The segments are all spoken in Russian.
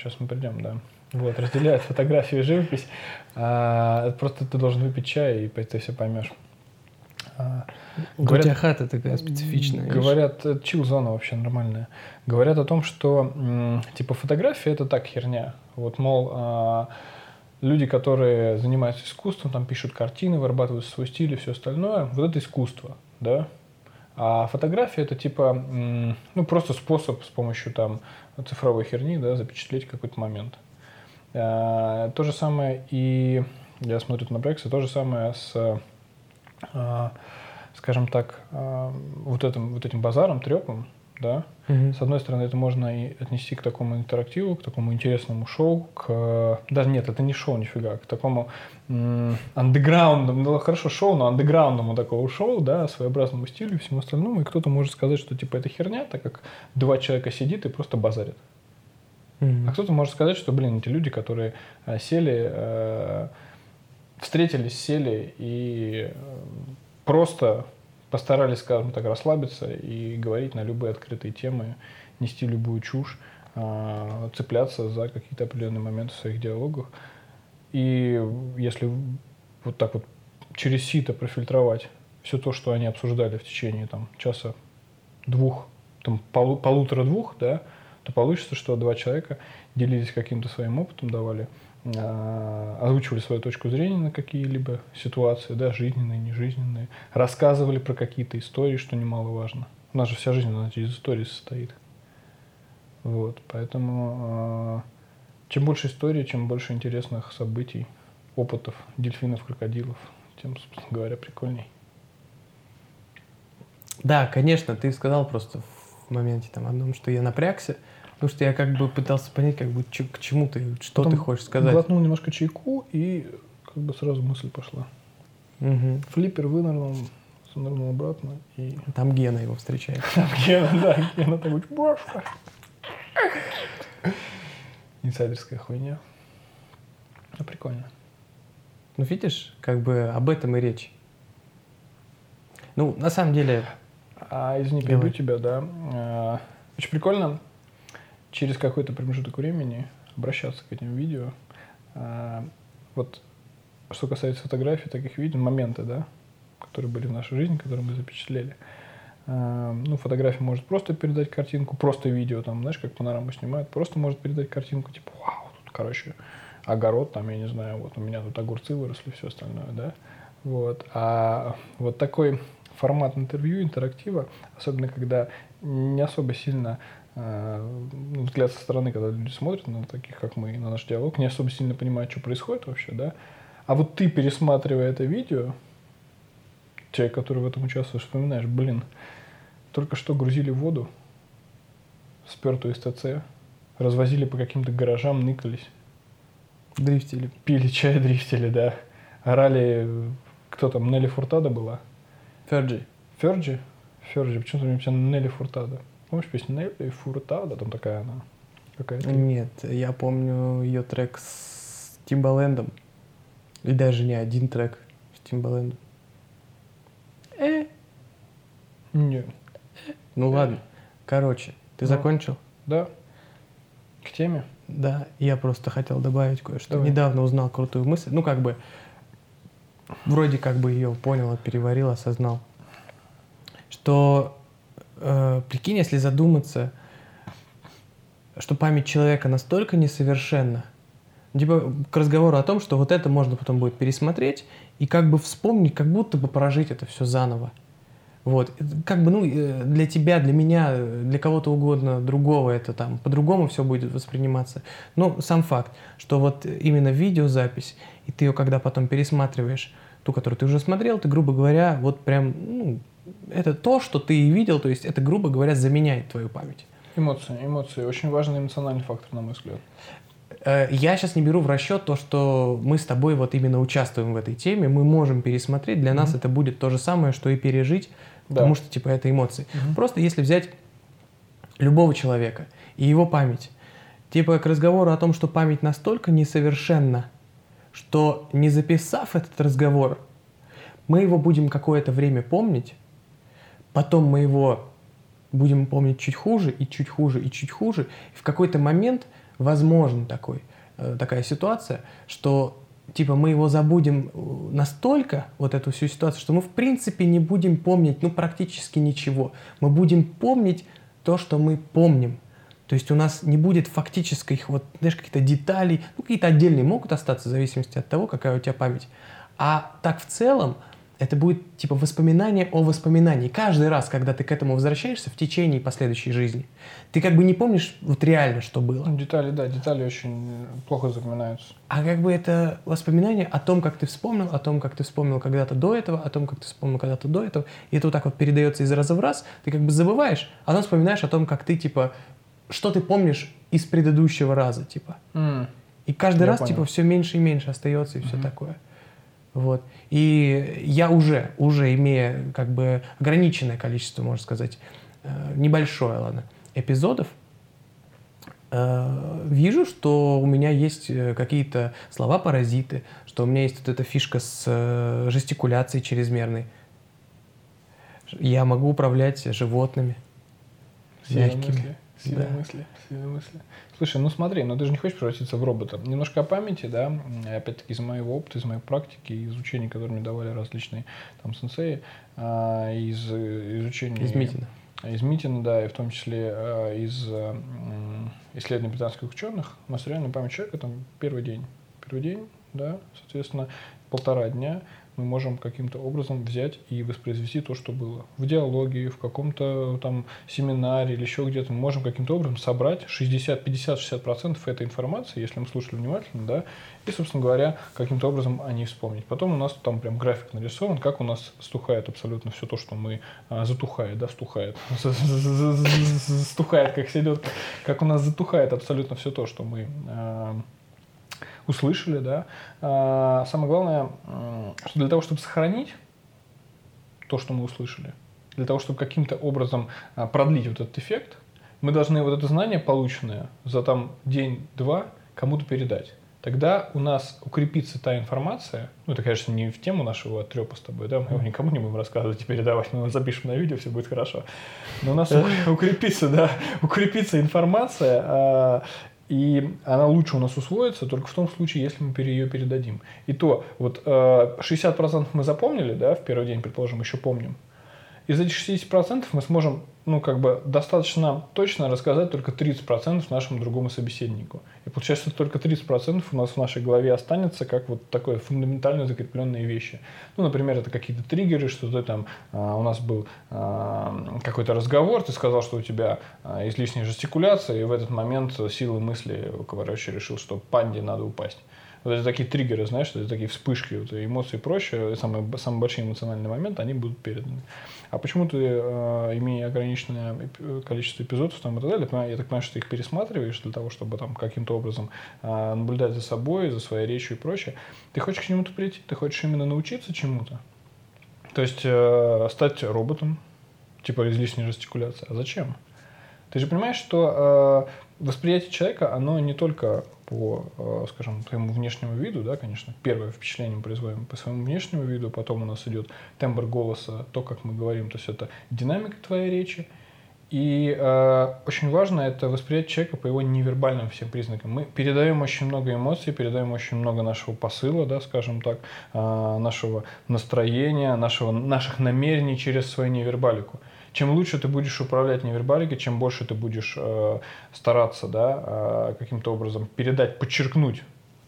сейчас мы придем, да. Вот, разделяют фотографию и живопись. А, просто ты должен выпить чай, и ты все поймешь. А, говорят, У тебя хата такая специфичная. Говорят, чил-зона вообще нормальная. Говорят о том, что типа фотография это так херня. Вот, мол, а, люди, которые занимаются искусством, там пишут картины, вырабатывают свой стиль и все остальное, вот это искусство, да. А фотография это типа, ну, просто способ с помощью там цифровой херни, да, запечатлеть какой-то момент. А, то же самое и, я смотрю на проекции, то же самое с, а, скажем так, а, вот этим, вот этим базаром, трепом, да. Угу. С одной стороны, это можно и отнести к такому интерактиву, к такому интересному шоу, к... Даже нет, это не шоу нифига, к такому андеграундному, ну хорошо шоу, но андеграундному такого шоу, да, своеобразному стилю и всему остальному. И кто-то может сказать, что типа это херня, так как два человека сидит и просто базарит. Mm-hmm. А кто-то может сказать, что, блин, эти люди, которые э, сели, э, встретились, сели и э, просто постарались, скажем так, расслабиться и говорить на любые открытые темы, нести любую чушь, э, цепляться за какие-то определенные моменты в своих диалогах. И если вот так вот через сито профильтровать все то, что они обсуждали в течение там, часа двух, там, полу, полутора-двух, да, то получится, что два человека делились каким-то своим опытом, давали, озвучивали свою точку зрения на какие-либо ситуации, да, жизненные, нежизненные, рассказывали про какие-то истории, что немаловажно. У нас же вся жизнь она из истории состоит. Вот, поэтому э, чем больше истории, чем больше интересных событий, опытов, дельфинов, крокодилов, тем, собственно говоря, прикольней. Да, конечно, ты сказал просто в моменте там одном, что я напрягся, потому что я как бы пытался понять, как бы к чему ты, что Потом ты хочешь сказать. Глотнул немножко чайку, и как бы сразу мысль пошла. Угу. Флиппер вынырнул, нырнул обратно. И... Там Гена его встречает. Там Гена, да, Гена такой, башка. Инсайдерская хуйня. Ну, прикольно. Ну, видишь, как бы об этом и речь. Ну, на самом деле... А, извини, перебью тебя, да. А, очень прикольно через какой-то промежуток времени обращаться к этим видео. А, вот что касается фотографий, таких видео, моменты, да, которые были в нашей жизни, которые мы запечатлели. А, ну, фотография может просто передать картинку, просто видео, там, знаешь, как панораму снимают, просто может передать картинку, типа, вау, тут, короче, огород, там, я не знаю, вот у меня тут огурцы выросли, все остальное, да. Вот. А вот такой формат интервью, интерактива, особенно когда не особо сильно ну, взгляд со стороны, когда люди смотрят на таких, как мы, на наш диалог, не особо сильно понимают, что происходит вообще, да. А вот ты, пересматривая это видео, человек, который в этом участвует, вспоминаешь, блин, только что грузили воду, спертую из ТЦ, развозили по каким-то гаражам, ныкались. Дрифтили. Пили чай, дрифтили, да. Орали, кто там, Нелли Фуртада была? Ферджи. Ферджи? Ферджи, почему-то у меня Нелли Фуртада. Помнишь песню Нелли Фуртада? Там такая она. Какая-то. Нет, я помню ее трек с Тимбалендом. И даже не один трек с Тимбалендом. Э? Нет. Ну э. ладно. Короче, ты ну, закончил? Да. К теме? Да, я просто хотел добавить кое-что. Давай. Недавно узнал крутую мысль. Ну, как бы, вроде как бы ее понял, переварил, осознал. Что э, прикинь, если задуматься, что память человека настолько несовершенна, типа к разговору о том, что вот это можно потом будет пересмотреть и как бы вспомнить, как будто бы прожить это все заново. Вот, как бы, ну, э, для тебя, для меня, для кого-то угодно другого это там по-другому все будет восприниматься. Но сам факт, что вот именно видеозапись, и ты ее когда потом пересматриваешь, ту, которую ты уже смотрел, ты, грубо говоря, вот прям, ну, это то, что ты видел, то есть это, грубо говоря, заменяет твою память. Эмоции, эмоции. Очень важный эмоциональный фактор, на мой взгляд. Э, я сейчас не беру в расчет то, что мы с тобой вот именно участвуем в этой теме, мы можем пересмотреть, для mm-hmm. нас это будет то же самое, что и пережить, да. потому что типа это эмоции. Mm-hmm. Просто если взять любого человека и его память, типа к разговору о том, что память настолько несовершенна, что не записав этот разговор, мы его будем какое-то время помнить, Потом мы его будем помнить чуть хуже, и чуть хуже, и чуть хуже. И в какой-то момент возможен такой, э, такая ситуация, что типа мы его забудем э, настолько, вот эту всю ситуацию, что мы в принципе не будем помнить, ну, практически ничего. Мы будем помнить то, что мы помним. То есть у нас не будет фактических вот, знаешь, каких-то деталей, ну, какие-то отдельные могут остаться в зависимости от того, какая у тебя память. А так в целом это будет типа воспоминание о воспоминании. Каждый раз, когда ты к этому возвращаешься в течение последующей жизни, ты как бы не помнишь вот реально, что было. Детали, да, детали очень плохо запоминаются. А как бы это воспоминание о том, как ты вспомнил, о том, как ты вспомнил когда-то до этого, о том, как ты вспомнил когда-то до этого, и это вот так вот передается из раза в раз, ты как бы забываешь, а потом вспоминаешь о том, как ты типа, что ты помнишь из предыдущего раза, типа. Mm. И каждый Я раз понял. типа все меньше и меньше остается и все такое. Вот. И я уже, уже имея как бы ограниченное количество, можно сказать, э, небольшое, ладно, эпизодов, э, вижу, что у меня есть э, какие-то слова-паразиты, что у меня есть вот эта фишка с жестикуляцией чрезмерной. Я могу управлять животными. Сильные Мягкими. мысли. Сильные Да. мысли. Сильные мысли. Слушай, ну смотри, ну ты же не хочешь превратиться в робота. Немножко о памяти, да, опять-таки из моего опыта, из моей практики, из изучений, которые мне давали различные там сенсеи, а, из э, изучения... Из Митина. Из Митина, да, и в том числе а, из исследований британских ученых, у нас реально память человека там первый день. Первый день, да, соответственно, полтора дня мы можем каким-то образом взять и воспроизвести то, что было. В диалоге, в каком-то там семинаре или еще где-то мы можем каким-то образом собрать 60, 50, 60 процентов этой информации, если мы слушали внимательно, да, и, собственно говоря, каким-то образом о ней вспомнить. Потом у нас там прям график нарисован, как у нас стухает абсолютно все то, что мы а, затухает, да, стухает, стухает, как седет, как у нас затухает абсолютно все то, что мы а, услышали, да. А, Самое главное, что для того, чтобы сохранить то, что мы услышали, для того, чтобы каким-то образом а, продлить вот этот эффект, мы должны вот это знание, полученное за там день-два, кому-то передать. Тогда у нас укрепится та информация, ну это, конечно, не в тему нашего трепа с тобой, да, мы его никому не будем рассказывать и передавать, мы его запишем на видео, все будет хорошо. Но у нас ук- укрепится, да, укрепится информация, а, и она лучше у нас усвоится только в том случае, если мы ее передадим. И то, вот э, 60% мы запомнили, да, в первый день, предположим, еще помним. Из этих 60% мы сможем, ну, как бы, достаточно точно рассказать только 30% нашему другому собеседнику. И получается, только 30% у нас в нашей голове останется как вот такое фундаментально закрепленные вещи. Ну, например, это какие-то триггеры, что ты там, а, у нас был а, какой-то разговор, ты сказал, что у тебя а, излишняя жестикуляция, и в этот момент силы мысли, короче, решил, что панде надо упасть. Вот это такие триггеры, знаешь, это такие вспышки, вот, эмоции и прочее, самые, самые большие эмоциональные моменты, они будут переданы. А почему ты, э, имея ограниченное количество эпизодов там, и так далее, я так понимаю, что ты их пересматриваешь для того, чтобы там каким-то образом э, наблюдать за собой, за своей речью и прочее. Ты хочешь к чему-то прийти, ты хочешь именно научиться чему-то. То есть э, стать роботом, типа излишней жестикуляции. А зачем? Ты же понимаешь, что восприятие человека, оно не только по, э, скажем, своему внешнему виду, да, конечно, первое впечатление мы производим по своему внешнему виду, потом у нас идет тембр голоса, то, как мы говорим, то есть это динамика твоей речи. И э, очень важно это восприятие человека по его невербальным всем признакам. Мы передаем очень много эмоций, передаем очень много нашего посыла, да, скажем так, э, нашего настроения, нашего, наших намерений через свою невербалику. Чем лучше ты будешь управлять невербаликой, чем больше ты будешь э, стараться да, э, каким-то образом передать, подчеркнуть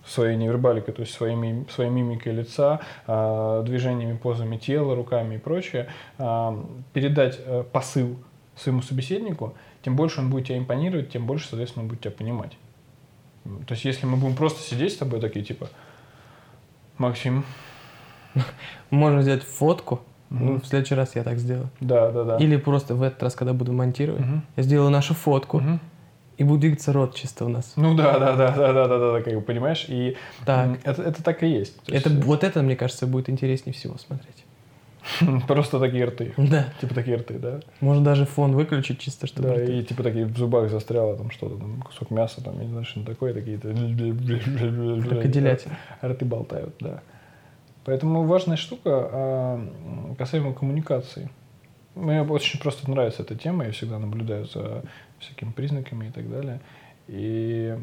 своей невербаликой, то есть своими, своей мимикой лица, э, движениями, позами тела, руками и прочее, э, передать э, посыл своему собеседнику, тем больше он будет тебя импонировать, тем больше, соответственно, он будет тебя понимать. То есть, если мы будем просто сидеть с тобой такие, типа, Максим, Можно взять фотку, ну, в следующий раз я так сделаю. Да, да, да. Или просто в этот раз, когда буду монтировать, угу. я сделаю нашу фотку. Угу. И будет двигаться рот чисто у нас. Ну да, да, да, да, да, да, да, да как бы понимаешь. И так. Это, это так и есть. Это, есть... Вот это, мне кажется, будет интереснее всего смотреть. Просто такие рты. Да. Типа такие рты, да? Можно даже фон выключить чисто, чтобы... Да, и типа такие в зубах застряло там что-то, там кусок мяса, там, не знаю, что-то такое, такие-то... Крокодилятина. Рты болтают, да. Поэтому важная штука а, касаемо коммуникации. Мне очень просто нравится эта тема, я всегда наблюдаю за всякими признаками и так далее. И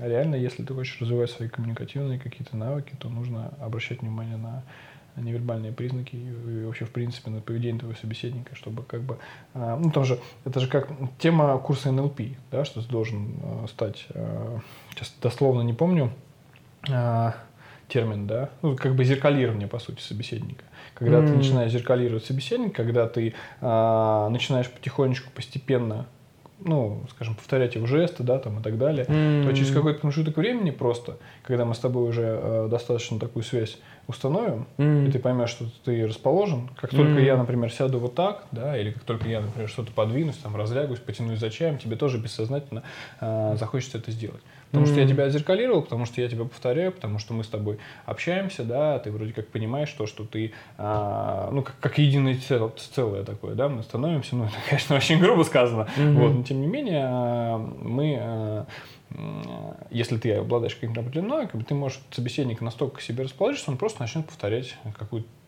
реально, если ты хочешь развивать свои коммуникативные какие-то навыки, то нужно обращать внимание на невербальные признаки и вообще, в принципе, на поведение твоего собеседника, чтобы как бы... А, ну, там же, это же как тема курса НЛП, да, что ты должен а, стать... Сейчас дословно не помню термин, да, ну, как бы зеркалирование, по сути, собеседника. Когда mm. ты начинаешь зеркалировать собеседника, когда ты начинаешь потихонечку, постепенно ну, скажем, повторять его жесты, да, там и так далее, mm-hmm. то через какой-то промежуток времени просто, когда мы с тобой уже э, достаточно такую связь установим, mm-hmm. и ты поймешь, что ты расположен, как mm-hmm. только я, например, сяду вот так, да, или как только я, например, что-то подвинусь, там, разлягусь, потянусь за чаем, тебе тоже бессознательно э, захочется это сделать. Потому mm-hmm. что я тебя зеркалировал, потому что я тебя повторяю, потому что мы с тобой общаемся, да, ты вроде как понимаешь то, что ты, а, ну, как, как единое цел, целое такое, да, мы становимся, ну, это, конечно, очень грубо сказано, mm-hmm. вот, но тем не менее а, мы а, если ты обладаешь каким-то определенным навыком, ты можешь собеседника настолько к себе расположить, что он просто начнет повторять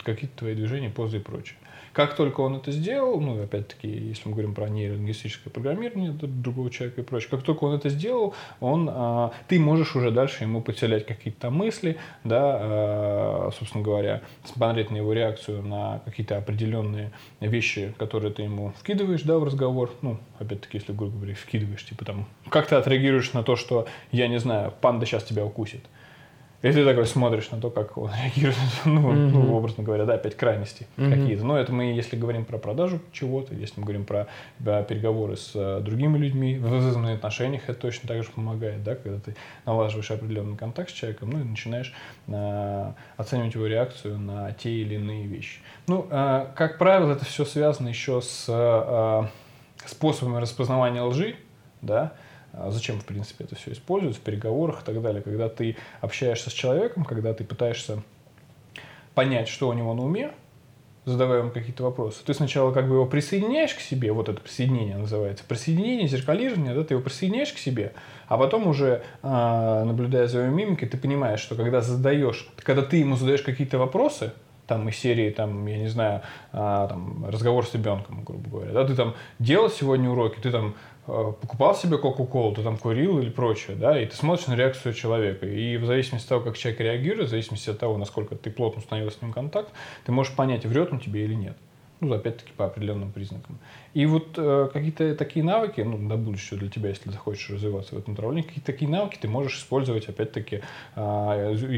какие-то твои движения, позы и прочее. Как только он это сделал, ну, опять-таки, если мы говорим про нейролингвистическое программирование другого человека и прочее, как только он это сделал, он, а, ты можешь уже дальше ему подселять какие-то мысли, да, а, собственно говоря, смотреть на его реакцию на какие-то определенные вещи, которые ты ему вкидываешь, да, в разговор, ну, опять-таки, если, грубо говоря, вкидываешь, типа там, как ты отреагируешь на то, что, я не знаю, панда сейчас тебя укусит, и ты такой смотришь на то, как он реагирует, ну, mm-hmm. ну образно говоря, да, опять крайности mm-hmm. какие-то. Но это мы, если говорим про продажу чего-то, если мы говорим про да, переговоры с uh, другими людьми, в взаимных отношениях это точно так же помогает, да, когда ты налаживаешь определенный контакт с человеком, ну и начинаешь uh, оценивать его реакцию на те или иные вещи. Ну, uh, как правило, это все связано еще с uh, способами распознавания лжи, да, а зачем, в принципе, это все использовать в переговорах и так далее. Когда ты общаешься с человеком, когда ты пытаешься понять, что у него на уме, задавая ему какие-то вопросы, ты сначала как бы его присоединяешь к себе, вот это присоединение называется, присоединение, зеркалирование, да, ты его присоединяешь к себе, а потом уже, а, наблюдая за его мимикой, ты понимаешь, что когда задаешь, когда ты ему задаешь какие-то вопросы, там из серии, там, я не знаю, а, там, разговор с ребенком, грубо говоря, да, ты там делал сегодня уроки, ты там покупал себе Кока-Колу, ты там курил или прочее, да, и ты смотришь на реакцию человека. И в зависимости от того, как человек реагирует, в зависимости от того, насколько ты плотно установил с ним контакт, ты можешь понять, врет он тебе или нет. Ну, опять-таки, по определенным признакам. И вот э, какие-то такие навыки, ну, на будущее для тебя, если ты хочешь развиваться в этом направлении, какие-то такие навыки ты можешь использовать, опять-таки, э,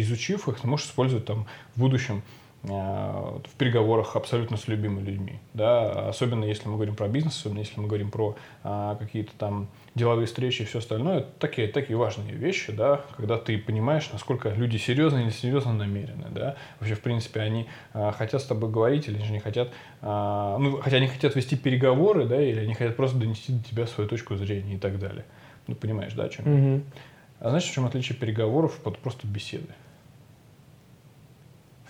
изучив их, ты можешь использовать там в будущем Э, в переговорах абсолютно с любимыми людьми, да, особенно если мы говорим про бизнес, особенно если мы говорим про а, какие-то там деловые встречи и все остальное, это такие, такие важные вещи, да, когда ты понимаешь, насколько люди серьезно или серьезно намерены, да, вообще, в принципе, они а, хотят с тобой говорить или же не хотят, а, ну, хотя они хотят вести переговоры, да, или они хотят просто донести до тебя свою точку зрения и так далее. Ну, понимаешь, да, о чем? Mm-hmm. А знаешь, в чем отличие переговоров от просто беседы?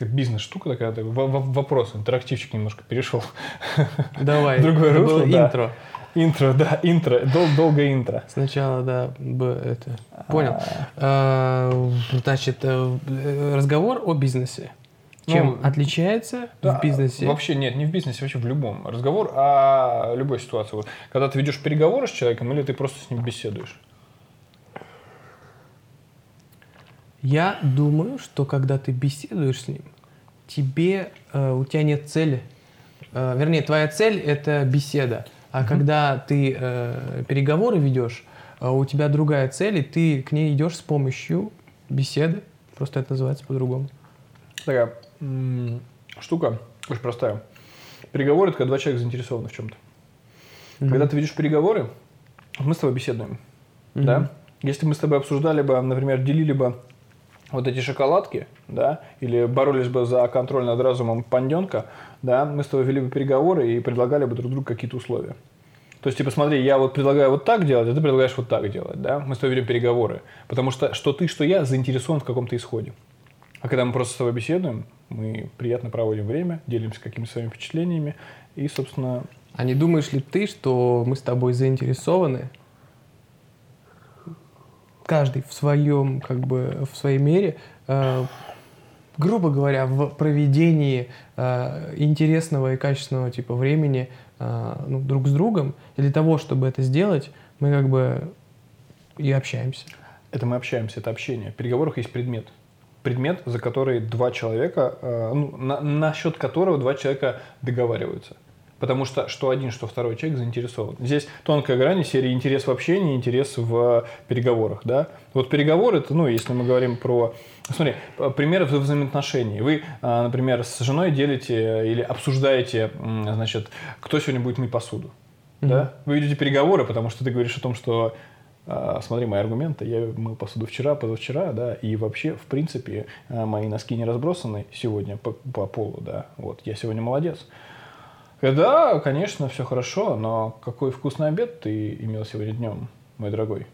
Бизнес-штука такая, такой вопрос, интерактивчик немножко перешел. Давай, Другое это было да. интро. Интро, да, интро, дол, долгое интро. Сначала, да, б, это, понял. А, значит, э, разговор о бизнесе. Чем ну, отличается да, в бизнесе? Вообще нет, не в бизнесе, вообще в любом. Разговор о любой ситуации. Вот, когда ты ведешь переговоры с человеком или ты просто с ним беседуешь? Я думаю, что когда ты беседуешь с ним, тебе, э, у тебя нет цели. Э, вернее, твоя цель – это беседа. А угу. когда ты э, переговоры ведешь, э, у тебя другая цель, и ты к ней идешь с помощью беседы. Просто это называется по-другому. Такая м- штука очень простая. Переговоры – это когда два человека заинтересованы в чем-то. Угу. Когда ты ведешь переговоры, мы с тобой беседуем. Угу. Да? Если мы с тобой обсуждали бы, например, делили бы вот эти шоколадки, да, или боролись бы за контроль над разумом панденка, да, мы с тобой вели бы переговоры и предлагали бы друг другу какие-то условия. То есть, типа, смотри, я вот предлагаю вот так делать, а ты предлагаешь вот так делать, да? Мы с тобой ведем переговоры. Потому что что ты, что я заинтересован в каком-то исходе. А когда мы просто с тобой беседуем, мы приятно проводим время, делимся какими-то своими впечатлениями и, собственно... А не думаешь ли ты, что мы с тобой заинтересованы каждый в своем, как бы, в своей мере, э, грубо говоря, в проведении э, интересного и качественного типа времени а, ну, друг с другом. И для того, чтобы это сделать, мы как бы и общаемся. Это мы общаемся, это общение. В переговорах есть предмет. Предмет, за который два человека, э, ну, на, насчет которого два человека договариваются. Потому что что один, что второй человек заинтересован. Здесь тонкая грань серии интерес в общении, интерес в переговорах. Да? Вот переговоры, это, ну, если мы говорим про... Смотри, пример взаимоотношений. Вы, а, например, с женой делите или обсуждаете, значит, кто сегодня будет мыть посуду. Mm-hmm. Да? Вы ведете переговоры, потому что ты говоришь о том, что смотри мои аргументы, я мыл посуду вчера, позавчера, да, и вообще, в принципе, мои носки не разбросаны сегодня по, по полу, да, вот, я сегодня молодец. Да, конечно, все хорошо, но какой вкусный обед ты имел сегодня днем, мой дорогой?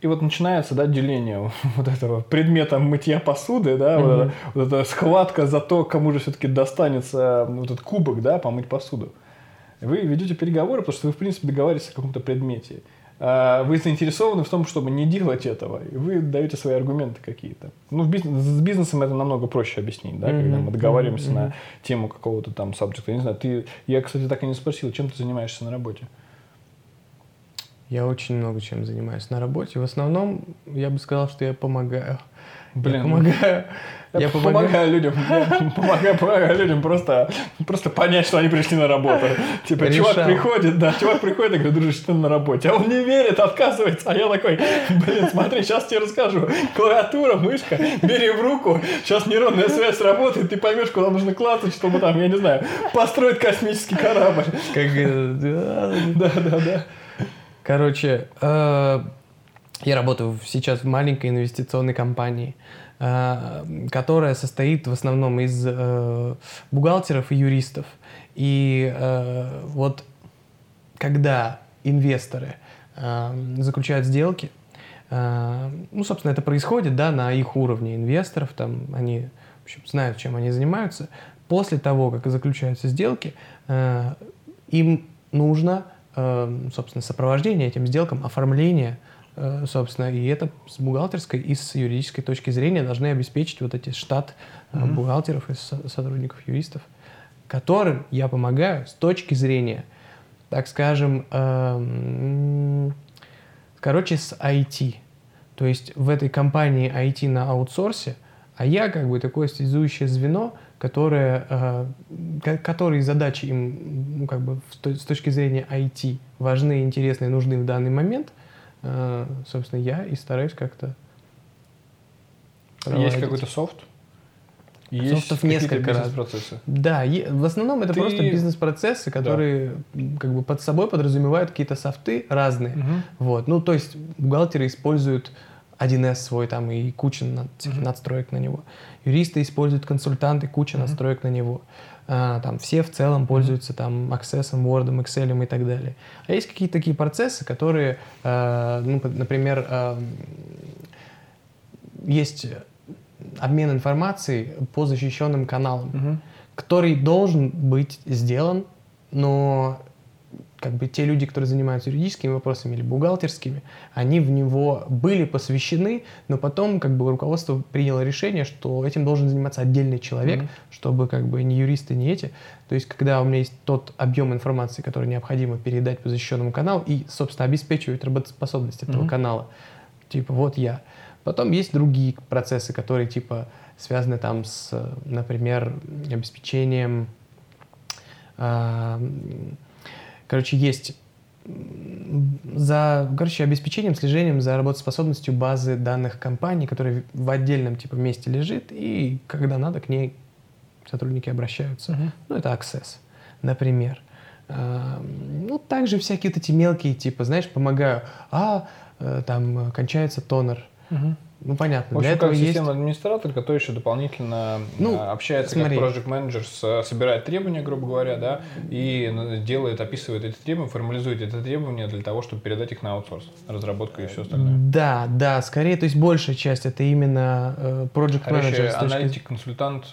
И вот начинается, да, деление вот этого предмета мытья посуды, да, mm-hmm. вот, эта, вот эта схватка за то, кому же все-таки достанется вот этот кубок, да, помыть посуду. Вы ведете переговоры, потому что вы, в принципе, договариваетесь о каком-то предмете. А, вы заинтересованы в том, чтобы не делать этого, и вы даете свои аргументы какие-то. Ну, в бизнес, с бизнесом это намного проще объяснить, да, mm-hmm. когда мы договариваемся mm-hmm. на тему какого-то там subject. Я не знаю, ты, я, кстати, так и не спросил, чем ты занимаешься на работе? Я очень много чем занимаюсь на работе. В основном, я бы сказал, что я помогаю. Блин, я помогаю. Я помогаю, помогаю людям, помогаю, помогаю людям просто, просто понять, что они пришли на работу. Типа, Решал. чувак приходит, да, чувак приходит, я говорю, дружище, ты на работе. А он не верит, отказывается. А я такой, блин, смотри, сейчас тебе расскажу. Клавиатура, мышка, бери в руку, сейчас нейронная связь работает, ты поймешь, куда нужно клацать, чтобы там, я не знаю, построить космический корабль. Как, да, да, да. да. Короче, э, я работаю сейчас в маленькой инвестиционной компании, э, которая состоит в основном из э, бухгалтеров и юристов. И э, вот когда инвесторы заключают сделки, ну, собственно, это происходит, да, на их уровне инвесторов, там они, в общем, знают, чем они занимаются. После того, как заключаются сделки, им нужно, собственно, сопровождение этим сделкам, оформление Э, собственно, и это с бухгалтерской и с юридической точки зрения должны обеспечить вот эти штат mm-hmm. бухгалтеров и сотрудников юристов, которым я помогаю с точки зрения, так скажем, эм, короче, с IT. То есть в этой компании IT на аутсорсе, а я как бы такое связующее звено, которое, э, которые задачи им, ну, как бы с точки зрения IT важны, интересны, нужны в данный момент – Э, собственно, я и стараюсь как-то Есть какой-то софт? Есть Софтов несколько бизнес-процессы? Да, в основном это Ты... просто бизнес-процессы, которые да. как бы под собой подразумевают какие-то софты разные. Угу. Вот. Ну, то есть бухгалтеры используют 1С свой там и куча над, угу. надстроек на него. Юристы используют консультанты, куча угу. настроек на него. А, там все в целом пользуются там Access, Word, Excel и так далее. А есть какие-то такие процессы, которые, э, ну, например, э, есть обмен информацией по защищенным каналам, угу. который должен быть сделан, но как бы те люди, которые занимаются юридическими вопросами или бухгалтерскими, они в него были посвящены, но потом как бы руководство приняло решение, что этим должен заниматься отдельный человек, mm-hmm. чтобы как бы не юристы, не эти. То есть, когда у меня есть тот объем информации, который необходимо передать по защищенному каналу и, собственно, обеспечивать работоспособность этого mm-hmm. канала, типа вот я. Потом есть другие процессы, которые типа связаны там с, например, обеспечением э, Короче, есть за, короче, обеспечением, слежением за работоспособностью базы данных компании, которая в отдельном типа месте лежит, и когда надо, к ней сотрудники обращаются. Uh-huh. Ну, это Access, например. А, ну, также всякие вот эти мелкие, типа, знаешь, помогаю, а, э, там, кончается тонер. Uh-huh. Ну, понятно. В общем, Для этого как есть... системный администратор, который еще дополнительно ну, а, общается смотри. как project менеджер, собирает требования, грубо говоря, да, и делает, описывает эти требования, формализует эти требования для того, чтобы передать их на аутсорс, разработка и все остальное. Да, да, скорее, то есть большая часть это именно э, project менеджер. Аналитик, консультант.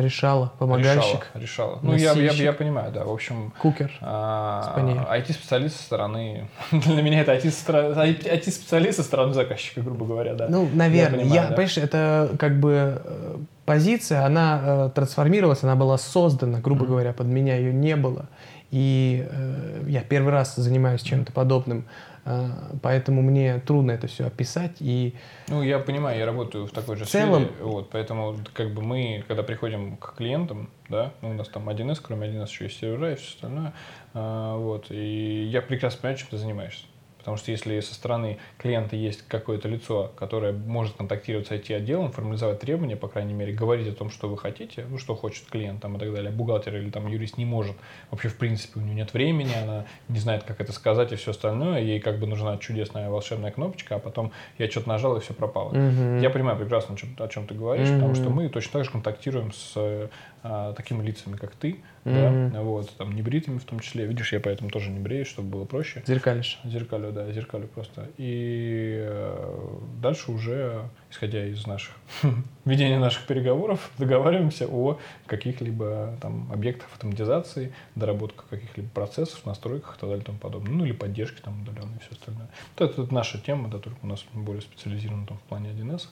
Решала, помогальщик. Решала, решала. Ну, я, я, я понимаю, да. В общем... Кукер. А, IT-специалист со стороны... Для меня это IT-специалист со стороны заказчика, грубо говоря, да. Ну, наверное. Я, понимаю, я да. понимаешь, это как бы э, позиция, она э, трансформировалась, она была создана, грубо mm-hmm. говоря, под меня ее не было. И э, я первый раз занимаюсь чем-то подобным. А, поэтому мне трудно это все описать. И ну, я понимаю, я работаю в такой же в целом, сфере, вот, поэтому как бы мы, когда приходим к клиентам, да, ну, у нас там 1С, кроме 1С еще есть сервера и все остальное, а, вот, и я прекрасно понимаю, чем ты занимаешься. Потому что если со стороны клиента есть какое-то лицо, которое может контактировать с IT-отделом, формализовать требования, по крайней мере, говорить о том, что вы хотите, ну, что хочет клиент там, и так далее, бухгалтер или там юрист не может, вообще, в принципе, у нее нет времени, она не знает, как это сказать и все остальное, ей как бы нужна чудесная волшебная кнопочка, а потом я что-то нажал и все пропало. Mm-hmm. Я понимаю прекрасно, о чем, о чем ты говоришь, mm-hmm. потому что мы точно так же контактируем с а, такими лицами, как ты, mm-hmm. да, вот, там, небритыми в том числе. Видишь, я поэтому тоже не бреюсь, чтобы было проще. Зеркалишь. Зеркалю, да, зеркалю просто. И э, дальше уже, исходя из наших, ведения наших переговоров, договариваемся о каких-либо там объектах автоматизации, доработках каких-либо процессов, настройках и так далее и тому подобное. Ну, или поддержки там удаленной и все остальное. Вот это, это наша тема, да, только у нас более специализирована там в плане 1С.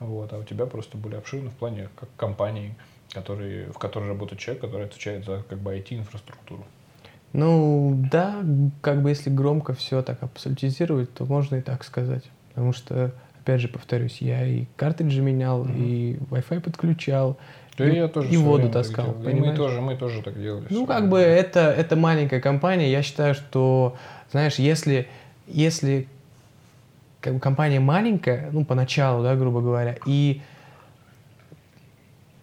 Вот, а у тебя просто более обширно в плане как компании, который, в которой работает человек, который отвечает за как бы IT-инфраструктуру. Ну да, как бы если громко все так абсолютизировать, то можно и так сказать. Потому что, опять же, повторюсь, я и картриджи менял, mm-hmm. и Wi-Fi подключал, да и, я тоже и воду таскал. И мы тоже, мы тоже так делали. Ну, как бы это, это маленькая компания. Я считаю, что, знаешь, если, если как бы компания маленькая, ну, поначалу, да, грубо говоря, и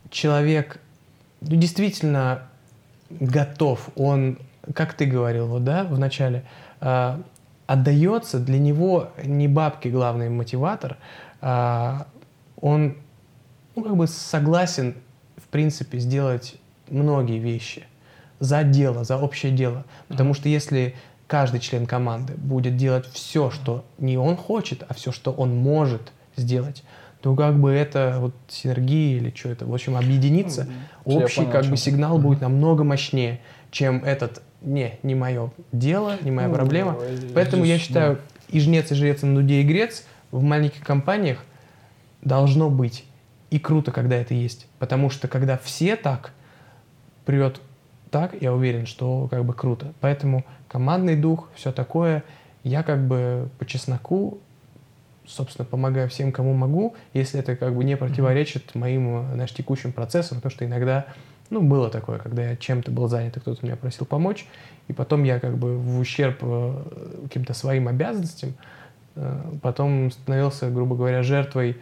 человек ну, действительно готов, он, как ты говорил, вот, да, в начале, э, отдается, для него не бабки главный мотиватор, э, он, ну, как бы согласен, в принципе, сделать многие вещи за дело, за общее дело. Потому что если каждый член команды будет делать все, что не он хочет, а все, что он может сделать, то как бы это вот синергия или что это, в общем, объединиться, ну, общий понял, как бы сигнал mm-hmm. будет намного мощнее, чем этот не, не мое дело, не моя ну, проблема. Поэтому здесь, я считаю, да. и жнец, и жрец, и на дуде, и грец в маленьких компаниях должно быть. И круто, когда это есть. Потому что когда все так, прет так, я уверен, что как бы круто. Поэтому командный дух, все такое, я как бы по чесноку собственно, помогаю всем, кому могу, если это как бы не противоречит моим, знаешь, текущим процессам, потому что иногда, ну, было такое, когда я чем-то был занят, и кто-то меня просил помочь, и потом я как бы в ущерб э, каким-то своим обязанностям э, потом становился, грубо говоря, жертвой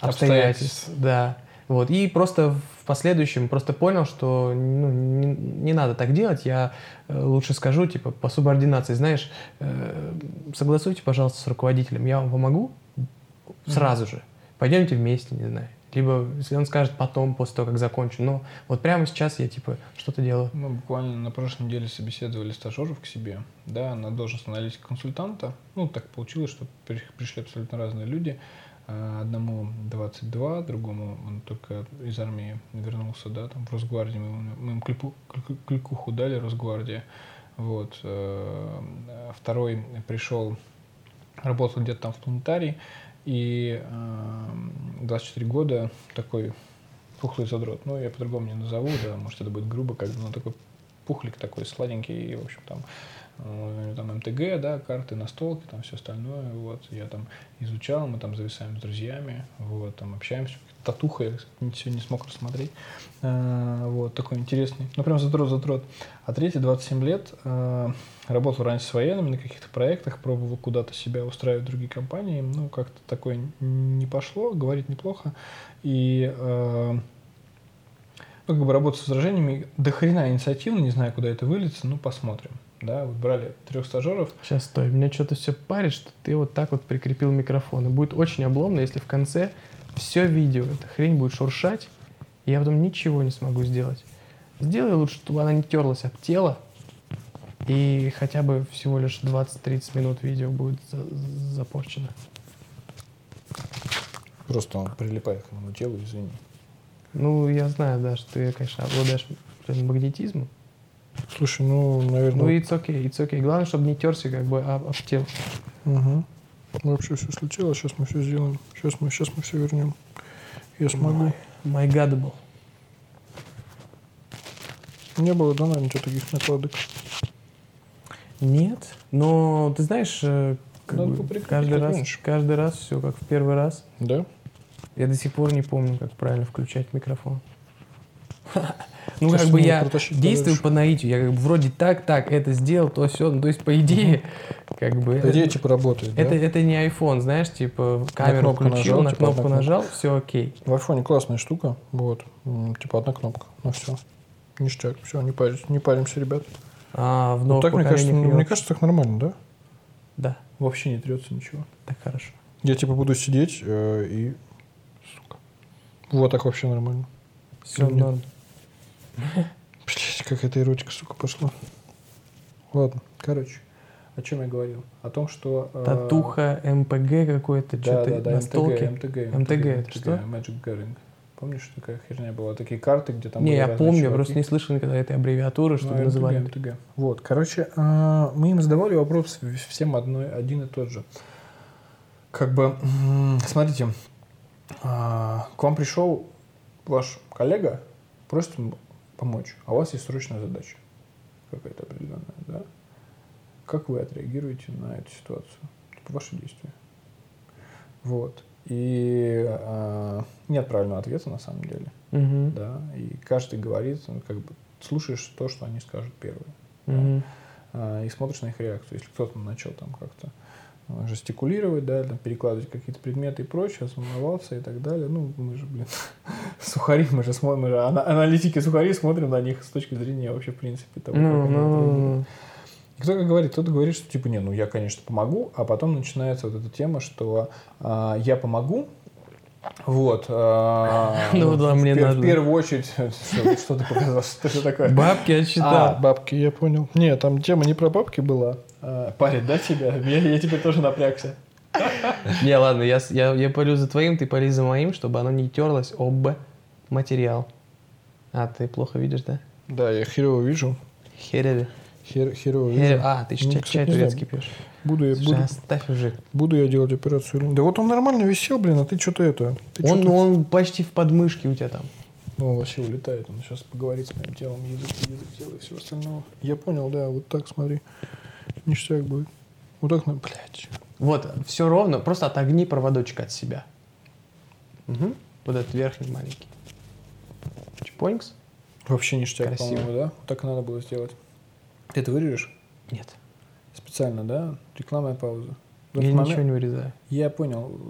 обстоятельств. обстоятельств. Да. Вот. И просто последующем просто понял, что ну, не, не надо так делать. Я э, лучше скажу, типа, по субординации, знаешь, э, согласуйте, пожалуйста, с руководителем, я вам помогу сразу mm-hmm. же. Пойдемте вместе, не знаю. Либо, если он скажет потом, после того, как закончу. Но вот прямо сейчас я, типа, что-то делаю. Мы буквально на прошлой неделе собеседовали стажеров к себе, да, на должность аналитика консультанта. Ну, так получилось, что пришли абсолютно разные люди. А, одному 22, другому он только из армии вернулся, да, там в Росгвардии, мы, мы им клику, кликуху дали, Росгвардия, вот. Э, второй пришел, работал где-то там в планетарии, и 24 года такой пухлый задрот. Ну, я по-другому не назову, да, может, это будет грубо, как бы, но такой пухлик такой сладенький, и, в общем, там Э, там МТГ, да, карты, настолки, там все остальное, вот, я там изучал, мы там зависаем с друзьями, вот, там общаемся, татуха я сегодня не смог рассмотреть, а, вот, такой интересный, ну, прям затрот, затрот. А третий, 27 лет, а, работал раньше с военными на каких-то проектах, пробовал куда-то себя устраивать в другие компании, ну, как-то такое не пошло, говорит неплохо, и а, ну, как бы работать с возражениями, до хрена инициативно, не знаю, куда это выльется, ну, посмотрим да, вот брали трех стажеров. Сейчас, стой, меня что-то все парит, что ты вот так вот прикрепил микрофон. И будет очень обломно, если в конце все видео, эта хрень будет шуршать, и я потом ничего не смогу сделать. Сделай лучше, чтобы она не терлась об тело, и хотя бы всего лишь 20-30 минут видео будет за запорчено. Просто он прилипает к моему телу, извини. Ну, я знаю, да, что ты, конечно, обладаешь прям магнетизмом. Слушай, ну, наверное... Ну, it's okay, it's okay. Главное, чтобы не терся как бы об, об тело. Угу. Вообще все случилось, сейчас мы все сделаем. Сейчас мы, сейчас мы все вернем. Я смогу. My God был. Не было, да, наверное, ничего таких накладок. Нет, но ты знаешь, э, как Надо бы каждый раз, раньше. каждый раз все как в первый раз. Да? Я до сих пор не помню, как правильно включать микрофон. Ну, как бы я действую по наитию. Я как бы вроде так, так, это сделал, то все. Ну, то есть, по идее, как бы... Идея типа работает? Это, это не iPhone, знаешь, типа камеру включил, на типа, кнопку нажал, все окей. В айфоне классная штука. Вот. Типа одна кнопка. Ну все. Ништяк. Все, не, паримся, не паримся, ребят. А в Ну, так, мне кажется, ну, мне кажется, так нормально, да? Да, Вообще не трется ничего. так хорошо. Я типа буду сидеть э, и... Сука. Вот так вообще нормально. Все норм. Блять, как эта эротика, сука, пошла. Ладно, короче. О чем я говорил? О том, что... э, Татуха, МПГ какой-то, Да, что-то да, да, на МТГ, столке. МТГ, МТГ, это что? Magic Gathering. Помнишь, такая херня была? Такие карты, где там не, я помню, я просто не слышал никогда этой аббревиатуры, чтобы Ну, называли. МТГ, МТГ. Вот, короче, а, мы им задавали вопрос всем одной, один и тот же. Как бы, смотрите, а, к вам пришел ваш коллега, просит помочь, а у вас есть срочная задача какая-то определенная, да? Как вы отреагируете на эту ситуацию? Типа ваши действия. Вот. И а, нет правильного ответа на самом деле Мгм. да, и каждый говорит, ну, как бы слушаешь то, что они скажут первые, Мгм. а, и смотришь на их реакцию. Если кто-то начал там как-то жестикулировать, да, там перекладывать какие-то предметы и прочее, волновался и так далее, ну, мы же, блин, сухари, мы же смотрим, мы же ана- аналитики сухари смотрим на них с точки зрения вообще, в принципе, того, как они ну, ну, И Кто как говорит, кто-то говорит, что типа, не, ну я, конечно, помогу, а потом начинается вот эта тема, что а, я помогу, вот. а, Ну да, мне надо. В первую очередь, что, ты показал, что это такое? Бабки А, отсчитал. бабки, я понял. Не, там тема не про бабки была. А, парень, да, тебя? Я, теперь тоже напрягся. Не, ладно, я, я, я полю за твоим, ты поли за моим, чтобы оно не терлось об материал. А, ты плохо видишь, да? Да, я херово вижу. Хереви. Хер, херово вижу. А, ты же Ну, чай, чай турецкий пьешь. Буду я, Слушай, буду, оставь уже. буду я делать операцию. Да вот он нормально висел, блин, а ты что-то это... Ты Он, чё-то- он почти в подмышке у тебя там. Ну, он вообще улетает. Он сейчас поговорит с моим телом, язык, язык, тело и всего остального. Я понял, да, вот так смотри. Ништяк будет. Вот так, на, блядь. Вот, все ровно, просто отогни проводочек от себя. Мгм. Вот этот верхний маленький. Чпоинкс? Вообще ништяк, Красиво. по-моему, да? Так надо было сделать. Ты это вырежешь? Нет. Специально, да? Рекламная пауза. В Я момент- ничего не вырезаю. Я понял.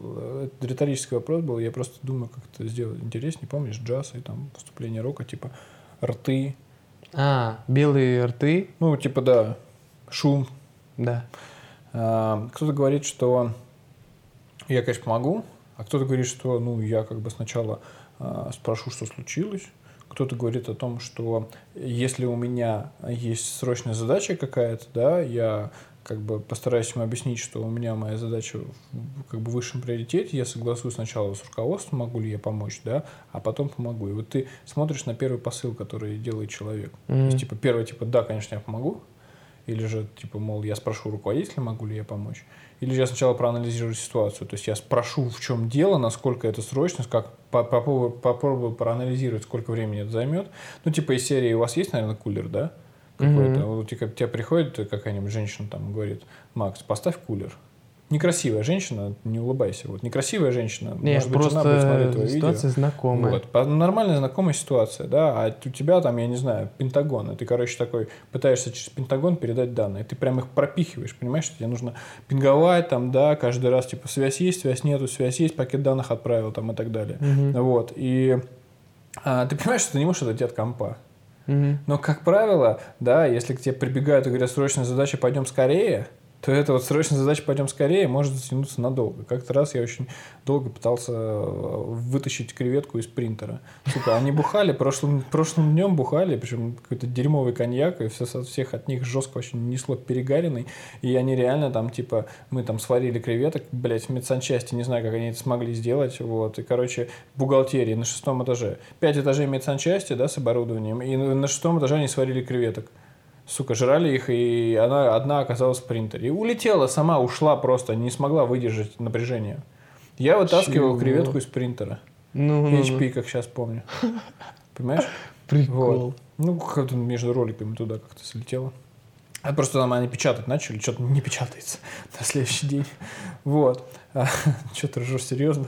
Это риторический вопрос был. Я просто думаю, как это сделать интереснее. Помнишь, джаз и там выступление рока, типа рты. А, белые рты, Ну, типа, да, шум. да. А, Кто-то говорит, что я, конечно, помогу, а кто-то говорит, что ну, я как бы сначала а, спрошу, что случилось. Кто-то говорит о том, что если у меня есть срочная задача какая-то, да, я как бы постараюсь ему объяснить, что у меня моя задача в как бы высшем приоритете, я согласуюсь сначала с руководством, могу ли я помочь, да, а потом помогу. И вот ты смотришь на первый посыл, который делает человек. То Мгм. есть, типа, первое, типа, да, конечно, я помогу, или же, типа, мол, я спрошу руководителя, могу ли я помочь. Или же я сначала проанализирую ситуацию. То есть я спрошу, в чем дело, насколько это срочно, как по- попробую, попробую проанализировать, сколько времени это займет. Ну, типа, из серии у вас есть, наверное, кулер, да? Какой-то. Вот у тебя, тебя приходит какая-нибудь женщина, там, говорит, Макс, поставь кулер. Некрасивая женщина, не улыбайся. Вот некрасивая женщина, Не, может быть, жена будет смотреть просто твое видео. ситуация знакомая. Вот. Нормальная знакомая ситуация, да, а у тебя там, я не знаю, Пентагон, и ты, короче, такой пытаешься через Пентагон передать данные, ты прям их пропихиваешь, понимаешь, что тебе нужно пинговать там, да, каждый раз, типа, связь есть, связь нету, связь есть, пакет данных отправил там и так далее. Мгм. Вот, и а, ты понимаешь, что ты не можешь отойти от компа. Но, как правило, да, если к тебе прибегают и говорят, срочная задача, пойдем скорее, то это вот срочная задача «пойдем скорее» может затянуться надолго. Как-то раз я очень долго пытался э, вытащить креветку из принтера. Сука, они бухали, прошлым, прошлым днем бухали, причем какой-то дерьмовый коньяк, и все, всех от них жестко очень несло перегаренный. И они реально там, типа, мы там сварили креветок, блядь, в медсанчасти, не знаю, как они это смогли сделать, вот. И, короче, бухгалтерии на шестом этаже. Пять этажей медсанчасти, да, с оборудованием, и на шестом этаже они сварили креветок сука, жрали их, и она одна оказалась в принтере. И улетела сама, ушла просто, не смогла выдержать напряжение. Я вытаскивал Чего? креветку из принтера. Ну, ну, HP, ну. как сейчас помню. Понимаешь? Прикол. Вот. Ну, как-то между роликами туда как-то слетело. А просто там они печатать начали, что-то не печатается на следующий день. Вот. А, что ты ржешь, серьезно?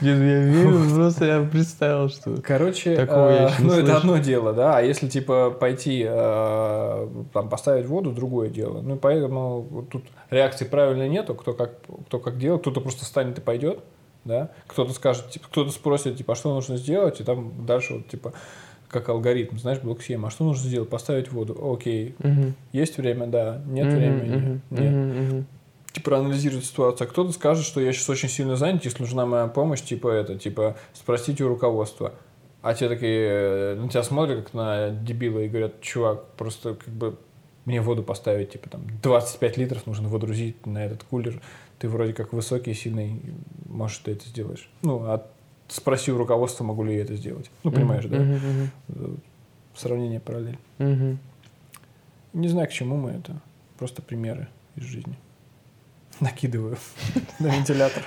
Нет, ну я верю, просто я представил, что Короче, такого я а, ну это одно дело, да, а если типа пойти а, там поставить воду, другое дело. Ну поэтому тут реакции правильной нету, кто как, кто как делает, кто-то просто встанет и пойдет, да, кто-то скажет, типа, кто-то спросит, типа, а что нужно сделать, и там дальше вот, типа, как алгоритм, знаешь, блок-схема. А что нужно сделать? Поставить воду. Окей. Угу. Есть время? Да. Нет угу, времени? Угу, Нет. Угу, Типа проанализировать ситуацию. А кто-то скажет, что я сейчас очень сильно занят, если нужна моя помощь, типа это, типа спросить у руководства. А те такие э, на тебя смотрят, как на дебила, и говорят, чувак, просто как бы мне воду поставить, типа там 25 литров нужно водрузить на этот кулер. Ты вроде как высокий, сильный, может, ты это сделаешь. Ну, а спроси у руководства, могу ли я это сделать. Ну, понимаешь, да? Uh-huh. Сравнение параллель. Uh-huh. Не знаю, к чему мы это. Просто примеры из жизни. Накидываю на вентилятор.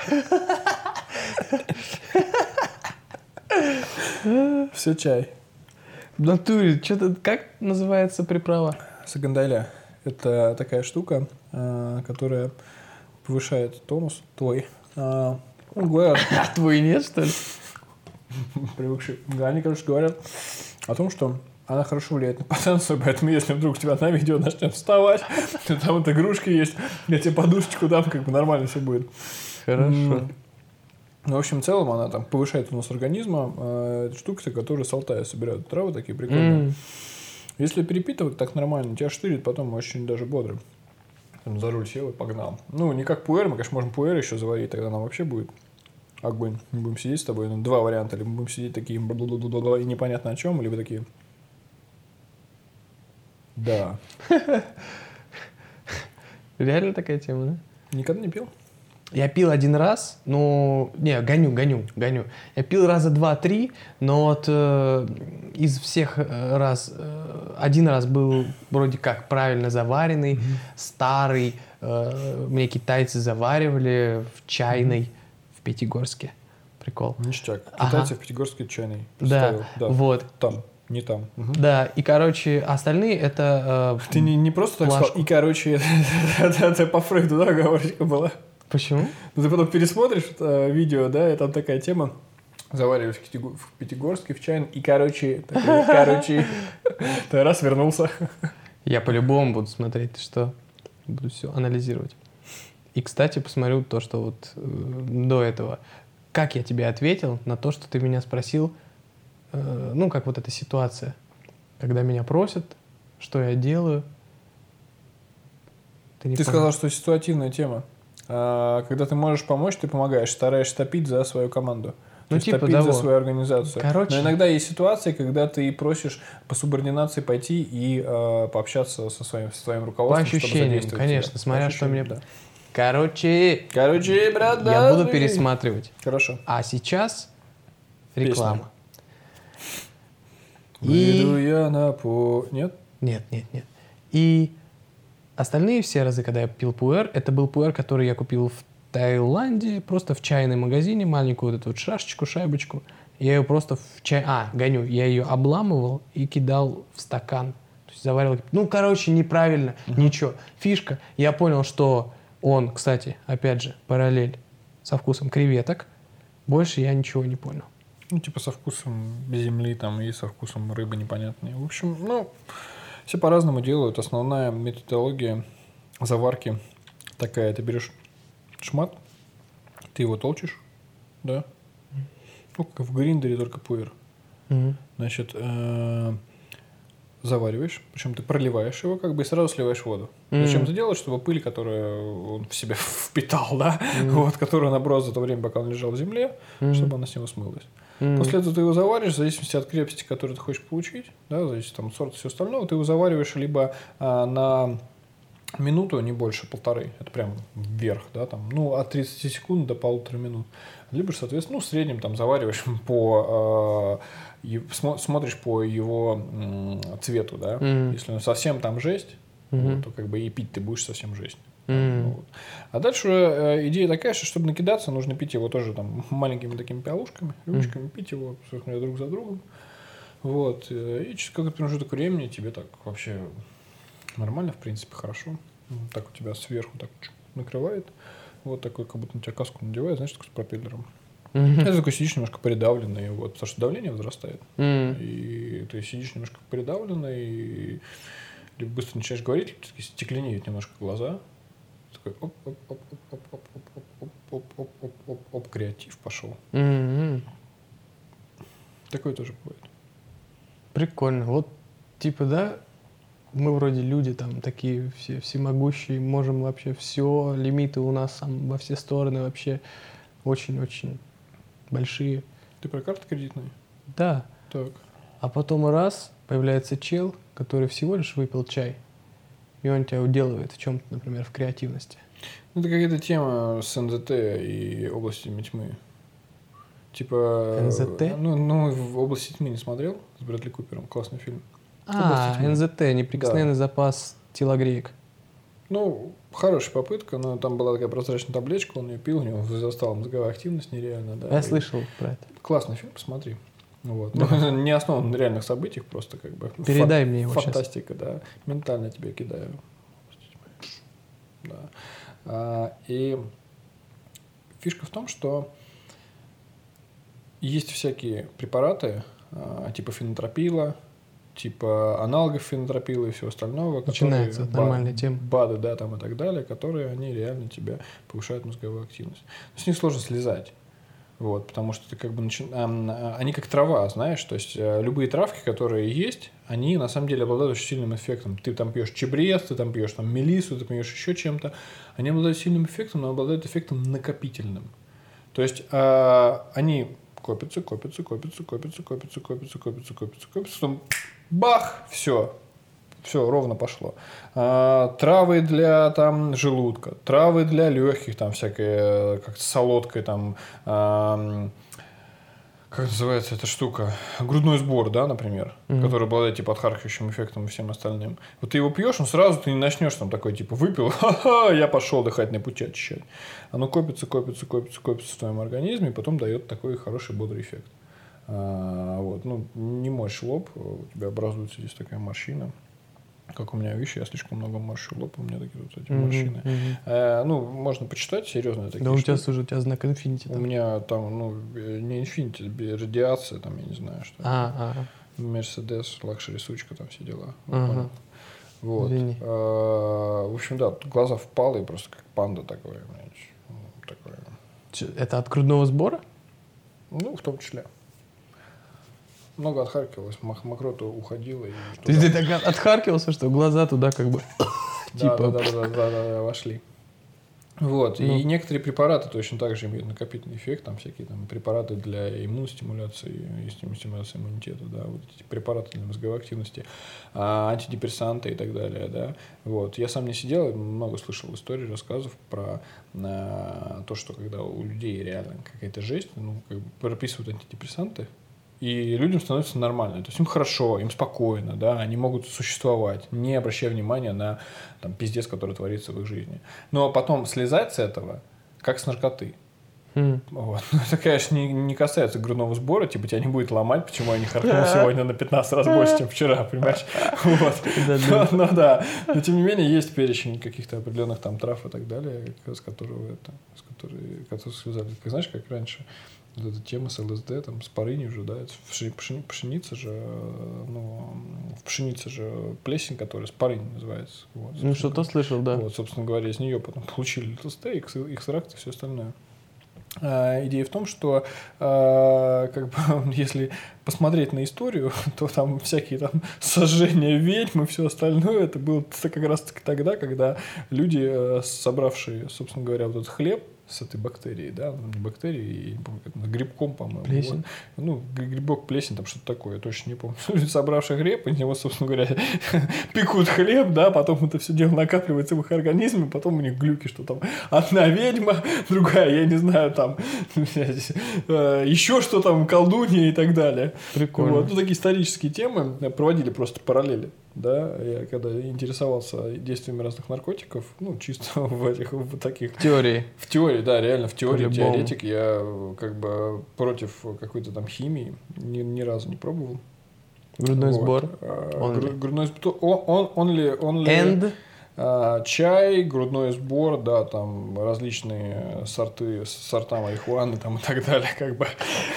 Все чай. В натуре, что-то, как называется приправа? Сагандайля. Это такая штука, а, которая повышает тонус твой, а, говорят. А твой нет, что ли? Привыкшие. Да, они, короче, говорят о том, что она хорошо влияет на потенцию, поэтому если вдруг у тебя на видео начнет вставать, то там вот игрушки есть, я тебе подушечку дам, как бы нормально все будет. Хорошо. Ну, в общем, в целом она там повышает у нас организма. Э, это штука, которые с Алтая собирают травы такие прикольные. Mm. Если перепитывать так нормально, тебя штырит потом очень даже бодрым. Там за руль сел и погнал. Ну, не как пуэр, мы, конечно, можем пуэр еще заварить, тогда нам вообще будет огонь. Мы будем сидеть с тобой, ну, два варианта. Либо мы будем сидеть такие и непонятно о чем, либо такие... Да. Реально такая тема, да? Никогда не пил? Я пил один раз, ну, не, гоню, гоню, гоню. Я пил раза два-три, но вот э, из всех э, раз, э, один раз был вроде как правильно заваренный, mm-hmm. старый, э, мне китайцы заваривали в чайной mm-hmm. в Пятигорске. Прикол. Ништяк. Китайцы ага. в Пятигорске чайной. Да, да, вот. Там. Не там. Угу. Да, и, короче, остальные это... Э, Ты не, не просто так сказал, и, короче, это по Фрейду, да, оговорочка была? Почему? Ну, ты потом пересмотришь это видео, да, и там такая тема. Заваривались в Пятигорске в чайном, и, короче, такой, короче, ты раз вернулся. Я по-любому буду смотреть, что буду все анализировать. И, кстати, посмотрю то, что вот э, до этого. Как я тебе ответил на то, что ты меня спросил, э, ну, как вот эта ситуация, когда меня просят, что я делаю. Ты, не ты сказал, что ситуативная тема. А, когда ты можешь помочь, ты помогаешь, стараешься топить за свою команду. Ну, типа топить того. за свою организацию. Короче. Но иногда есть ситуации, когда ты просишь по субординации пойти и э, пообщаться со своим, со своим руководством. По ощущениям, конечно, смотря что мне... Да. Короче, Короче, брат, я буду пересматривать. Хорошо. А сейчас реклама. Выйду и... я на по... Нет? Нет, нет, нет. И Остальные все разы, когда я пил пуэр, это был пуэр, который я купил в Таиланде, просто в чайном магазине, маленькую вот эту вот шашечку, шайбочку. Я ее просто в чай... А, гоню. Я ее обламывал и кидал в стакан. То есть заваривал. Ну, короче, неправильно. Uh-huh. Ничего. Фишка. Я понял, что он, кстати, опять же, параллель со вкусом креветок. Больше я ничего не понял. Ну, типа со вкусом земли там и со вкусом рыбы непонятные. В общем, ну, все по-разному делают. Основная методология заварки такая. Ты берешь шмат, ты его толчишь, да? Ну, как в гриндере, только пуэр. Угу. Значит, э, завариваешь, причем ты проливаешь его как бы и сразу сливаешь воду. Mm. Зачем ты делаешь, чтобы пыль, которую он в себя впитал, да, mm. вот, которую он наброс за то время, пока он лежал в земле, mm. чтобы она с него смылась. Mm. После этого ты его заваришь, в зависимости от крепости, которую ты хочешь получить, да, в зависимости там, от сорта и всего остального, ты его завариваешь либо а, на минуту, не больше, полторы. Это прям вверх, да, там, ну, от 30 секунд до полутора минут. Либо, соответственно, ну, в среднем там завариваешь по, э, смотришь по его э, цвету, да. Mm-hmm. Если он совсем там жесть, вот, то как бы и пить ты будешь совсем жесть. Mm-hmm. Вот. А дальше э, идея такая, что чтобы накидаться, нужно пить его тоже там маленькими такими пиалушками, рюмочками, пить его, собственно, друг за другом. Вот. Э, и через какой-то промежуток времени тебе так вообще нормально, в принципе, хорошо. Так у тебя сверху так накрывает. Вот такой, как будто на тебя каску надевает, знаешь, такой с пропеллером. Mm-hmm. Это такой сидишь немножко придавленный, вот, потому что давление возрастает. Mm-hmm. И ты сидишь немножко придавленный, и либо быстро начинаешь говорить, стекленеют немножко глаза. Такой оп оп оп оп оп оп оп оп оп оп оп оп оп креатив пошел. Mm-hmm. Такое тоже бывает. Прикольно. Вот, типа, да, мы вроде люди там такие все всемогущие, можем вообще все, лимиты у нас там во все стороны вообще очень-очень большие. Ты про карты кредитные? Да. Так. А потом раз появляется чел, который всего лишь выпил чай, и он тебя уделывает в чем-то, например, в креативности. Ну, это какая-то тема с НЗТ и областями тьмы. Типа... НЗТ? Ну, ну, в области тьмы не смотрел с Брэдли Купером. Классный фильм. А, НЗТ, неприкосновенный да. запас телогреек. Ну, хорошая попытка, но там была такая прозрачная табличка, он ее пил, у него возрастала мозговая активность нереально. Да, Я и... слышал про это. Классный фильм, посмотри. Вот. Да. Ну, не основан на реальных событиях, просто как бы. Передай Фан- мне его Фантастика, сейчас. да. Ментально тебе кидаю. Да. А, и фишка в том, что есть всякие препараты, а, типа фенотропила, типа аналогов фенотропила и всего остального. Начинается которые, нормальная тема. БАДы, да, там и так далее, которые они реально тебя повышают мозговую активность. С них сложно слезать. Вот, потому что ты как бы начи... а, они как трава, знаешь, то есть а, любые травки, которые есть, они на самом деле обладают очень сильным эффектом. Ты там пьешь чебрец, ты там пьешь там мелису, ты пьешь еще чем-то. Они обладают сильным эффектом, но обладают эффектом накопительным. То есть а, они копятся, копятся, копятся, копятся, копятся, копятся, копятся, копятся, копятся, потом бах, все, все ровно пошло. А, травы для там желудка, травы для легких, там всякие, как солодкой там, а, как называется эта штука, грудной сбор, да, например, mm-hmm. который обладает типа отхаркивающим эффектом и всем остальным. Вот ты его пьешь, он сразу ты не начнешь там такой типа выпил, ха-ха, я пошел дыхательные пути очищать. Оно копится, копится, копится, копится в твоем организме и потом дает такой хороший бодрый эффект. А, вот, ну, не морщь лоб, у тебя образуется здесь такая морщина. Как у меня, видишь, я слишком много морщу лоб, у меня такие вот эти mm-hmm, морщины. Mm-hmm. А, ну, можно почитать, серьезно. Такие да, у тебя, слушай, у тебя знак Infinity. У меня там, ну, не Infinity, радиация, там, я не знаю, что. А, а. Мерседес, luxury сучка, там все дела. Ага. Вот. А, в общем, да, глаза впалые, просто как панда такой. такой. Это от грудного сбора? Ну, в том числе много отхаркивалось, мокрота уходила. И Ты, ты так отхаркивался, что глаза туда как бы типа... Да, да, да, да, да, вошли. Вот, ну. и некоторые препараты точно так же имеют накопительный эффект, там всякие там препараты для иммуностимуляции и стимуляции иммунитета, да, вот эти препараты для мозговой активности, а, антидепрессанты и так далее, да. Вот, я сам не сидел, много слышал историй, рассказов про а, то, что когда у людей реально какая-то жесть, ну, как бы прописывают антидепрессанты, и людям становится нормально. То есть им хорошо, им спокойно, да, они могут существовать, не обращая внимания на там, пиздец, который творится в их жизни. Но потом слезать с этого, как с наркоты. Mm. Вот. Ну, это, конечно, не, не касается грудного сбора, типа тебя не будет ломать, почему я не харкнул сегодня на 15 раз больше, чем вчера, понимаешь? Вот. Но да, но тем не менее есть перечень каких-то определенных там трав и так далее, с которого это, с которой, которые связали. Ты знаешь, как раньше вот эта тема с ЛСД, там, с парыней уже, да, это пшени, пшеница же, ну, в пшенице же плесень, которая с парынь называется. Вот, ну, что-то слышал, да. Вот, собственно говоря, из нее потом получили ЛСД, их экстракт и все остальное. А, идея в том, что э, как бы, если посмотреть на историю, то там всякие там сожжения ведьм и все остальное, это было как раз тогда, когда люди, э, собравшие, собственно говоря, вот этот хлеб, с этой бактерией, да, ну, не бактерией, я не помню, как грибком, по-моему. Плесень. Вот. Ну, грибок, плесень, там что-то такое, я точно не помню. Люди, собравшие хлеб, из него, собственно говоря, пекут хлеб, да, потом это все дело накапливается в их организме, потом у них глюки, что там одна ведьма, другая, я не знаю, там, э, еще что там, колдунья и так далее. Прикольно. Вот, ну, такие исторические темы проводили просто параллели да, я когда интересовался действиями разных наркотиков, ну, чисто в этих, в таких... В теории. В теории, да, реально, в теории, теоретик, я как бы против какой-то там химии ни, ни разу не пробовал. Грудной вот. сбор? А, грудной сбор, он, он, он ли... Он ли And? А, чай, грудной сбор, да, там различные сорты, сорта марихуаны там и так далее, как бы.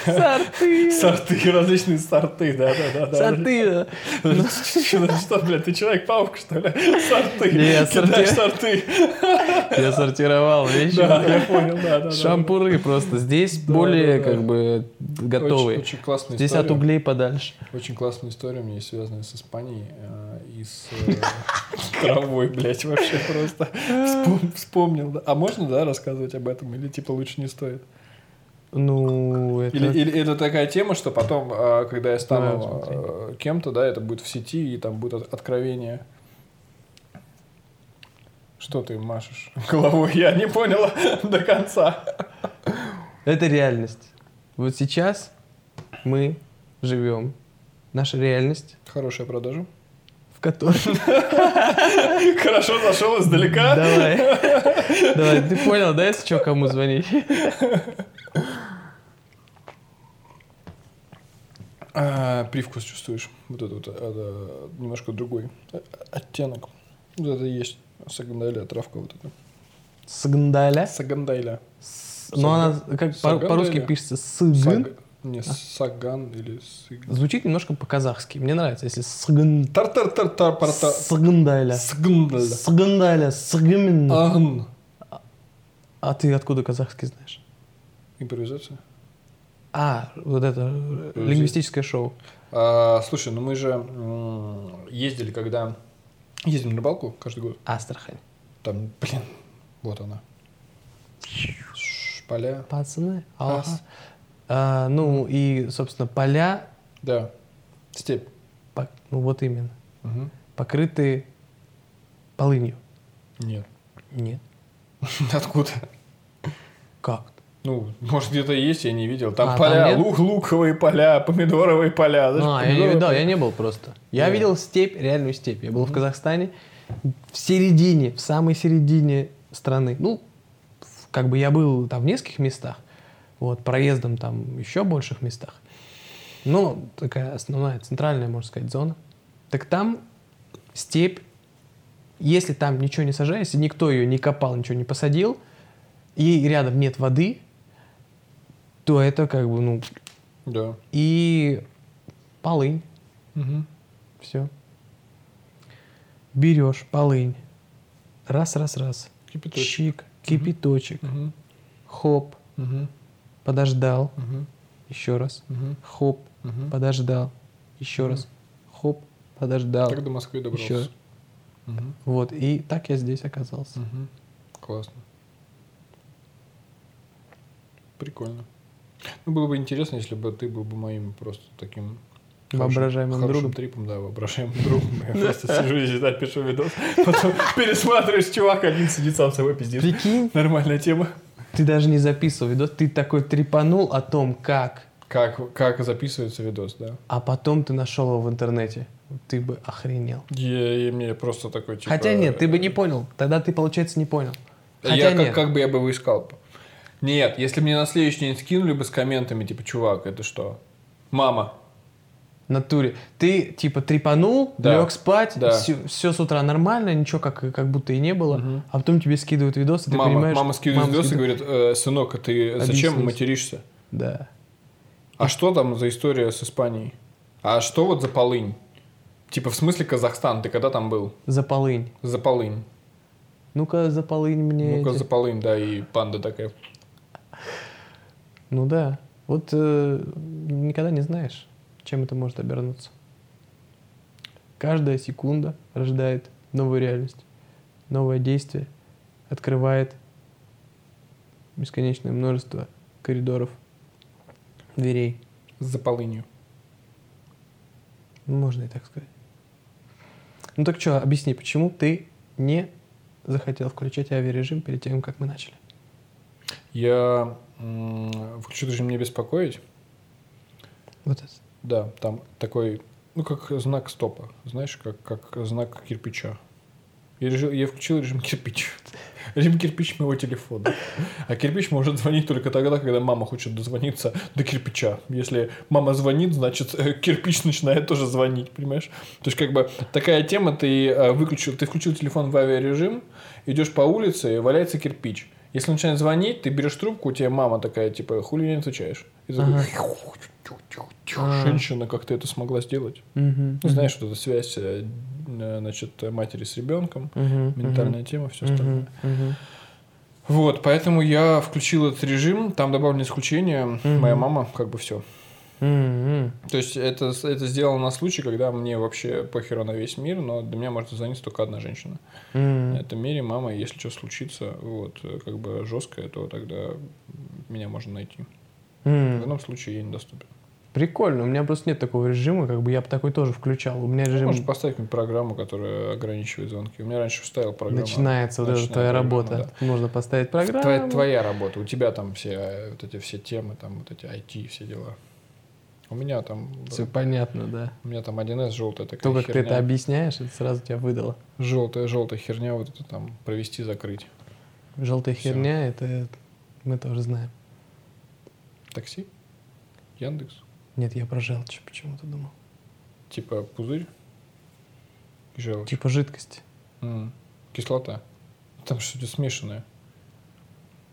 Сорты. Сорты, различные сорты, да, да, да. Сорты. Что, блядь, ты человек-паук, что ли? Сорты. Я сорти... Я сортировал вещи. Да, я понял, да, да. Шампуры просто. Здесь более, как бы, готовые. Очень классная Здесь от углей подальше. Очень классная история у меня есть, связанная с Испанией э, и с э, травой, блядь блядь, вообще просто вспом- вспомнил. А можно, да, рассказывать об этом? Или типа лучше не стоит? Ну, это... Или, или это такая тема, что потом, а, когда я стану да, кем-то, да, это будет в сети, и там будет откровение. Что ты машешь головой? Я не поняла до конца. Это реальность. Вот сейчас мы живем. Наша реальность. Хорошая продажа в котором... Хорошо зашел издалека. Давай. Давай, ты понял, да, если что, кому звонить? А, привкус чувствуешь. Вот это вот это, немножко другой оттенок. Вот это есть сагандаля, травка вот эта. Сагандаля? Сагандаля. Но она как по-русски пишется сыгын. Не, Саган или Сыган. Звучит немножко по-казахски. Мне нравится, если Сыган... Тар-тар-тар-тар парта. Сыгандаля. Сыгандаля. Сыгандаля. Сыгымин. Агн. А ты откуда казахский знаешь? Импровизация. А, вот это лингвистическое шоу. А, слушай, ну мы же ездили, когда ездим на рыбалку каждый год. Астрахань. Там, блин, вот она. Поля. Пацаны. Ага. А, ну и, собственно, поля. Да. Степь. По, ну вот именно. Угу. Покрыты полынью. Нет. Нет. Откуда? Как? Ну, может, где-то есть, я не видел. Там А, поля, там лук, луковые поля, помидоровые поля. Знаешь, А, я не помидоровые поля. я не был просто. Я Да. видел степь, реальную степь. Я был в Казахстане, в середине, в самой середине страны. Ну, как бы я был там в нескольких местах, вот, проездом там еще больших местах. Но такая основная, центральная, можно сказать, зона. Так там степь, если там ничего не сажаешь, если никто ее не копал, ничего не посадил, и рядом нет воды, то это как бы, ну, Да. и полынь. Мгм. Все. Берешь полынь. Раз, раз, раз. Кипяточек. Чик, кипяточек. Мгм. Хоп, Мгм. Подождал. Мгм. Еще раз. Мгм. Хоп, Мгм. подождал. Еще раз. Хоп, подождал. Так до Москвы добрался. Еще. Мгм. Вот, и так я здесь оказался. Мгм. Классно. Прикольно. Ну, было бы интересно, если бы ты был бы моим просто таким Воображаемым хорошим другом. трипом, да, воображаемым другом. Я просто сижу и читаю, пишу видос, потом пересматриваешь, чувак один сидит сам собой пиздит. Прикинь, Нормальная тема. Ты даже не записывал видос, ты такой трепанул о том, как, Как, как записывается видос, да? а потом ты нашел его в интернете. Ты бы охренел. Я, и мне просто такой, типа... Хотя нет, ты бы не понял. Тогда ты, получается, не понял. Хотя я нет. как, как бы я бы его искал. Нет, если мне на следующий день скинули бы с комментами, типа, чувак, это что? Мама. Натуре. Ты типа трепанул, Да. лег спать, Да. все, с утра нормально, ничего как, как будто и не было, Мгм. а потом тебе скидывают видосы, ты мама, понимаешь... мама скидывает видос и скидывает- говорит, «Э, сынок, а ты зачем материшься? Да. А что там за история с Испанией? А что вот за полынь? Типа, в смысле Казахстан? Ты когда там был? За полынь. За полынь. Ну-ка, за полынь мне... Ну-ка, эти- за полынь, да, и панда такая. Ну да. Вот э, никогда не знаешь, чем это может обернуться. Каждая секунда рождает новую реальность, новое действие, открывает бесконечное множество коридоров, дверей. За полынью. Можно и так сказать. Ну так что, объясни, почему ты не захотел включать авиарежим перед тем, как мы начали? Я включу режим «Не беспокоить». Вот это. Да, там такой, ну, как знак стопа. Знаешь, как, как знак кирпича. Я, решил, я включил режим кирпич. Режим кирпич моего телефона. А кирпич может звонить только тогда, когда мама хочет дозвониться до кирпича. Если мама звонит, значит э, кирпич начинает тоже звонить, понимаешь? То есть как бы такая тема, ты э, выключил, ты включил телефон в авиарежим, идешь по улице, и валяется кирпич. Если он начинает звонить, ты берешь трубку, у тебя мама такая, типа, хули не отвечаешь? И такой, Ага. Женщина, как ты это смогла сделать? Мгм. Ну, знаешь, вот эта связь, э, э, значит, матери с ребенком, Мгм. ментальная тема, все остальное. Мгм. Вот, поэтому я включил этот режим, там добавлено исключение, Мгм. моя мама, как бы все. Мгм. То есть это, это сделано на случай, когда мне вообще похеру на весь мир, но до меня может звонить только одна женщина. В Мгм. этом мире мама, если что случится, вот, э, как бы жесткое, то тогда меня можно найти. В Мгм. ином случае я недоступен. Прикольно, у меня просто нет такого режима, как бы я бы такой тоже включал. У меня режим Можешь поставить программу, которая ограничивает звонки. У меня раньше вставил программу. начинается вот эта твоя работа. Можно поставить да. программу. Твоя, твоя работа. У тебя там все э, вот эти все темы, там вот эти IT, все дела. У меня там... Все понятно, да. У меня там 1С желтая такая То, как ты херня. это объясняешь, это сразу тебя выдало. Желтая, желтая херня, вот это там провести, закрыть. Желтая Всё. херня, это мы тоже знаем. Такси? Яндекс? Нет, я про желчь почему-то думал. Типа пузырь? Желчь. Типа жидкость. М. Кислота. Там что-то смешанное.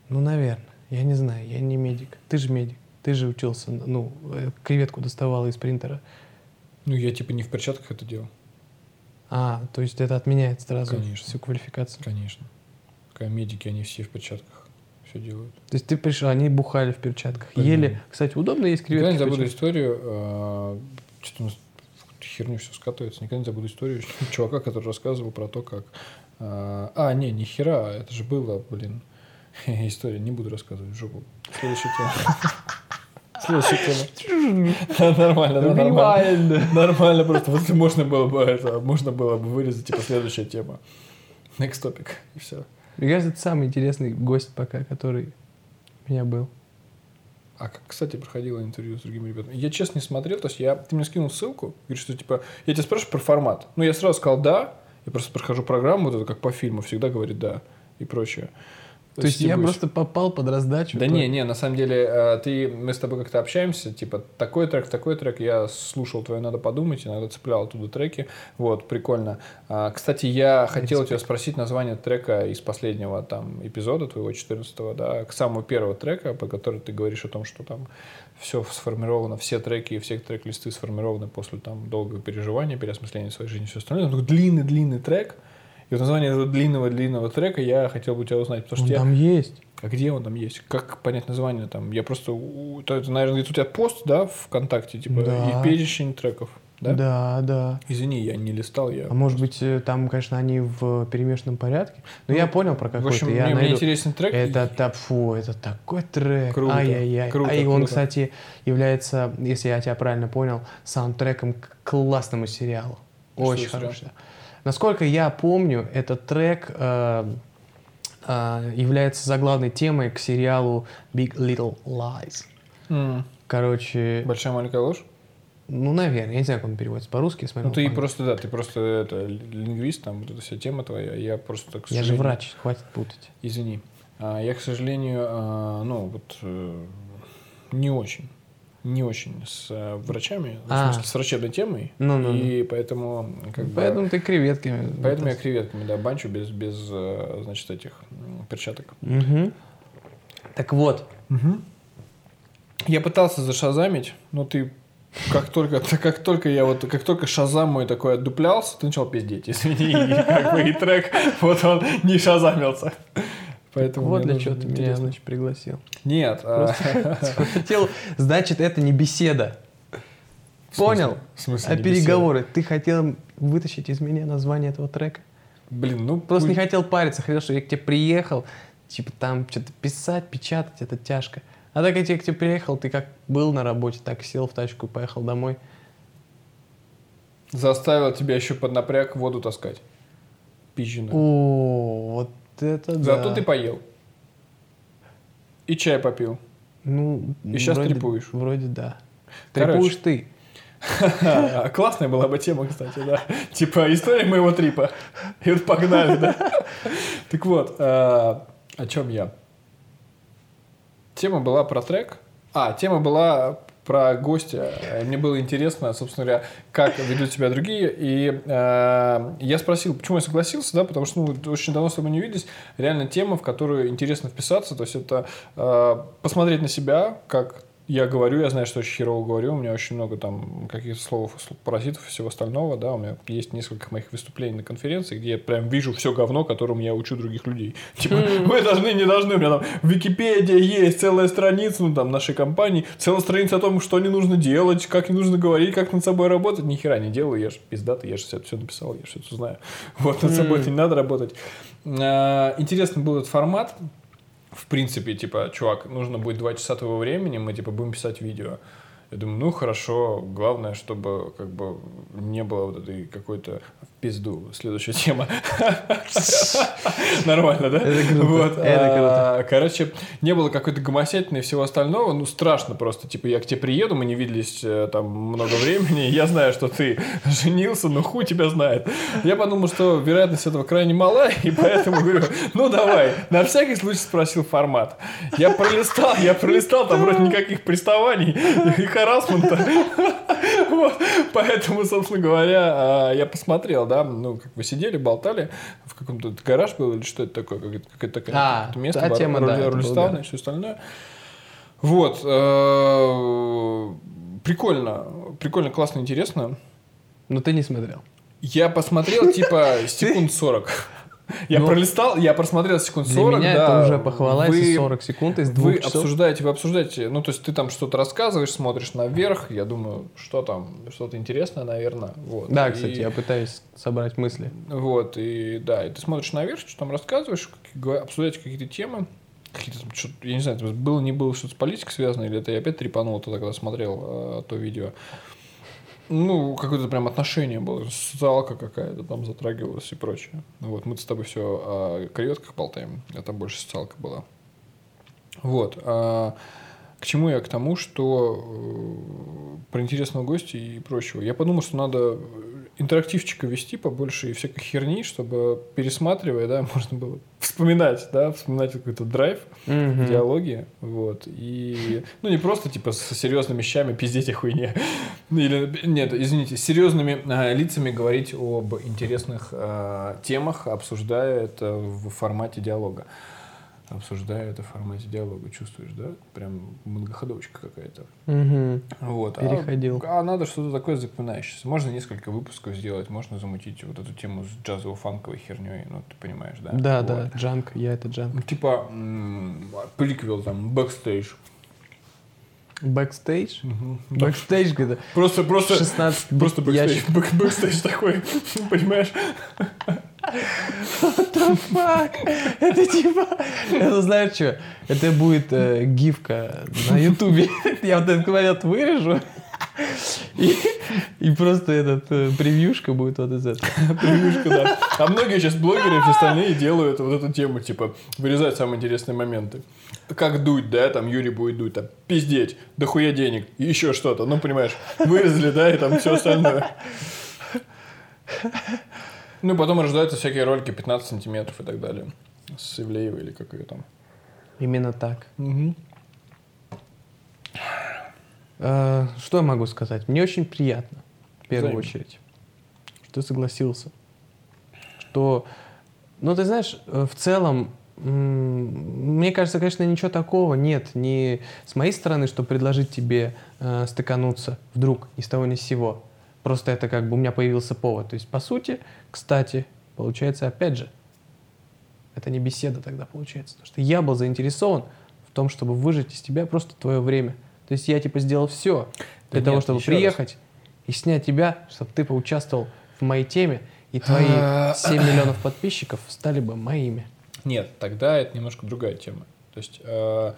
Ну, наверное. Я не знаю, я не медик. Ты же медик. Ты же учился, ну, э, креветку доставала из принтера. Ну, я типа не в перчатках это делал. А, то есть это отменяет сразу Конечно. всю квалификацию. Конечно. Медики, они все в перчатках все делают. То есть ты пришел, они бухали в перчатках. Конечно. Ели. Кстати, удобно есть Никогда креветки. не забуду историю. э, Что-то у нас херню все скатывается. Никогда не забуду историю чувака, который рассказывал про то, как... э, А, не, ни хера, это же было, блин. История, не буду рассказывать жопу. Следующая тема. Следующая тема. Нормально. Нормально. Нормально просто. Вот можно было бы это, можно было бы вырезать, типа, следующая тема. Next topic. И все. Мне кажется, это самый интересный гость пока, который у меня был. А как, кстати, проходило интервью с другими ребятами? Я честно не смотрел, то есть я, ты мне скинул ссылку, говоришь, что типа, я тебя спрашиваю про формат. Ну, я сразу сказал да, я просто прохожу программу, вот это как по фильму, всегда говорит да и прочее. То есть я просто попал под раздачу. Да то- не, не, на самом деле, э, ты, мы с тобой как-то общаемся, типа, такой трек, такой трек, я слушал твое «Надо подумать», иногда цеплял оттуда треки, вот, прикольно. А, Кстати, я хотел у тебя спросить название трека из последнего там эпизода твоего 14 да, к самого первого трека, по которому ты говоришь о том, что там все сформировано, все треки и все трек-листы сформированы после там долгого переживания, переосмысления своей жизни и все остальное. Ну, длинный-длинный трек, и вот название этого длинного-длинного трека я хотел бы у тебя узнать, потому Он что я... там есть. А где он там есть? Как понять название там? Я просто... Это, наверное, у тебя пост, да, ВКонтакте, типа, Да. и перечень треков, да? Да, да. Извини, я не листал, я... А может быть, э, там, конечно, они в перемешанном порядке. Но Ну, я понял про В какой-то. общем, я мне, мне найду. интересен трек. Это так, фу, это такой трек. Круто, Ай-яй-яй. круто, а и он, круто. кстати, является, если я тебя правильно понял, саундтреком к классному сериалу. Что Очень сериал? Насколько я помню, этот трек э, э, является заглавной темой к сериалу Big Little Lies. М, Короче, Большая маленькая ложь? ну, наверное, я не знаю, как он переводится по-русски. Ну, ты по-английски. просто, да, ты просто это, лингвист, там, вот эта вся тема твоя, я просто так... Я же врач, хватит путать. Извини. А, Я, к сожалению, а, ну, вот э, не очень, не очень с э, врачами, в А. смысле, с врачебной темой, Ну-ну-ну. и поэтому, как бы... Поэтому ты креветками. Поэтому я креветками, да, банчу без, без э, значит, этих перчаток. Так вот, Я пытался зашазамить, но ты как только, как только я вот, как только шазам мой такой отдуплялся, ты начал пиздеть, извини, и как бы и трек, вот он не шазамился. Поэтому вот для чего ты меня, значит, пригласил. Нет. а, Хотел, значит, это не беседа. Понял? В смысле? А беседа? переговоры. Ты хотел вытащить из меня название этого трека. Блин, ну... Просто не хотел париться, хотел, что я к тебе приехал, типа там что-то писать, печатать, это тяжко. А так я к тебе приехал, ты как был на работе, так сел в тачку и поехал домой. Заставил тебя еще под напряг воду таскать. Пизженую. О, вот это да. Зато ты поел. И чай попил. Ну, И щас вроде- трепуешь. Вроде да. Короче. Ты. Классная была бы тема, кстати, да. Типа история моего трипа. И вот погнали, да. Так вот, а, о чем я? Тема была про трек. А, тема была про гостя. Мне было интересно, собственно говоря, как ведут себя другие. И э, я спросил, почему я согласился, да, потому что ну, очень давно с тобой не виделись. Реально тема, в которую интересно вписаться. То есть это э, посмотреть на себя, как я говорю, я знаю, что очень херово говорю, у меня очень много там каких-то слов, паразитов и всего остального, да, у меня есть несколько моих выступлений на конференции, где я прям вижу все говно, которому я учу других людей. Типа, вы должны, не должны, у меня там Википедия есть, целая страница, ну, там, нашей компании, целая страница о том, что не нужно делать, как не нужно говорить, как над собой работать, ни хера не делаю, я же пиздатый, я же все, все написал, я же все знаю. Вот, над собой это не надо работать. А, Интересный был этот формат, в принципе, типа, чувак, нужно будет два часа твоего времени, мы, типа, будем писать видео. Я думаю, ну, хорошо, главное, чтобы, как бы, не было вот этой какой-то пизду. Следующая тема. Нормально, да? Это круто, Вот, это а, Короче, не было какой-то гомосятины и всего остального. Ну, страшно просто. Типа, я к тебе приеду, мы не виделись э, там много времени. Я знаю, что ты женился, но хуй тебя знает. Я подумал, что вероятность этого крайне мала, и поэтому говорю, ну, давай. На всякий случай спросил формат. Я пролистал, я пролистал, там вроде никаких приставаний и харасмента. Вот. Поэтому, собственно говоря, а, я посмотрел, да, ну, как вы сидели, болтали, в каком-то гараж был или что это такое, какое-то такое А, место, та бар- тема, руль- да, рулистан и все остальное. Вот. э, Прикольно. Прикольно, классно, интересно. Но ты не смотрел. Я посмотрел, типа, секунд 40. Я Ну, пролистал, я просмотрел секунд Для 40, меня да. это уже похвала, Вы- если 40 секунд из вы двух часов. обсуждаете, вы обсуждаете, ну, то есть ты там что-то рассказываешь, смотришь наверх, я думаю, что там, что-то интересное, наверное. Вот. Да, И- кстати, я пытаюсь собрать мысли. Вот, и да, и ты смотришь наверх, что там рассказываешь, как- обсуждаете какие-то темы, какие-то там, что я не знаю, было, не было что-то с политикой связано, или это я опять трепанул тогда, когда смотрел э, то видео. Ну, какое-то прям отношение было, социалка какая-то там затрагивалась и прочее. Вот, мы с тобой все о креветках болтаем, а там больше социалка была. Вот. а к чему я? К тому, что э, про интересного гостя и прочего. Я подумал, что надо интерактивчика вести побольше и всякой херни, чтобы пересматривая, да, можно было вспоминать, да, вспоминать какой-то драйв Мгм. диалоги, вот, и, ну, не просто, типа, с серьезными вещами пиздеть о хуйне, Ну, или, нет, извините, с серьезными а, лицами говорить об интересных а, темах, обсуждая это в формате диалога. Обсуждая это в формате диалога, чувствуешь, да? Прям многоходовочка какая-то. Мгм. Вот. Переходил. А, а надо что-то такое запоминающееся. Можно несколько выпусков сделать, можно замутить вот эту тему с джазово-фанковой херней, ну, ты понимаешь, да? Да, Вот. да, junk, я это junk. Ну, Типа м, приквел там, бэкстейдж. Бэкстейдж? Мгм. Бэкстейдж где-то Просто, просто, 16 просто бэкстейдж, бэкстейдж такой, понимаешь? Fuck! Это типа... Это знаешь что? Это будет э, гифка на ютубе. Я вот этот момент вырежу. И, и просто этот э, превьюшка будет вот из этого. Превьюшка, да. А многие сейчас блогеры и все остальные делают вот эту тему, типа, вырезать самые интересные моменты. Как дуть, да, там Юрий будет дуть, там, пиздеть, дохуя денег, и еще что-то, ну, понимаешь, вырезали, да, и там все остальное. Ну, потом рождаются всякие ролики 15 сантиметров и так далее. С Ивлеевой или как ее там. Именно так. Э, Что я могу сказать? Мне очень приятно, в первую Взаимно. очередь, что ты согласился. Что, ну, ты знаешь, э, в целом, мне кажется, конечно, ничего такого нет ни с моей стороны, что предложить тебе э, стыкануться вдруг ни с того ни с сего. Просто это как бы у меня появился повод. То есть, по сути, кстати, получается, опять же, это не беседа тогда получается. Потому что я был заинтересован в том, чтобы выжать из тебя просто твое время. То есть я типа сделал все для Да того, нет, чтобы еще раз. приехать и снять тебя, чтобы ты поучаствовал в моей теме, и твои А. 7 миллионов подписчиков стали бы моими. Нет, тогда это немножко другая тема. То есть, э,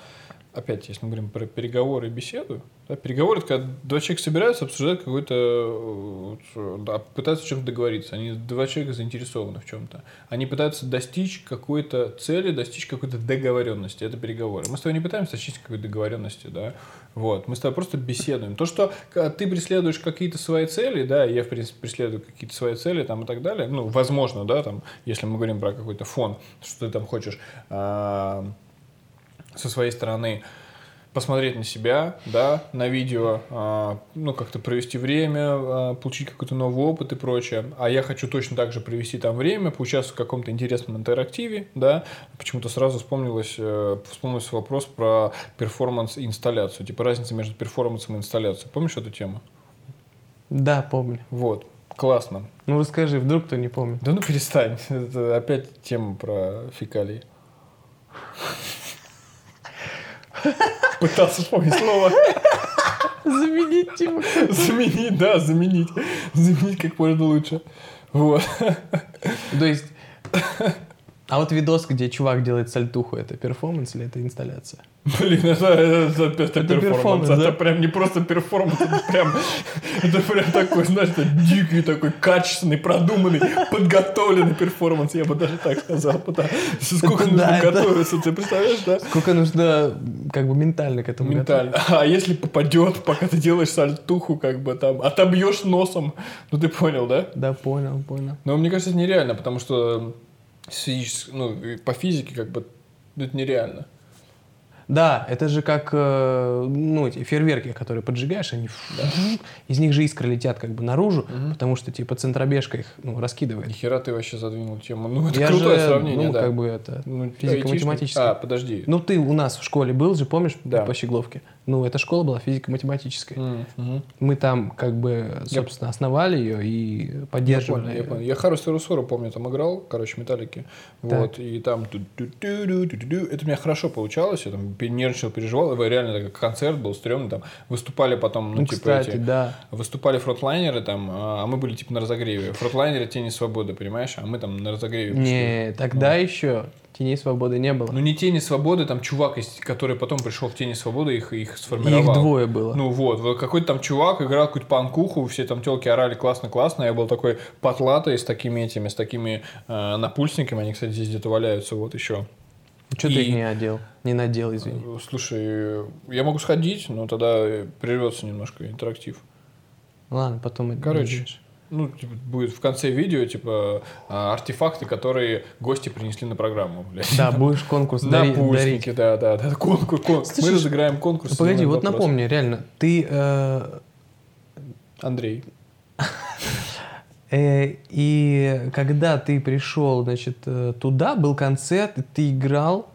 опять, если мы говорим про переговоры и беседу, да, переговоры это когда два человека собираются, обсуждают какой-то, э, да, пытаются о чем-то договориться. Они два человека заинтересованы в чем-то. Они пытаются достичь какой-то цели, достичь какой-то договоренности. Это переговоры. Мы с тобой не пытаемся достичь какой-то договоренности, да. Вот. Мы с тобой просто беседуем. То, что ты преследуешь какие-то свои цели, да, я, в принципе, преследую какие-то свои цели там и так далее, ну, возможно, да, там, если мы говорим про какой-то фон, что ты там хочешь а, со своей стороны посмотреть на себя, да, на видео, а, ну, как-то провести время, а, получить какой-то новый опыт и прочее. А я хочу точно так же провести там время, поучаствовать в каком-то интересном интерактиве, да. Почему-то сразу вспомнилось, э, вспомнился вопрос про перформанс и инсталляцию. Типа разница между перформансом и инсталляцией. Помнишь эту тему? Да, помню. Вот. Классно. Ну расскажи, вдруг кто не помнит. Да ну перестань. Это опять тема про фекалии. Пытался вспомнить слово. Заменить тему. Заменить, да, заменить. Заменить как можно лучше. Вот. То есть... А вот видос, где чувак делает сальтуху, это перформанс или это инсталляция? Блин, это, это, это, это Это перформанс. Это да? прям не просто перформанс, это прям, это прям такой, знаешь, это дикий такой, качественный, продуманный, подготовленный перформанс, я бы даже так сказал. Потому, сколько Это нужно да, это- готовиться, ты представляешь, да? Сколько нужно как бы ментально к этому Ментально. А если попадет, пока ты делаешь сальтуху, как бы там, отобьешь носом, ну ты понял, да? готовиться? Да, понял, понял. Но мне кажется, это нереально, потому что с физической- ну, по физике как бы это нереально. Да, это же как э, ну, эти фейерверки, которые поджигаешь, они из них же искры летят как бы наружу, потому что типа центробежка их ну, раскидывает. Нихера ты вообще задвинул тему. Ну, это Я крутое же, сравнение, ну, да. как бы это Ну, физико-математическое. А, подожди. Ну, ты у нас в школе был же, помнишь, Да. по Щегловке? Ну, эта школа была физико-математическая. Мгм. Мы там как бы, собственно, основали ее и Я поддерживали. понял, я понял. Я Хару Сарусору, помню, там играл, короче, металлики. Вот, и там это у меня хорошо получалось, я там нервничал, переживал, и реально такой концерт был стрёмный, там выступали потом, ну, Ну, типа кстати, эти, да. выступали фронтлайнеры там, а а мы были типа на разогреве. Фронтлайнеры Тени Свободы, понимаешь, а мы там на разогреве пришли. Не, тогда еще теней свободы не было. Ну не Тени Свободы, там чувак, который потом пришел в Тени Свободы, их, их Их сформировал. двое было. Ну вот, вот какой-то там чувак играл какую-то панкуху, все там телки орали классно-классно, я был такой потлатый с такими этими, с такими э, напульсниками, они, кстати, здесь где-то валяются, вот еще. Что ты и- их не одел? Не надел, извини. Э, Слушай, я могу сходить, но тогда прервется немножко интерактив. Ладно, потом... Короче. Ну, типа, будет в конце видео, типа, а, артефакты, которые гости принесли на программу, блядь. Да, будешь конкурс дари- дарить. Напульсники, да, да, да, конкурс, конкурс. Мы Слушай, разыграем конкурс. Ну, Погоди, вот вопрос. напомни, реально, ты э, Андрей. э, и когда ты пришел, значит, э, туда был концерт, ты играл,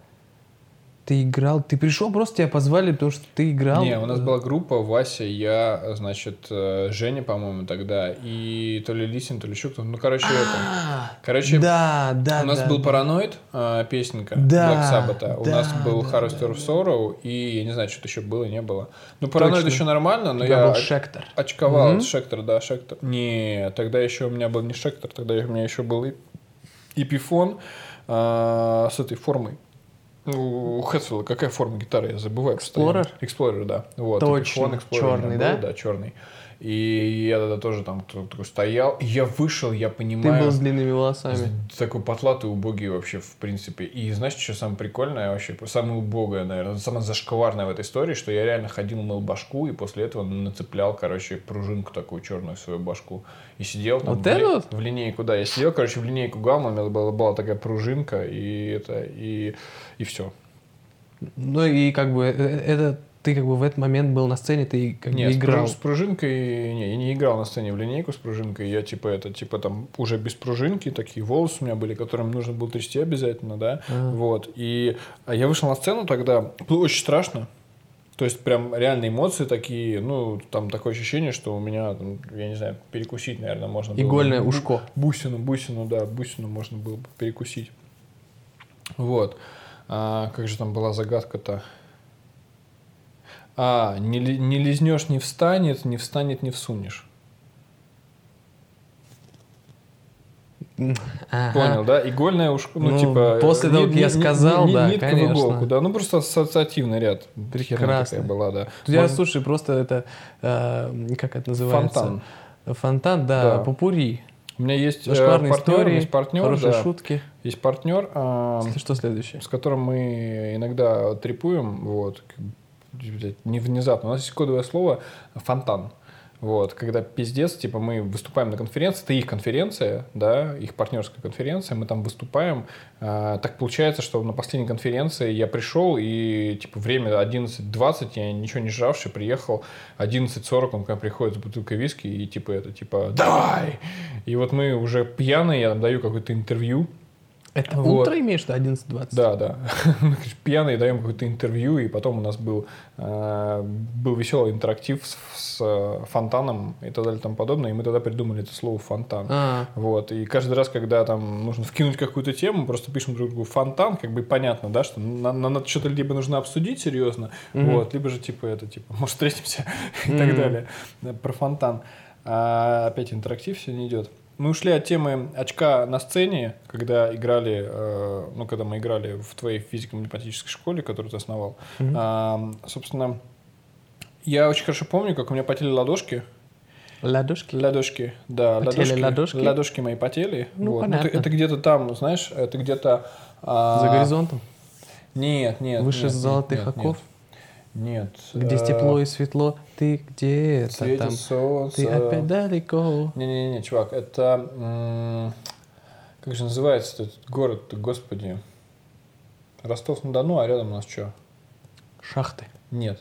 ты играл, ты пришел просто тебя позвали, потому что ты играл. Не, у нас была группа, Вася, я, значит, э, Женя, по-моему, тогда, и то ли Лисин, то ли еще кто-то. Ну, короче, это. А, Короче, да, да, у нас был параноид, э, песенка Black Sabbath. У нас был Harvester of. Sorrow, и я не знаю, что-то еще было, не было. Ну, параноид еще нормально, но я Шектор. очковал Шектор, да, Шектор. Не, тогда еще у меня был не Шектор, тогда у меня еще был Эпифон э, с этой формой. У Хэтфилда какая форма гитары, я забываю. постоянно. Explorer? Explorer, да. Вот, Точно. Explorer был, да? Да, черный. И я тогда тоже там такой стоял. И я вышел, я Ты понимаю... был с длинными волосами. Такой потлатый, убогий вообще, в принципе. И знаешь, что самое прикольное вообще? Самое убогое, наверное, самое зашкварное в этой истории, что я реально ходил, мыл башку, и после этого нацеплял, короче, пружинку такую черную в свою башку. И сидел там Вот в, ли- вот? в линейку, да. Я сидел, короче, в линейку гамма, у меня была, была такая пружинка, и это, и, и все. Ну и как бы э, это ты как бы в этот момент был на сцене, ты как Нет, бы играл. с пружинкой, не, я не играл на сцене в линейку с пружинкой, я типа это, типа там уже без пружинки, такие волосы у меня были, которым нужно было трясти обязательно, да, А. вот, и а я вышел на сцену тогда, было очень страшно, то есть прям реально эмоции такие, ну, там такое ощущение, что у меня, там, я не знаю, перекусить, наверное, можно было. Игольное ушко. Бусину, бусину, да, бусину можно было бы перекусить. Вот. А, как же там была загадка-то? А, не, не лизнешь, не встанет, не встанет, не всунешь. Ага. Понял, да? Игольная уж, ну, Ну, типа... после того, как я сказал, да, нитка в конечно. иголку, да. Ну, просто ассоциативный ряд. Прекрасно. такая была, да. Я, слушай, просто это, э, как это называется? Фонтан. Фонтан, да, Да. попури. У меня есть э, Зашкварные партнер, истории, есть партнер, хорошие да. шутки. Есть партнер, а, Если Что следующее? с которым мы иногда трепуем, вот, не внезапно. У нас есть кодовое слово «фонтан». Вот, когда пиздец, типа мы выступаем на конференции, это их конференция, да, их партнерская конференция, мы там выступаем. А, так получается, что на последней конференции я пришел, и типа время 11.20, я ничего не жравший, приехал, 11.40 он ко мне приходит с бутылкой виски, и типа это, типа, давай! И вот мы уже пьяные, я там даю какое-то интервью, Это Вот. утро имеешь, что 11.20? да, да. Мы, короче, Пьяные даем какое-то интервью, и потом у нас был, э, был веселый интерактив с, с, э, фонтаном и так далее и тому подобное, и мы тогда придумали это слово фонтан. А, Вот, и каждый раз, когда там нужно вкинуть какую-то тему, просто пишем друг другу фонтан, как бы понятно, да, что на- на- надо что-то либо нужно обсудить серьезно, Мгм. вот, либо же типа это, типа, может, встретимся и Мгм. так далее. Да, Про фонтан. А опять интерактив сегодня идет. Мы ушли от темы очка на сцене, когда играли, э, ну, когда мы играли в твоей физико-математической школе, которую ты основал. Мгм. А, собственно, я очень хорошо помню, как у меня потели ладошки, ладошки. Ладошки, да, Потели ладошки, ладошки? ладошки мои потели. Ну, Вот. понятно. это, это где-то там, знаешь, это где-то... а, За горизонтом? Нет, нет. Выше нет, золотых нет, оков? Нет. Где э, тепло и светло, ты где-то светит там. солнце. Ты опять далеко. Не-не-не, чувак, это... Как же называется этот город господи? Ростов-на-Дону, а рядом у нас что? Шахты. Нет.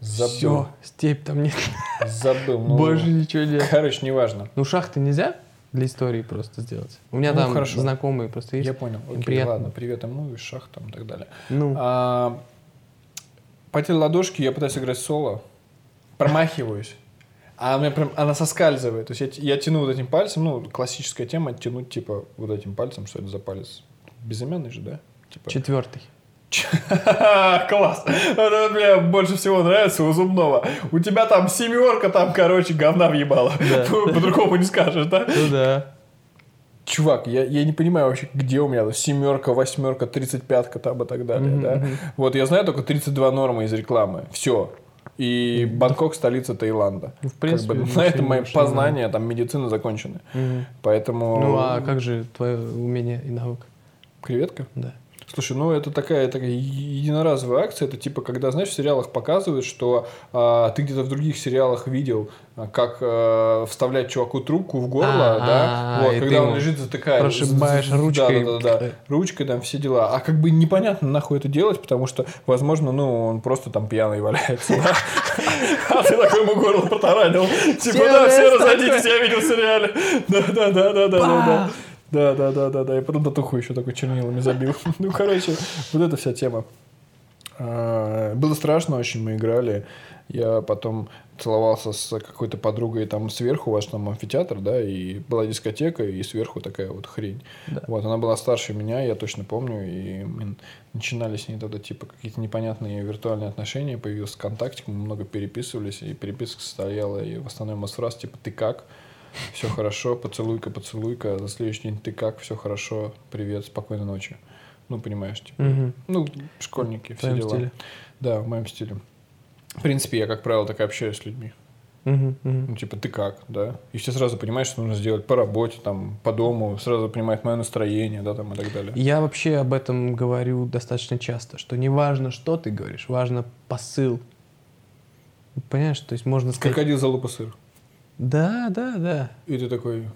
Забыл. Все, степь там нет. Забыл. ну, Больше ничего нет. Короче, неважно. Ну, шахты нельзя для истории просто сделать. У меня Ну, там хорошо. знакомые просто есть. Я понял. Окей, приятно. ладно. Привет из шах там и так далее. Ну, А, потели ладошки, я пытаюсь играть соло, промахиваюсь, а у меня прям она соскальзывает. То есть я, я тяну вот этим пальцем, ну, классическая тема, тянуть типа вот этим пальцем, что это за палец? Безымянный же, да? Типа. четвертый. Класс! Это мне больше всего нравится у зубного. У тебя там семерка, там, короче, говна въебала. Да. По-другому не скажешь, да? Ну да. Чувак, я, я не понимаю вообще, где у меня семерка, восьмерка, тридцать пятка там и так далее, Мгм, да? Вот я знаю только 32 нормы из рекламы. Все. И Бангкок столица Таиланда. Ну, в принципе, Как бы, на этом мои познания там медицины закончены. Мгм. Поэтому Ну, а как же твое умение и навык? креветка. Да. Слушай, ну это такая, такая единоразовая акция. Это типа, когда, знаешь, в сериалах показывают, что а, ты где-то в других сериалах видел, а, как а, вставлять чуваку трубку в горло, да, вот, когда он лежит, затыкает. прошибаешь ручкой. Да, да, да, да. Ручкой там все дела. А как бы непонятно, нахуй это делать, потому что, возможно, ну, он просто там пьяный валяется. А ты такой ему горло протаранил. Типа, да, все разойдитесь, я видел в сериале. Да, да, да, да, да, да, да. Да, да, да, да. И потом татуху еще такой чернилами забил. Ну, короче, вот эта вся тема. А, Было страшно очень, мы играли. Я потом целовался с какой-то подругой там сверху, у вас там амфитеатр, да, и была дискотека, и сверху такая вот хрень. Да. Вот, она была старше меня, я точно помню, и мы начинали с ней тогда, типа, какие-то непонятные виртуальные отношения, появился контактик, мы много переписывались, и переписка состояла и в основном из фраз, типа, ты как? Все хорошо, поцелуйка, поцелуйка, за следующий день ты как? Все хорошо, привет, спокойной ночи. Ну, понимаешь, типа. Мгм. Ну, школьники, В все дела. стиле. Да, в моем стиле. В принципе, я, как правило, так и общаюсь с людьми. Мгм, мгм. Ну, типа, ты как, да? И все сразу понимаешь, что нужно сделать по работе, там, по дому, сразу понимает мое настроение, да, там, и так далее. Я вообще об этом говорю достаточно часто, что не важно, что ты говоришь, важно посыл. Понимаешь, то есть можно сказать... Крокодил залупа сыр. Да, да, да. И ты такой,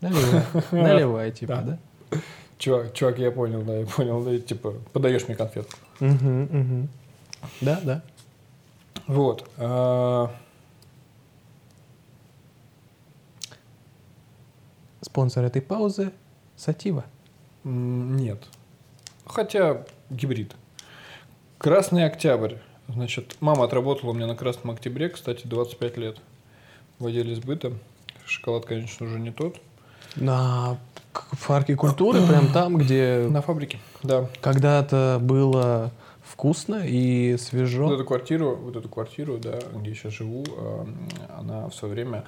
Наливай, наливай, типа, Да. чувак, чувак, я понял, да, я понял, да, типа, подаешь мне конфетку. Мгм, мгм. Да, да. Вот. а, Спонсор этой паузы – Сатива. Нет. Хотя гибрид. Красный октябрь. Значит, мама отработала у меня на Красном Октябре, кстати, 25 лет в отделе сбыта. Шоколад, конечно, уже не тот. А в парке культуры, прям там, где На фабрике, да. когда-то было вкусно и свежо. Вот эту квартиру, вот эту квартиру, да, где я сейчас живу, э, она в свое время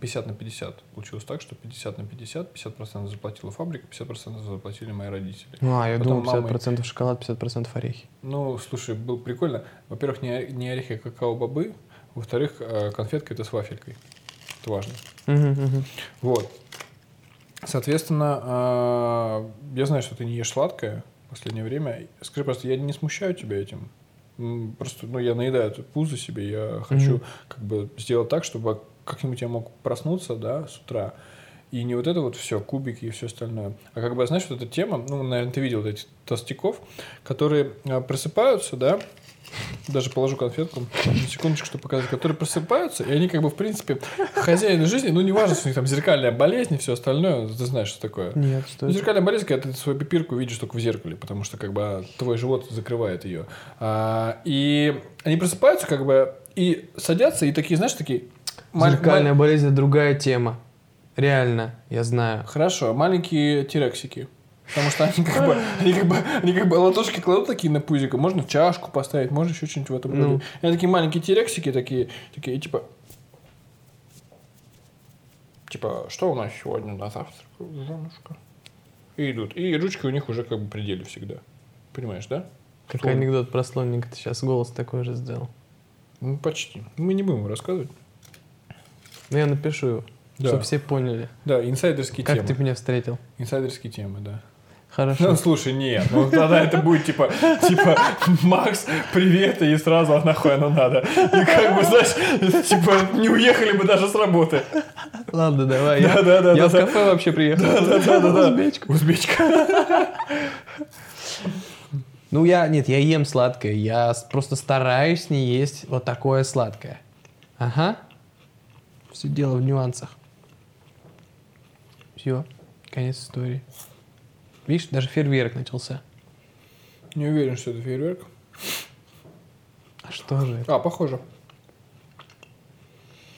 50 на 50. Получилось так, что 50 на 50, 50% заплатила фабрика, 50% заплатили мои родители. Ну, а я Потом думал, мама- 50% шоколад, 50% орехи. Ну, слушай, было прикольно. Во-первых, не, не орехи, а какао-бобы. Во-вторых, э, конфетка это с вафелькой. Это важно. Вот. Соответственно, э, я знаю, что ты не ешь сладкое в последнее время. Скажи просто, я не смущаю тебя этим? Просто, ну, я наедаю это пузо себе, я хочу как бы сделать так, чтобы как-нибудь я мог проснуться, да, с утра, и не вот это вот все, кубики и все остальное. А как бы, знаешь, вот эта тема, ну, наверное, ты видел вот этих толстяков, которые э, просыпаются, да, даже положу конфетку, на секундочку, чтобы показать, которые просыпаются, и они как бы, в принципе, хозяины жизни, ну, не важно, что у них там зеркальная болезнь и все остальное, ты знаешь, что такое. Нет, что зеркальная болезнь, когда ты свою пипирку видишь только в зеркале, потому что как бы а, твой живот закрывает ее. А, и они просыпаются как бы и садятся, и такие, знаешь, такие... маль- Зеркальная болезнь – это другая тема. Реально, я знаю. маль- Хорошо, маленькие тирексики. Потому что они как бы, они как бы, они как бы ладошки кладут такие на пузико, можно чашку поставить, можно еще что-нибудь в этом Ну. роде. И они такие маленькие тирексики, такие, такие, типа, типа, что у нас сегодня на завтрак, женушка? И идут. И ручки у них уже как бы при деле всегда. Понимаешь, да? Как Словно. анекдот про слоника, ты сейчас голос такой же сделал. Ну, почти. Мы не будем рассказывать. Ну, я напишу его, Да. чтобы все поняли, Да, инсайдерские как темы. ты меня встретил. Инсайдерские темы, да. Хорошо. Ну, слушай, нет, ну тогда это будет типа, типа, Макс, привет, и сразу, а нахуй оно надо. И как бы, знаешь, типа, не уехали бы даже с работы. Ладно, давай. Да, я да, да, я да, в да. кафе вообще приехал. Да, да, да, да, да. Узбечка. Узбечка. Ну, я, нет, я ем сладкое. Я просто стараюсь не есть вот такое сладкое. Ага. Все дело в нюансах. Все. Конец истории. Видишь, даже фейерверк начался. Не уверен, что это фейерверк. А что же это? А, похоже.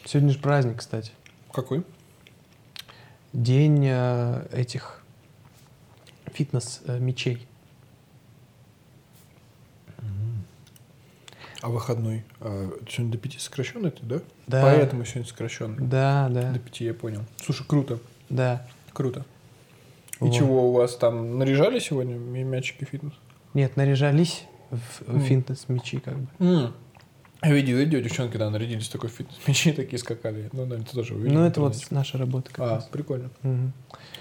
Сегодня же праздник, кстати. Какой? День э, этих фитнес-мечей. А выходной? А, сегодня до пяти сокращенный ты, да? Да. Поэтому сегодня сокращенный. Да, да, До пяти я понял. Слушай, круто. да. Круто. И Вот. чего у вас там наряжали сегодня мячики фитнес? Нет, наряжались в, в М. фитнес-мечи как бы. Я видел видео, девчонки, да, нарядились в такой фитнес. Мечи такие скакали. Ну, да, ты тоже увидел. Ну, это вот наша работа как А, раз. прикольно, Мгм.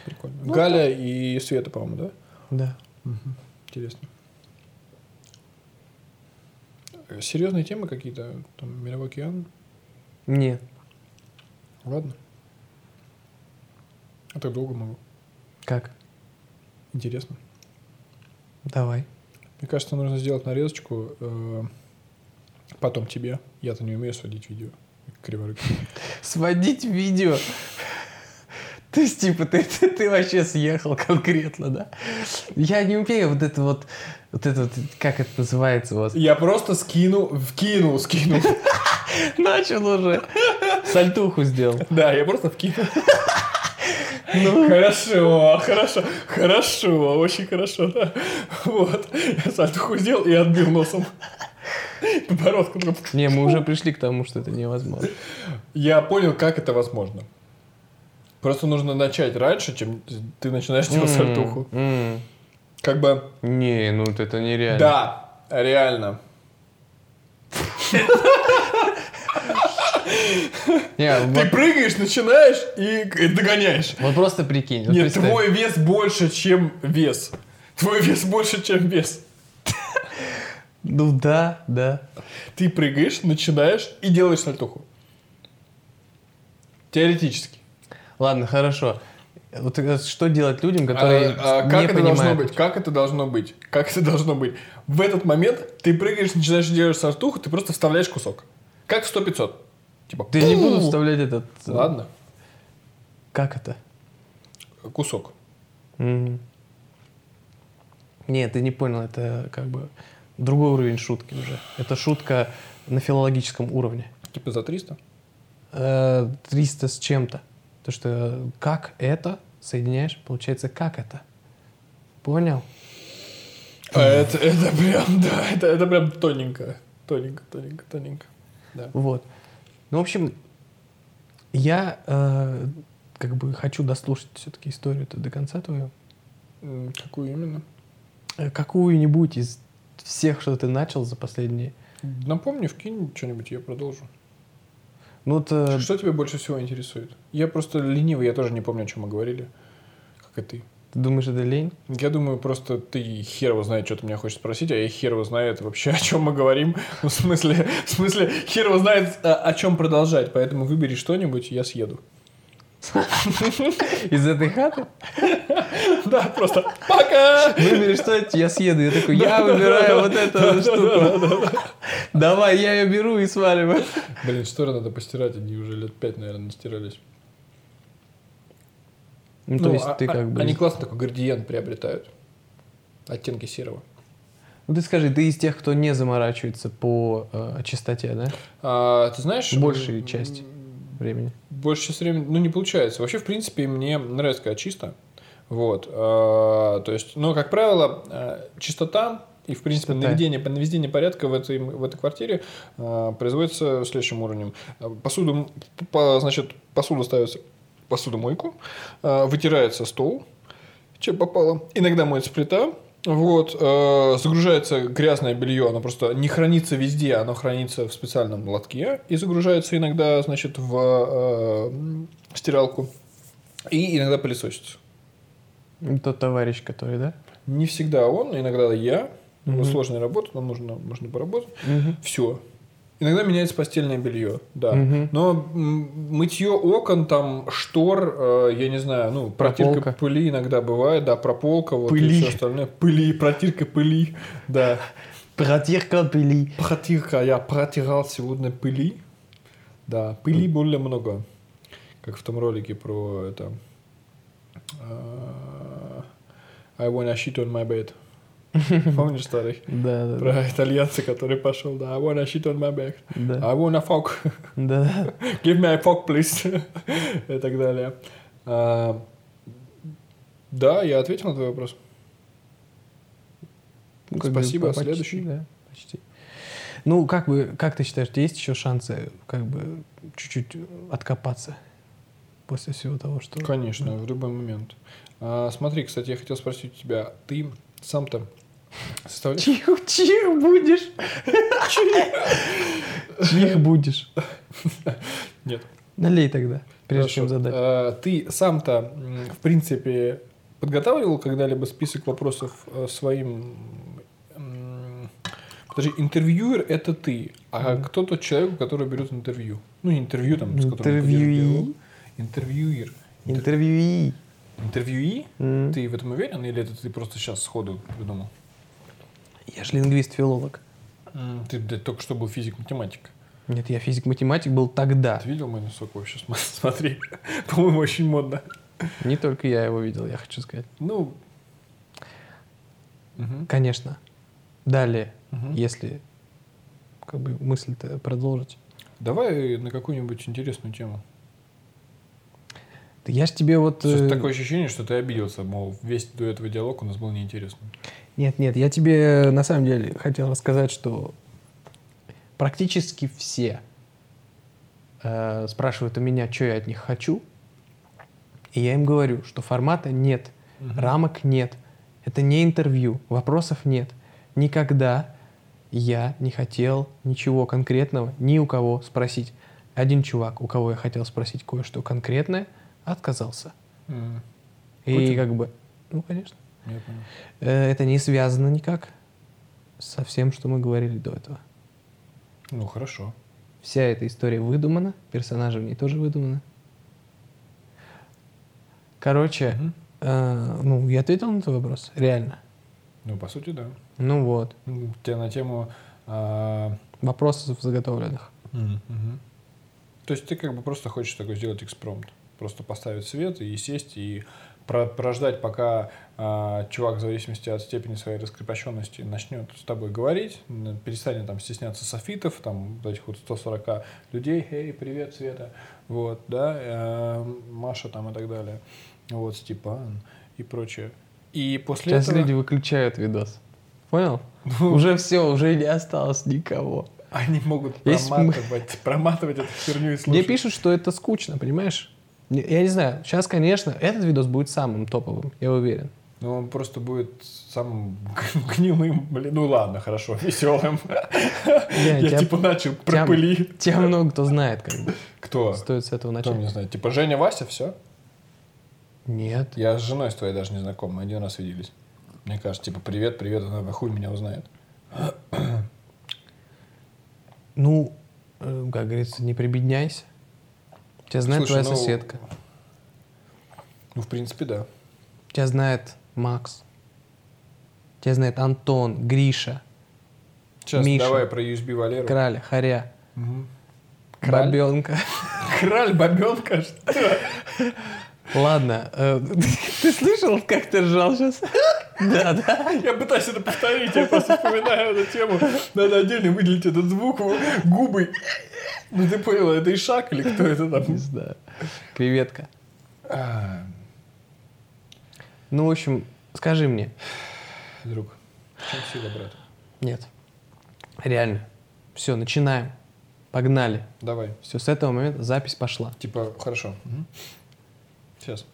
прикольно. Ну, Галя и Света, по-моему, да? Да. Интересно. Э, Серьезные темы какие-то? Там, Мировой океан? Нет. Ладно. А так долго могу. Как? Интересно. Давай. Мне кажется, нужно сделать нарезочку э, потом тебе. Я-то не умею сводить видео. Криворукий. Сводить видео. То есть, типа, ты, ты, ты вообще съехал конкретно, да? Я не умею вот это вот, вот это вот, как это называется у вас? Я просто скину, вкинул, скинул. Начал уже. Сальтуху сделал. Да, я просто вкинул. Хорошо, хорошо, хорошо, очень хорошо, да. Вот. Я сальтуху сделал и отбил носом. Подбородком. Не, мы уже пришли к тому, что это невозможно. Я понял, как это возможно. Просто нужно начать раньше, чем ты начинаешь делать сальтуху. М, Как бы. Не, ну это нереально. да, реально. Не, Ты вот, прыгаешь, начинаешь и догоняешь. вот просто прикинь. вот Нет, представь. твой вес больше, чем вес. Твой вес больше, чем вес. Ну да, да. Ты прыгаешь, начинаешь и делаешь сальтуху. Теоретически. Ладно, хорошо. Вот э, что делать людям, которые А, а не как это понимают? должно быть? Как это должно быть? Как это должно быть? В этот момент ты прыгаешь, начинаешь делать сальтуху, ты просто вставляешь кусок. Как в 100-500. Типа, Ты не буду вставлять этот... э, Ладно, Как это? кусок. Мгм. Нет, ты не понял, это как бы другой уровень шутки уже. Это шутка на филологическом уровне. Типа за 300. Э, 300 с чем-то. То что как это соединяешь, получается, как это? Понял? А это, это прям, да, это, это прям тоненько. Тоненько, тоненько, тоненько. Да. Вот. Ну, в общем, я э, как бы хочу дослушать все-таки историю-то до конца твою. Какую именно? Э, Какую-нибудь из всех, что ты начал за последние. Напомни, вкинь что-нибудь, я продолжу. Ну, вот, э, Что тебя больше всего интересует? Я просто ленивый, я тоже не помню, о чем мы говорили. Как и ты. Ты думаешь, это лень? Я думаю, просто ты хер его знает, что ты меня хочешь спросить, а я хер его знает вообще, о чем мы говорим. Ну, в смысле, в смысле, хер его знает, а, о чем продолжать. Поэтому выбери что-нибудь, я съеду. Из этой хаты? Да, просто пока! Выбери что я съеду. Я такой, я выбираю вот эту штуку. Давай, я ее беру и сваливаю. Блин, шторы надо постирать, они уже лет пять, наверное, не стирались. Ну, то Ну, есть а- ты а- как бы... Они классно такой градиент приобретают. Оттенки серого. Ну, ты скажи, ты из тех, кто не заморачивается по э, чистоте, да? А, ты знаешь... Большая м, часть времени. Больше часть времени, ну, не получается. Вообще, в принципе, мне нравится, когда чисто. Вот. а, то есть, ну, как правило, а, чистота и, в принципе, Чистота. наведение, наведение порядка в этой, в этой квартире а, производится следующим уровнем. Посуду, по- значит, посуда ставится посудомойку, а, вытирается стол, чем попало. Иногда моется плита, вот, э, загружается грязное белье, оно просто не хранится везде, оно хранится в специальном лотке и загружается иногда, значит, в э, стиралку и иногда пылесосится. Тот товарищ, который, да? Не всегда он, иногда я. Мгм. сложная работа, нам нужно, нужно поработать. Мгм. Все. Иногда меняется постельное белье, да. Мгм. Но мытье окон, там, штор, э, я не знаю, ну, протирка Прополка. пыли иногда бывает, да, прополка, вот, Пыли. и все остальное. Пыли, протирка пыли, да. Протирка пыли. Протирка, я протирал сегодня пыли. Да, пыли более много. Как в том ролике про это... э, I wanna shit on my bed. Помнишь старый? Да, да, Про итальянца, который пошел, да, I wanna shit on my bed. да. I wanna fuck. да. Give me a fuck, please. И так далее. А, Да, я ответил на твой вопрос. Ну, бы Спасибо, почти, следующий. Да, почти. Ну, как бы, как ты считаешь, есть еще шансы, как бы, чуть-чуть откопаться после всего того, что... Конечно, в любой момент. А, смотри, кстати, я хотел спросить у тебя, ты сам-то составляешь... Чих, чих будешь. Чих будешь. Нет. Налей тогда, прежде чем Хорошо. задать. А, Ты сам-то, в принципе, подготавливал когда-либо список вопросов э, своим... Подожди, интервьюер — это ты, а Мгм. кто тот человек, который берет интервью? Ну, не интервью, там, с которым ты Интервьюи. Интервьюер. Интер- Интервьюи. Интервьюи? М. Ты в этом уверен, или это ты просто сейчас сходу придумал? Я же лингвист-филолог. Ты, блядь, только что был физик-математик. Нет, я физик-математик был тогда. Ты видел мой носок вообще? См- Смотри. По-моему, очень модно. Не только я его видел, я хочу сказать. Ну... Мгм. Конечно. Далее, Мгм. если как бы мысль-то продолжить. Давай на какую-нибудь интересную тему. Да я ж тебе вот... Сейчас э, такое ощущение, что ты обиделся, мол, весь до этого диалог у нас был неинтересным. Нет, нет, я тебе на самом деле хотел рассказать, что практически все э, спрашивают у меня, что я от них хочу. И я им говорю, что формата нет, Мгм. рамок нет, это не интервью, вопросов нет. Никогда я не хотел ничего конкретного ни у кого спросить. Один чувак, у кого я хотел спросить кое-что конкретное, отказался. М, И Путин? как бы, ну, конечно. Э, Это не связано никак со всем, что мы говорили до этого. Ну, хорошо. Вся эта история выдумана, персонажи в ней тоже выдуманы. Короче, Мгм. э, ну, я ответил на твой вопрос, реально. Ну, по сути, да. Ну вот, Ну, У тебя на тему... а, вопросов заготовленных. мгм. То есть ты как бы просто хочешь такой сделать экспромт. Просто поставить свет и сесть, и прождать, пока а, чувак, в зависимости от степени своей раскрепощенности, начнет с тобой говорить, перестанет там стесняться софитов, там вот этих вот 140 людей, эй, привет, Света, вот, да, э, Маша там и так далее. вот Степан и прочее. И после Сейчас этого... люди выключают видос. Понял? Уже все, уже не осталось никого. Они могут проматывать, проматывать эту херню и Мне слушать. пишут, что это скучно, понимаешь? Я не знаю, сейчас, конечно, этот видос будет самым топовым, я уверен. Ну, он просто будет самым гнилым, блин, ну ладно, хорошо, веселым. Я, Я тебя, типа начал пропыли. тебя много кто знает, как бы. Кто? Стоит с этого Кто начать. не знает? Типа Женя, Вася, все? Нет. Я с женой с твоей даже не знаком, мы один раз виделись. Мне кажется, типа, привет, привет, она на хуй меня узнает. Ну, э, как говорится, не прибедняйся. Тебя знает Слушай, твоя ну- соседка. Ну, в принципе, да. Тебя знает Макс. Тебя знает Антон, Гриша, Сейчас Миша. давай про USB Валеру. Краля, Харя, Мгм. Краль? Бабенка. Краль, бабенка, что? Ладно, э, ты слышал, как ты ржал сейчас? Да, да. Я пытаюсь это повторить, я просто вспоминаю эту тему. Надо отдельно выделить этот звук, губы. Ну ты понял, это Ишак или кто это там? Не знаю. Креветка. А, Ну, в общем, скажи мне. Друг, в чем сила, брат? Нет. Реально. Все, начинаем. Погнали. Давай. Все, с этого момента запись пошла. Типа, хорошо. Сейчас.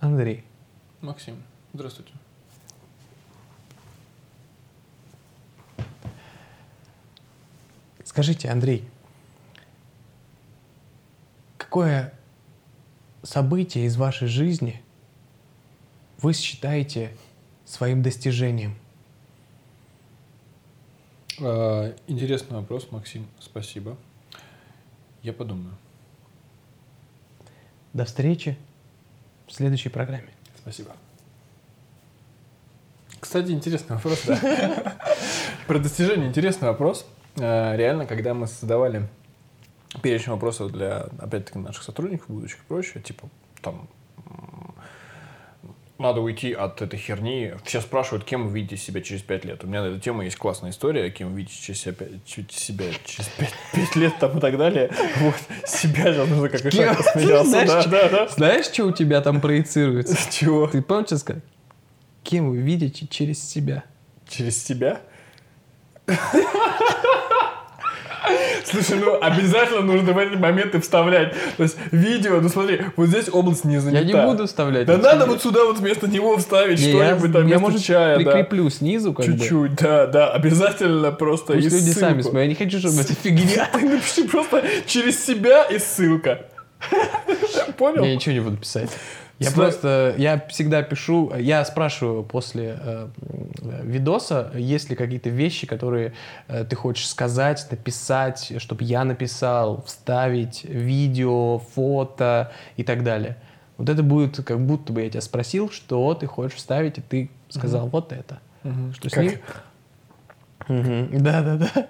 Андрей, Максим, здравствуйте. Скажите, Андрей, какое событие из вашей жизни вы считаете своим достижением? А, Интересный вопрос, Максим, спасибо. Я подумаю. До встречи в следующей программе. Спасибо. Кстати, интересный вопрос, да. Про достижение интересный вопрос. Э, Реально, когда мы создавали перечень вопросов для, опять-таки, наших сотрудников будущих и прочее, типа, там, надо уйти от этой херни. Все спрашивают, кем вы видите себя через пять лет. У меня на эту тему есть классная история, кем вы видите через себя, чуть себя через пять, пять лет там и так далее. Вот. Себя сейчас нужно как? Ишак посмеялся. Знаешь, Да, что- да, да. Знаешь, что у тебя там проецируется? Чего? Ты помнишь, сказать? Кем вы видите через себя? Через себя? Слушай, ну обязательно нужно в эти моменты вставлять. То есть видео, ну смотри, вот здесь область не занята. Я не буду вставлять. Да надо вот сюда вот вместо него вставить что-нибудь там я, вместо может, чая, да. прикреплю снизу, как бы. Чуть-чуть, да, да, обязательно просто Пусть люди сами смотрят. Я не хочу, чтобы это фигня. Ты напиши просто через себя и ссылка. Понял? Я ничего не буду писать. Я Сна- просто, я всегда пишу, я спрашиваю после э, видоса, есть ли какие-то вещи, которые э, ты хочешь сказать, написать, чтобы я написал, вставить видео, фото и так далее. Вот это будет, как будто бы я тебя спросил, что ты хочешь вставить, и ты сказал вот это. Мгм. Что с Как- ним? Мгм. Да-да-да.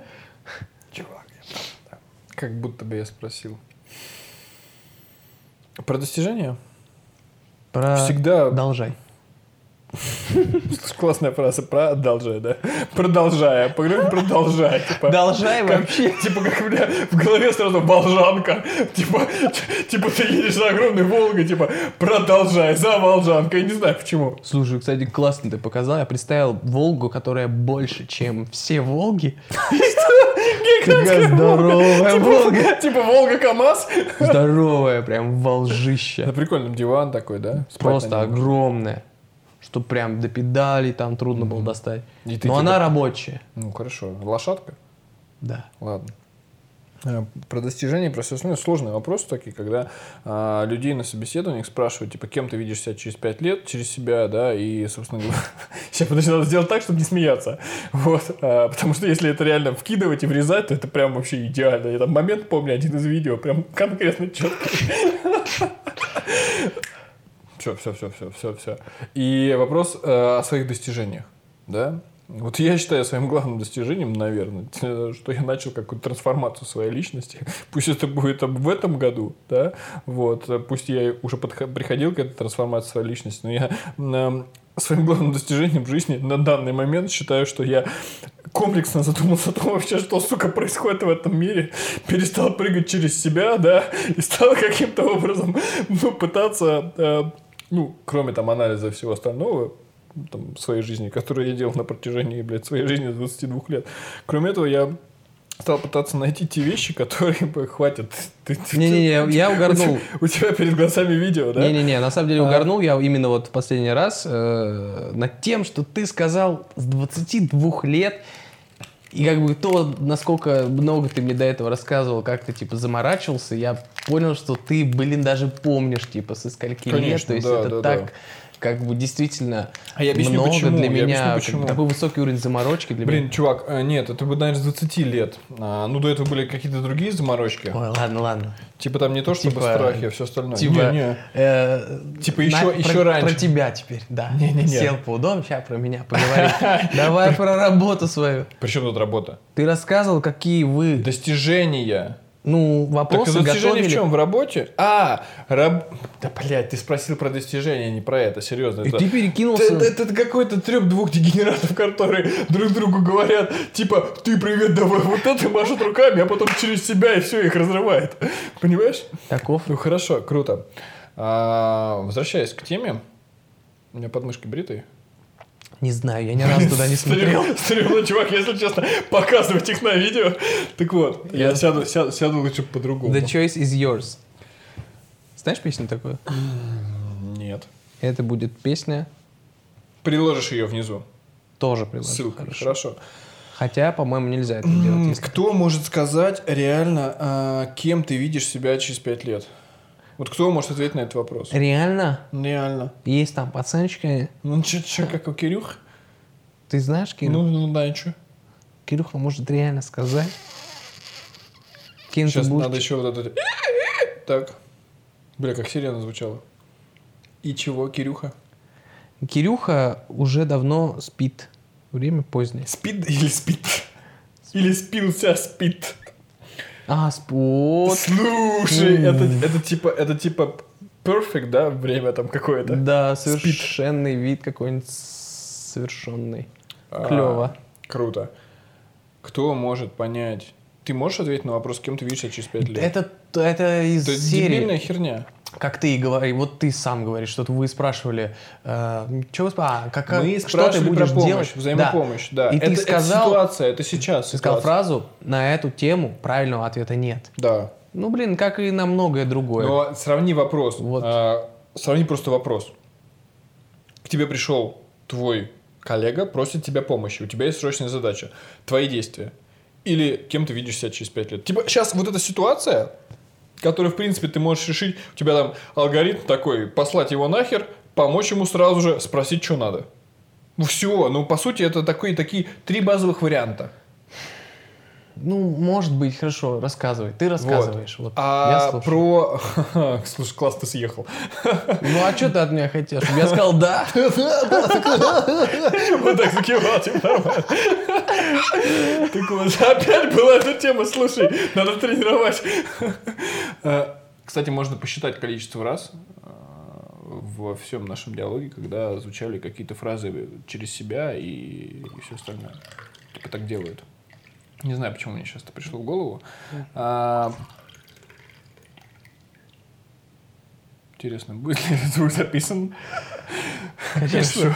Чувак, я правда. Как будто бы я спросил. Про достижения? Про... Всегда Продолжай. Классная фраза. Продолжай, да? Продолжая. Поговорим продолжай. Типа, Продолжай как, вообще. Типа, как у меня в голове сразу волжанка. Типа, типа ты едешь за огромной Волгой, типа, продолжай, за волжанкой. Я не знаю почему. Слушай, кстати, классно ты показал. Я представил Волгу, которая больше, чем все Волги. Какая здоровая Волга. Типа Волга КамАЗ. Здоровая, прям волжища. На прикольном диван такой, да? Просто на огромная. Что прям до педалей там трудно было достать. И Но типа- она рабочая. Ну, хорошо. Лошадка? Да. Ладно. Э, Про достижения, про все остальное сложный вопрос такие, когда а, людей на собеседованиях спрашивают, типа, кем ты видишь себя через пять лет, через себя, да, и, собственно говоря, сейчас подожди, надо сделать так, чтобы не смеяться, вот, а, потому что если это реально вкидывать и врезать, то это прям вообще идеально. Я там момент помню, один из видео, прям конкретно четкий. Все, все, все, все, все, все. И вопрос э, о своих достижениях, да? Вот я считаю своим главным достижением, наверное, что я начал какую-то трансформацию своей личности. Пусть это будет в этом году, да, вот, пусть я уже приходил к этой трансформации своей личности, но я м, своим главным достижением в жизни на данный момент считаю, что я комплексно задумался о том вообще, что, сука, происходит в этом мире, перестал прыгать через себя, да, и стал каким-то образом, ну, пытаться, э, ну, кроме там анализа всего остального, там, своей жизни, которую я делал на протяжении, блядь, своей жизни 22 лет. Кроме этого, я стал пытаться найти те вещи, которые бы хватит. Не-не-не, я угорнул. У тебя перед глазами видео, да? Не-не-не, на самом деле а. угорнул я именно вот в последний раз э, над тем, что ты сказал с 22 лет, и как бы то, насколько много ты мне до этого рассказывал, как ты, типа, заморачивался, я понял, что ты, блин, даже помнишь, типа, со скольки Конечно, лет. То есть да, это да, так... Да как бы действительно а я объясню, много почему. для меня. Я объясню, почему. Такой высокий уровень заморочки для Блин, меня. чувак, э, нет, это бы, наверное, с 20 лет. А, ну, до этого были какие-то другие заморочки. Ой, ладно, ладно. Типа там не то, чтобы типа, страхи, а все остальное. Типа, не, не. Э, типа еще, на, еще про, раньше. Про тебя теперь, да. Не, не, не. Сел поудобнее, сейчас про меня поговорим. Давай про работу свою. При чем тут работа? Ты рассказывал, какие вы... Достижения ну, вопросы так, достижение готовили. в чем? В работе? А, раб... Да, блядь, ты спросил про достижения, не про это, серьезно. И это... ты перекинулся... Это, это, это какой-то треп двух дегенератов, которые друг другу говорят, типа, ты привет, давай вот это, машут руками, а потом через себя и все, их разрывает. Понимаешь? Таков. Ну, хорошо, круто. А, возвращаясь к теме, у меня подмышки бритые. Не знаю, я ни разу туда не смотрел. Стремно, чувак, если честно, показывать их на видео. Так вот, я сяду, сяду, сяду лучше по-другому. The choice is yours. Знаешь песню такую? Нет. Это будет песня... Приложишь ее внизу. Тоже приложишь. Ссылка, хорошо. хорошо. Хотя, по-моему, нельзя это делать. Если... Кто может сказать реально, а, кем ты видишь себя через пять лет? Вот кто может ответить на этот вопрос? Реально? Реально. Есть там пацанчики. Ну, че, че, как у Кирюх? Ты знаешь Кирюх? Ну, ну да, и что? Кирюха может реально сказать. Кем Сейчас будешь... надо еще вот это... Так. Бля, как сирена звучала. И чего, Кирюха? Кирюха уже давно спит. Время позднее. Спит или спит? Или спился спит? А, спот. Слушай, это, это типа, это типа perfect, да, время там какое-то? Да, совершенный Спит. вид какой-нибудь совершенный. А, Клево. Круто. Кто может понять? Ты можешь ответить на вопрос, кем ты видишься через пять лет? Это, это из это серии. дебильная херня как ты и говори, вот ты сам говоришь, что вы спрашивали, э, что вы а, как, Мы что ты будешь про помощь, делать? взаимопомощь, да. да. И это, ты сказал, это ситуация, это сейчас. Ты сказал фразу, на эту тему правильного ответа нет. Да. Ну, блин, как и на многое другое. Но сравни вопрос. Вот. А, сравни просто вопрос. К тебе пришел твой коллега, просит тебя помощи, у тебя есть срочная задача. Твои действия. Или кем ты видишь себя через пять лет. Типа сейчас вот эта ситуация, который, в принципе, ты можешь решить. У тебя там алгоритм такой, послать его нахер, помочь ему сразу же, спросить, что надо. Ну, все. Ну, по сути, это такие, такие три базовых варианта. Ну, может быть, хорошо, рассказывай. Ты рассказываешь. Вот. вот а я про... Слушай, класс, ты съехал. Ну, а что ты от меня хотел? Чтобы я сказал «да»? Вот так закивал, типа нормально. Так вот, опять была эта тема, слушай, надо тренировать. А, кстати, можно посчитать количество раз а, во всем нашем диалоге, когда звучали какие-то фразы через себя и, все остальное. Только так делают. Не знаю, почему мне сейчас это пришло в голову. А, интересно, будет ли этот звук записан? Конечно.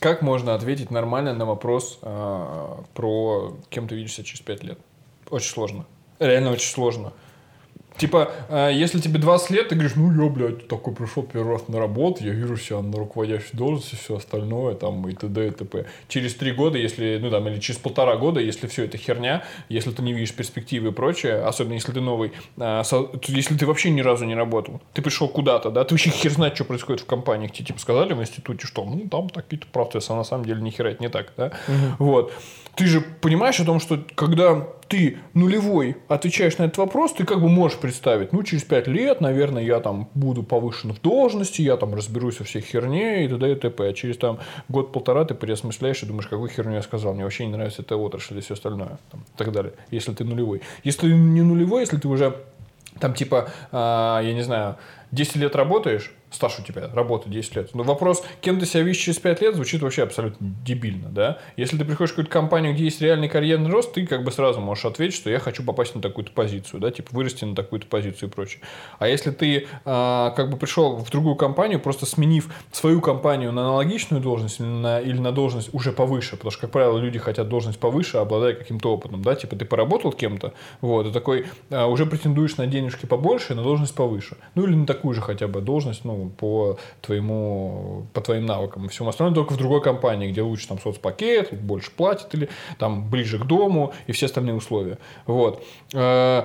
Как можно ответить нормально на вопрос э, про кем ты видишься через пять лет? Очень сложно. Реально очень сложно. Типа, э, если тебе 20 лет, ты говоришь, ну я, блядь, такой пришел первый раз на работу, я вижу себя на руководящей должности, все остальное, там, и т.д. и т.п. Через три года, если, ну там, или через полтора года, если все это херня, если ты не видишь перспективы и прочее, особенно если ты новый, э, если ты вообще ни разу не работал, ты пришел куда-то, да, ты вообще хер знает, что происходит в компаниях, тебе типа сказали в институте, что, ну, там какие-то процессы, а на самом деле ни хера это не так, да, угу. вот. Ты же понимаешь о том, что когда ты нулевой отвечаешь на этот вопрос, ты как бы можешь представить, ну, через пять лет, наверное, я там буду повышен в должности, я там разберусь во всей херне и т.д. и т.п. А через там год-полтора ты переосмысляешь и думаешь, какую херню я сказал, мне вообще не нравится эта отрасль и все остальное, там, и так далее, если ты нулевой. Если ты не нулевой, если ты уже там типа, э, я не знаю, 10 лет работаешь, стаж у тебя, работа 10 лет. Но вопрос, кем ты себя видишь через 5 лет, звучит вообще абсолютно дебильно, да? Если ты приходишь в какую-то компанию, где есть реальный карьерный рост, ты как бы сразу можешь ответить, что я хочу попасть на такую-то позицию, да, типа вырасти на такую-то позицию и прочее. А если ты а, как бы пришел в другую компанию, просто сменив свою компанию на аналогичную должность или на, или на должность уже повыше, потому что, как правило, люди хотят должность повыше, обладая каким-то опытом, да, типа ты поработал кем-то, вот, и такой а, уже претендуешь на денежки побольше, на должность повыше. Ну или на такую же хотя бы должность, ну, по твоему, по твоим навыкам. И всему остальному только в другой компании, где лучше там соцпакет, больше платят или там ближе к дому и все остальные условия. Вот. Э,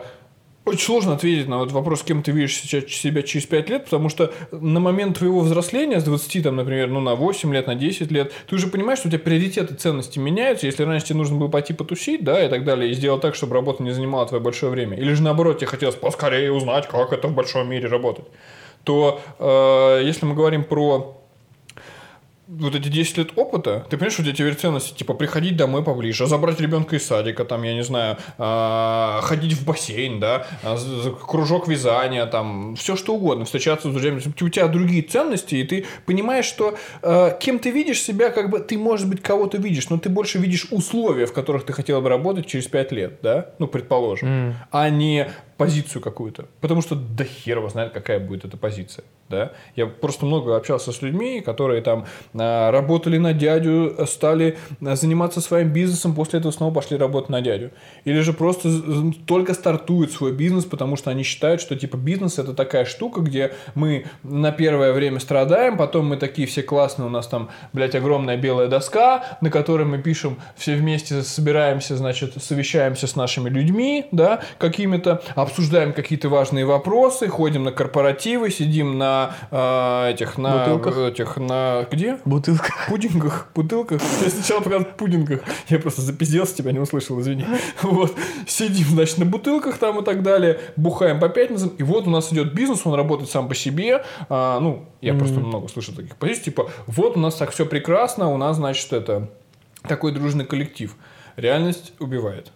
очень сложно ответить на вот вопрос, кем ты видишь себя через 5 лет, потому что на момент твоего взросления, с 20, там, например, ну, на 8 лет, на 10 лет, ты уже понимаешь, что у тебя приоритеты, ценности меняются. Если раньше тебе нужно было пойти потусить, да, и так далее, и сделать так, чтобы работа не занимала твое большое время. Или же наоборот, тебе хотелось поскорее узнать, как это в большом мире работать то э, если мы говорим про вот эти 10 лет опыта, ты понимаешь, что у тебя теперь ценности, типа, приходить домой поближе, забрать ребенка из садика, там, я не знаю, э, ходить в бассейн, да, э, кружок вязания, там, все что угодно, встречаться с друзьями. У тебя другие ценности, и ты понимаешь, что э, кем ты видишь себя, как бы, ты, может быть, кого-то видишь, но ты больше видишь условия, в которых ты хотел бы работать через 5 лет, да, ну, предположим, mm. а не позицию какую-то. Потому что до хера его знает, какая будет эта позиция. Да? Я просто много общался с людьми, которые там а, работали на дядю, стали а, заниматься своим бизнесом, после этого снова пошли работать на дядю. Или же просто только стартуют свой бизнес, потому что они считают, что типа бизнес это такая штука, где мы на первое время страдаем, потом мы такие все классные, у нас там, блядь, огромная белая доска, на которой мы пишем все вместе, собираемся, значит, совещаемся с нашими людьми, да, какими-то, а обсуждаем какие-то важные вопросы, ходим на корпоративы, сидим на э, этих, на Бутылках. этих, на где? Бутылках. Пудингах, бутылках. Я сначала показал пудингах. Я просто запизделся, тебя не услышал, извини. Вот. Сидим, значит, на бутылках там и так далее, бухаем по пятницам, и вот у нас идет бизнес, он работает сам по себе. А, ну, я mm. просто много слышал таких позиций, типа, вот у нас так все прекрасно, у нас, значит, это такой дружный коллектив. Реальность убивает.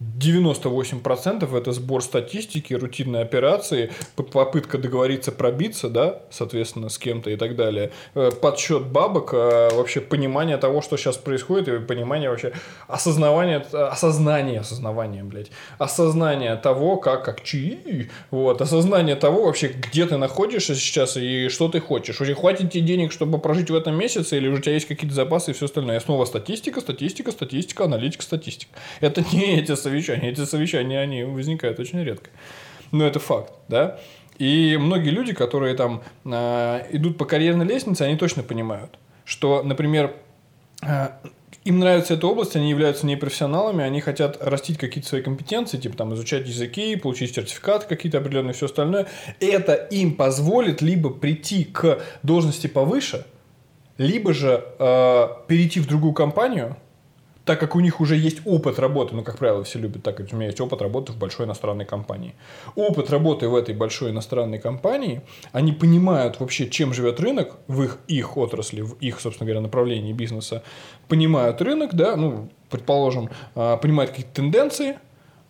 98% это сбор статистики, рутинные операции, попытка договориться пробиться, да, соответственно, с кем-то и так далее, э, подсчет бабок, э, вообще понимание того, что сейчас происходит, и понимание вообще осознавание, осознание, осознавание, блядь, осознание того, как, как чи, вот, осознание того вообще, где ты находишься сейчас и что ты хочешь. Уже хватит тебе денег, чтобы прожить в этом месяце, или у тебя есть какие-то запасы и все остальное. И снова статистика, статистика, статистика, аналитика, статистика. Это не эти совещания. Эти совещания, они возникают очень редко. Но это факт, да. И многие люди, которые там э, идут по карьерной лестнице, они точно понимают, что, например, э, им нравится эта область, они являются непрофессионалами, они хотят растить какие-то свои компетенции, типа там изучать языки, получить сертификаты какие-то определенные, все остальное. Это им позволит либо прийти к должности повыше, либо же э, перейти в другую компанию, так как у них уже есть опыт работы, ну, как правило, все любят так, как у меня есть опыт работы в большой иностранной компании. Опыт работы в этой большой иностранной компании, они понимают вообще, чем живет рынок в их, их отрасли, в их, собственно говоря, направлении бизнеса, понимают рынок, да, ну, предположим, а, понимают какие-то тенденции,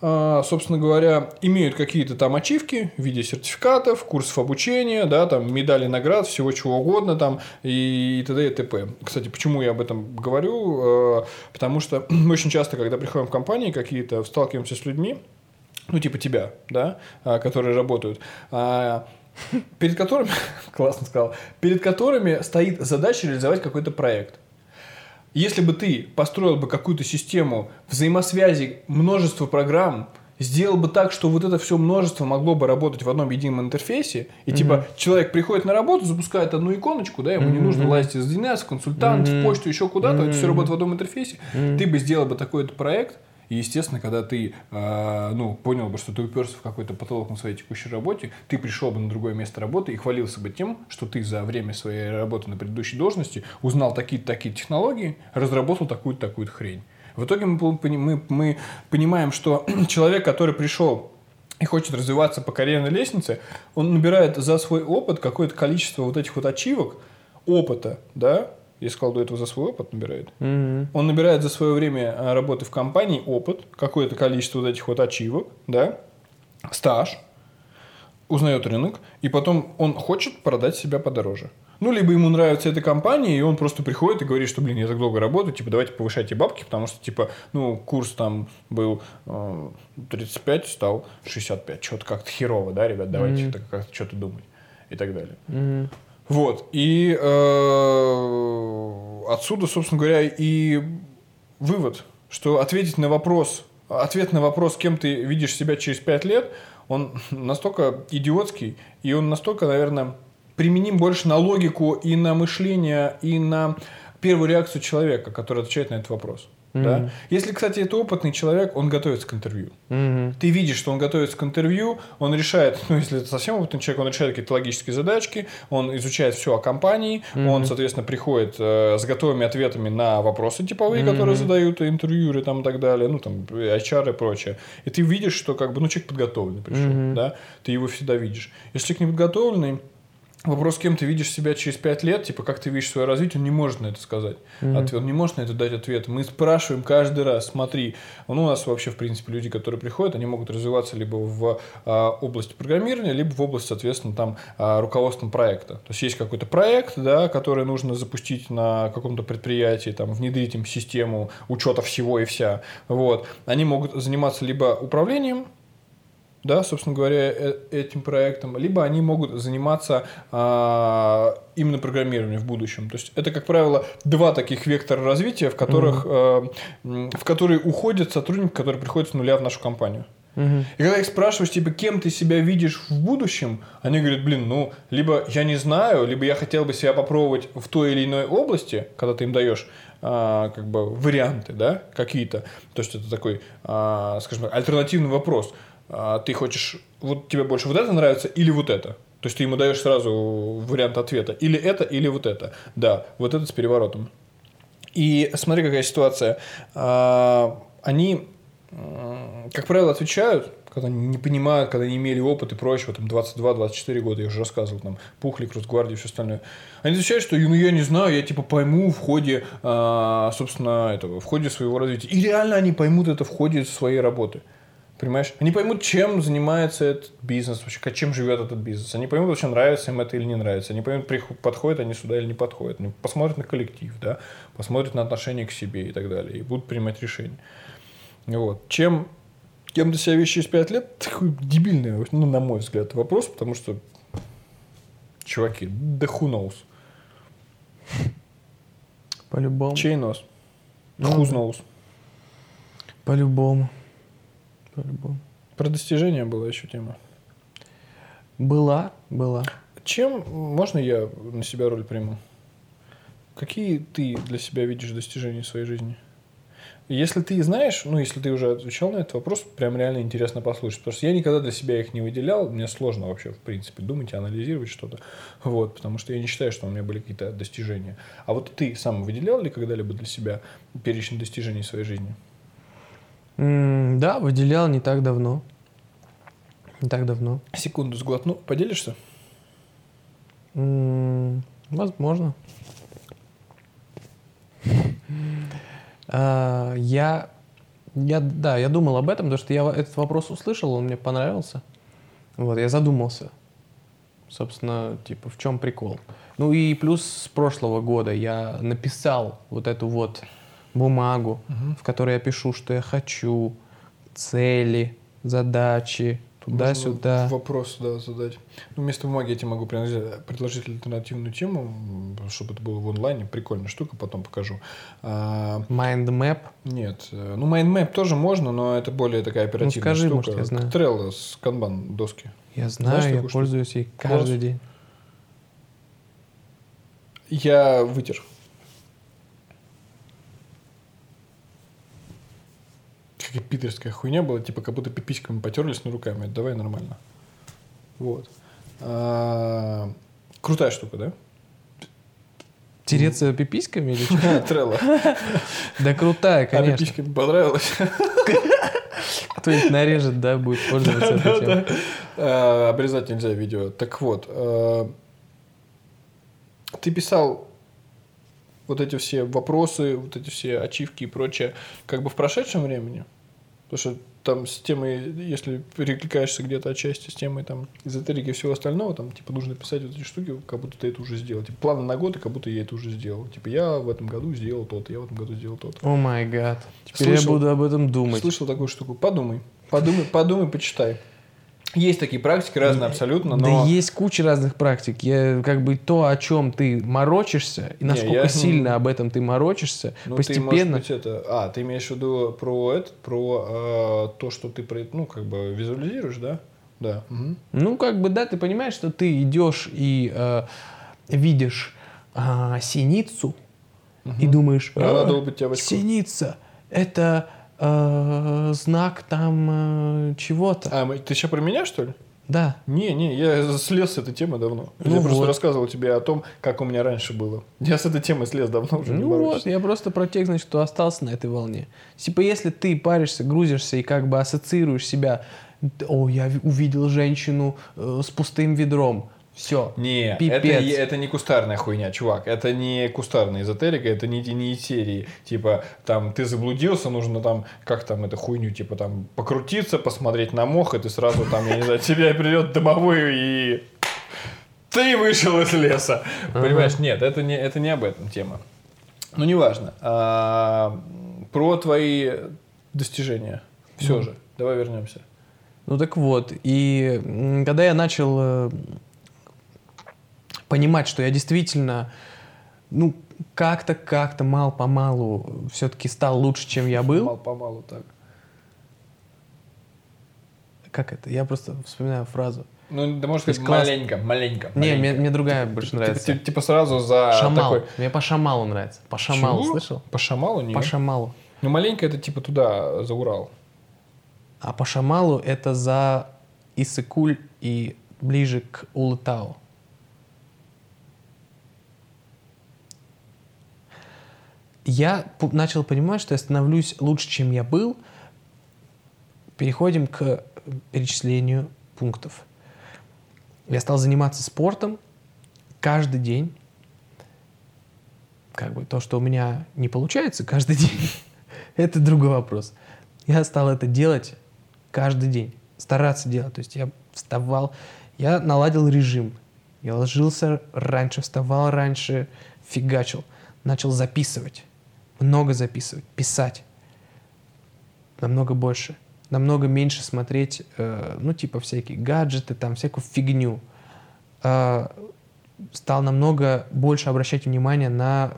собственно говоря, имеют какие-то там ачивки в виде сертификатов, курсов обучения, да, там медали, наград, всего чего угодно там и т.д. и т.п. Кстати, почему я об этом говорю? А, потому что мы очень часто, когда приходим в компании какие-то, сталкиваемся с людьми, ну, типа тебя, да, а, которые работают, перед которыми, классно сказал, перед которыми стоит задача реализовать какой-то проект. Если бы ты построил бы какую-то систему взаимосвязи множества программ, сделал бы так, что вот это все множество могло бы работать в одном едином интерфейсе, и mm-hmm. типа человек приходит на работу, запускает одну иконочку, да, ему mm-hmm. не нужно лазить из DNS, консультант, mm-hmm. в почту, еще куда-то, mm-hmm. это все работает в одном интерфейсе, mm-hmm. ты бы сделал бы такой проект, и, естественно, когда ты э, ну, понял бы, что ты уперся в какой-то потолок на своей текущей работе, ты пришел бы на другое место работы и хвалился бы тем, что ты за время своей работы на предыдущей должности узнал такие-то такие технологии, разработал такую-то такую хрень. В итоге мы, мы, мы понимаем, что человек, который пришел и хочет развиваться по карьерной лестнице, он набирает за свой опыт какое-то количество вот этих вот ачивок, опыта, да, я сказал, до этого за свой опыт набирает. Mm-hmm. Он набирает за свое время а, работы в компании опыт, какое-то количество вот этих вот ачивок, да, стаж. узнает рынок, и потом он хочет продать себя подороже. Ну, либо ему нравится эта компания, и он просто приходит и говорит, что, блин, я так долго работаю, типа, давайте повышайте бабки, потому что, типа, ну, курс там был э, 35, стал 65. Что-то как-то херово, да, ребят, давайте mm-hmm. как-то что-то думать и так далее. Mm-hmm. Вот. И э, отсюда, собственно говоря, и вывод, что ответить на вопрос, ответ на вопрос, кем ты видишь себя через 5 лет, он настолько идиотский, и он настолько, наверное, применим больше на логику и на мышление, и на первую реакцию человека, который отвечает на этот вопрос. Mm-hmm. Да? Если, кстати, это опытный человек, он готовится к интервью. Mm-hmm. Ты видишь, что он готовится к интервью, он решает, ну, если это совсем опытный человек, он решает какие-то логические задачки, он изучает все о компании, mm-hmm. он, соответственно, приходит э, с готовыми ответами на вопросы типовые, mm-hmm. которые задают интервьюеры там, и так далее, ну, там, HR и прочее. И ты видишь, что, как бы, ну, человек подготовленный пришел, mm-hmm. да, ты его всегда видишь. Если человек не подготовленный, Вопрос, кем ты видишь себя через пять лет, типа, как ты видишь свое развитие, он не может на это сказать. Mm-hmm. Ответ, он не может на это дать ответ. Мы спрашиваем каждый раз, смотри, ну, у нас вообще, в принципе, люди, которые приходят, они могут развиваться либо в а, области программирования, либо в области, соответственно, там, а, руководством проекта. То есть, есть какой-то проект, да, который нужно запустить на каком-то предприятии, там, внедрить им систему учета всего и вся. Вот. Они могут заниматься либо управлением, да, собственно говоря, э, этим проектом, либо они могут заниматься а, именно программированием в будущем. То есть это, как правило, два таких вектора развития, в которых, mm-hmm. а, в которые уходят сотрудники, которые приходят с нуля в нашу компанию. И когда их спрашиваешь, типа, кем ты себя видишь в будущем, они говорят, блин, ну, либо я не знаю, либо я хотел бы себя попробовать в той или иной области, когда ты им даешь а, как бы варианты, да, какие-то. То есть это такой, а, скажем так, альтернативный вопрос а, ты хочешь, вот тебе больше вот это нравится или вот это? То есть ты ему даешь сразу вариант ответа. Или это, или вот это. Да, вот это с переворотом. И смотри, какая ситуация. А, они, как правило, отвечают, когда не понимают, когда не имели опыт и прочего, там 22-24 года, я уже рассказывал, там, Пухлик, Росгвардия и все остальное. Они отвечают, что ну я не знаю, я типа пойму в ходе, а, собственно, этого, в ходе своего развития. И реально они поймут это в ходе своей работы. Понимаешь? Они поймут, чем занимается этот бизнес, вообще, чем живет этот бизнес. Они поймут, вообще нравится им это или не нравится. Они поймут, подходят они сюда или не подходят. Они посмотрят на коллектив, да, посмотрят на отношение к себе и так далее. И будут принимать решения. Вот. Чем кем ты себя через 5 лет, такой дебильный, ну, на мой взгляд, вопрос, потому что, чуваки, да who knows. По-любому. Чей нос? Ну, who's knows? По-любому по-любому. Про достижения была еще тема. Была, была. Чем можно я на себя роль приму? Какие ты для себя видишь достижения в своей жизни? Если ты знаешь, ну, если ты уже отвечал на этот вопрос, прям реально интересно послушать. Потому что я никогда для себя их не выделял. Мне сложно вообще, в принципе, думать и анализировать что-то. Вот, потому что я не считаю, что у меня были какие-то достижения. А вот ты сам выделял ли когда-либо для себя перечень достижений в своей жизни? М да, выделял не так давно. Не так давно. Секунду сглотну. Поделишься? М возможно. А, я, я, да, я думал об этом, потому что я этот вопрос услышал, он мне понравился. Вот, я задумался. Собственно, типа, в чем прикол. Ну и плюс с прошлого года я написал вот эту вот бумагу, угу. в которой я пишу, что я хочу, цели, задачи, туда-сюда. Вопрос, да, задать. Ну, вместо бумаги я тебе могу предложить альтернативную тему, чтобы это было в онлайне. Прикольная штука, потом покажу. А, mind map? Нет. Ну, mind map тоже можно, но это более такая оперативная ну, скажи, штука. Может, я знаю. Trello с канбан доски. Я знаю, Знаешь, я пользуюсь ей каждый Класс. день. Я вытер. Питерская хуйня была, типа как будто пиписьками потерлись на руками. Давай нормально. Вот. А, крутая штука, да? Тереться пиписьками или что? Трелла. Да крутая, а конечно. А пиписьками понравилось? Кто-нибудь нарежет, да, будет пользоваться этой темой. А, обрезать нельзя видео. Так вот, ты писал вот эти все вопросы, вот эти все ачивки и прочее, как бы в прошедшем времени? Потому что там с темой, если перекликаешься где-то отчасти с темой там эзотерики и всего остального, там, типа, нужно писать вот эти штуки, как будто ты это уже сделал. Типа, планы на год, и как будто я это уже сделал. Типа, я в этом году сделал то-то, я в этом году сделал то-то. О май гад. Теперь слышал, я буду об этом думать. Слышал такую штуку. Подумай. Подумай, подумай, почитай. Есть такие практики разные абсолютно, но... Да есть куча разных практик. Я, как бы то, о чем ты морочишься, и насколько Не, я... сильно об этом ты морочишься, ну, постепенно... Ты, быть, это... А, ты имеешь в виду про это, про э, то, что ты, ну, как бы визуализируешь, да? Да. Угу. Ну, как бы, да, ты понимаешь, что ты идешь и э, видишь э, синицу, угу. и думаешь, тебя синица, это э, знак там э, чего-то. А, ты еще про меня, что ли? Да. Не, не, я слез с этой темы давно. Ну я вот. просто рассказывал тебе о том, как у меня раньше было. Я с этой темой слез давно уже. Ну вот, я просто про тех, значит, кто остался на этой волне. Типа, если ты паришься, грузишься и как бы ассоциируешь себя, о, я увидел женщину э, с пустым ведром, все. Не, это, это не кустарная хуйня, чувак. Это не кустарная эзотерика, это не, не серии. Типа, там, ты заблудился, нужно там, как там эту хуйню, типа, там, покрутиться, посмотреть на мох, и ты сразу там, я не знаю, тебя придет домовой и ты вышел из леса. Понимаешь, нет, это не, это не об этом тема. Ну, неважно. А, про твои достижения. Все ну. же. Давай вернемся. Ну так вот, и когда я начал э, понимать, что я действительно, ну, как-то, как-то, мало-помалу все-таки стал лучше, чем я был. Мало-помалу, так. Как это? Я просто вспоминаю фразу. Ну, да можно сказать класс... маленько, маленько. Не, Мне, мне другая больше типа, нравится. Типа, типа сразу за Шамал. такой... Мне по Шамалу нравится. По Шамалу, Чего? слышал? По Шамалу? Нет. По Шамалу. Ну, маленько это типа туда, за Урал. А по Шамалу это за Исыкуль и ближе к Улытау. Я начал понимать, что я становлюсь лучше, чем я был. Переходим к перечислению пунктов. Я стал заниматься спортом каждый день. Как бы то, что у меня не получается каждый день, это другой вопрос. Я стал это делать каждый день, стараться делать. То есть я вставал, я наладил режим. Я ложился раньше, вставал раньше, фигачил. Начал записывать много записывать, писать. Намного больше. Намного меньше смотреть, э, ну, типа всякие гаджеты, там, всякую фигню. Э, стал намного больше обращать внимание на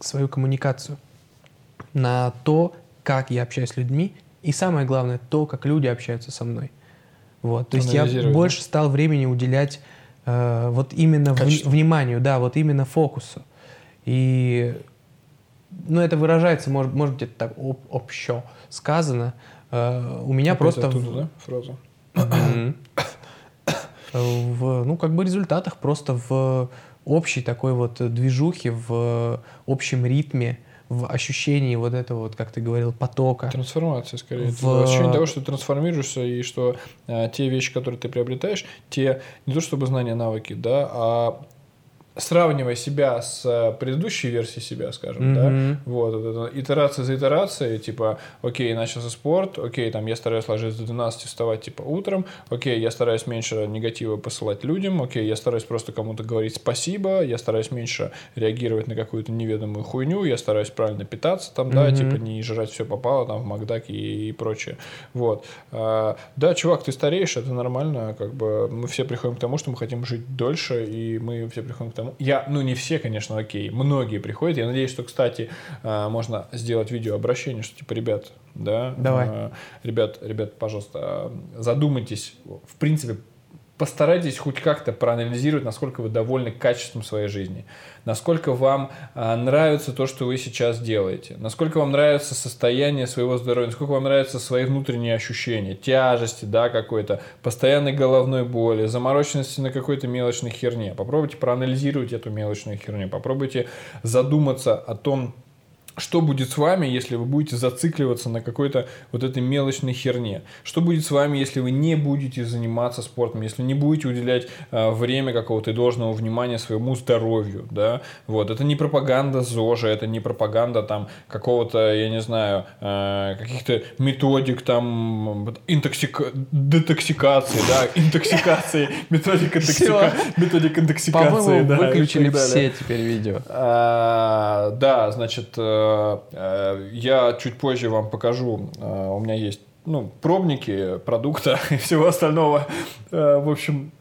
свою коммуникацию, на то, как я общаюсь с людьми, и самое главное, то, как люди общаются со мной. Вот. То есть я больше стал времени уделять э, вот именно в, вниманию, да, вот именно фокусу. И ну, это выражается, может, может быть, это так об, общо сказано. Uh, у меня Опять просто... Оттуда, в... да, фраза? в, ну, как бы результатах, просто в общей такой вот движухе, в общем ритме, в ощущении вот этого вот, как ты говорил, потока. Трансформация, скорее. В... Ощущение того, что ты трансформируешься и что а, те вещи, которые ты приобретаешь, те не то чтобы знания, навыки, да, а сравнивая себя с э, предыдущей версией себя, скажем, mm-hmm. да, вот, вот это, итерация за итерацией, типа, окей, начался спорт, окей, там, я стараюсь ложиться до 12, вставать, типа, утром, окей, я стараюсь меньше негатива посылать людям, окей, я стараюсь просто кому-то говорить спасибо, я стараюсь меньше реагировать на какую-то неведомую хуйню, я стараюсь правильно питаться, там, mm-hmm. да, типа, не жрать все попало, там, в Макдаке и, и прочее, вот. А, да, чувак, ты стареешь, это нормально, как бы, мы все приходим к тому, что мы хотим жить дольше, и мы все приходим к тому, я, ну не все, конечно, окей, многие приходят. Я надеюсь, что, кстати, а, можно сделать видео обращение, что типа, ребят, да, Давай. А, ребят, ребят, пожалуйста, задумайтесь, в принципе, постарайтесь хоть как-то проанализировать, насколько вы довольны качеством своей жизни, насколько вам а, нравится то, что вы сейчас делаете, насколько вам нравится состояние своего здоровья, насколько вам нравятся свои внутренние ощущения, тяжести, да, какой-то, постоянной головной боли, замороченности на какой-то мелочной херне. Попробуйте проанализировать эту мелочную херню, попробуйте задуматься о том, что будет с вами, если вы будете зацикливаться на какой-то вот этой мелочной херне? Что будет с вами, если вы не будете заниматься спортом, если не будете уделять э, время какого-то и должного внимания своему здоровью, да? Вот, это не пропаганда ЗОЖа, это не пропаганда там какого-то, я не знаю, э, каких-то методик там интоксика... детоксикации, да, интоксикации, методика интоксикации, да. выключили все теперь видео. А, да, значит, э, Э, я чуть позже вам покажу. Э, у меня есть ну, пробники продукта и всего остального. Э, в общем,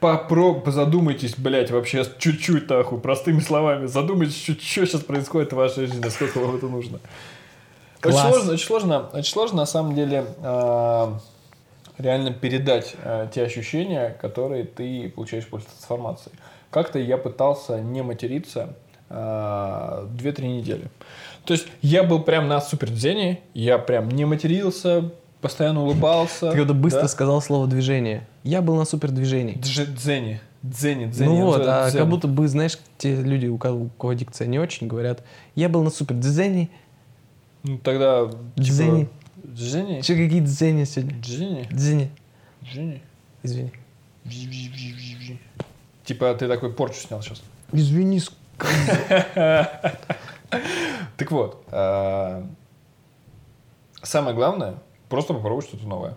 попро... задумайтесь, блядь, вообще чуть-чуть, нахуй, простыми словами. Задумайтесь, что, что сейчас происходит в вашей жизни, насколько вам это нужно. Очень сложно, очень сложно, очень сложно, на самом деле, реально передать те ощущения, которые ты получаешь после трансформации. Как-то я пытался не материться, 2-3 недели. То есть я был прям на супер дзене, я прям не матерился, постоянно улыбался. Ты когда быстро да? сказал слово движение. Я был на супер движении. Дзене. Дзене, дзене. Ну вот, а дзен. как будто бы, знаешь, те люди, у кого, у кого дикция не очень, говорят, я был на супер дзене. Ну тогда... Типа, дзене. Дзене? Че какие дзене сегодня? Дзене? Дзене. Дзене? Извини. Типа ты такой порчу снял сейчас. Извини, Так вот, а, самое главное, просто попробуй что-то новое.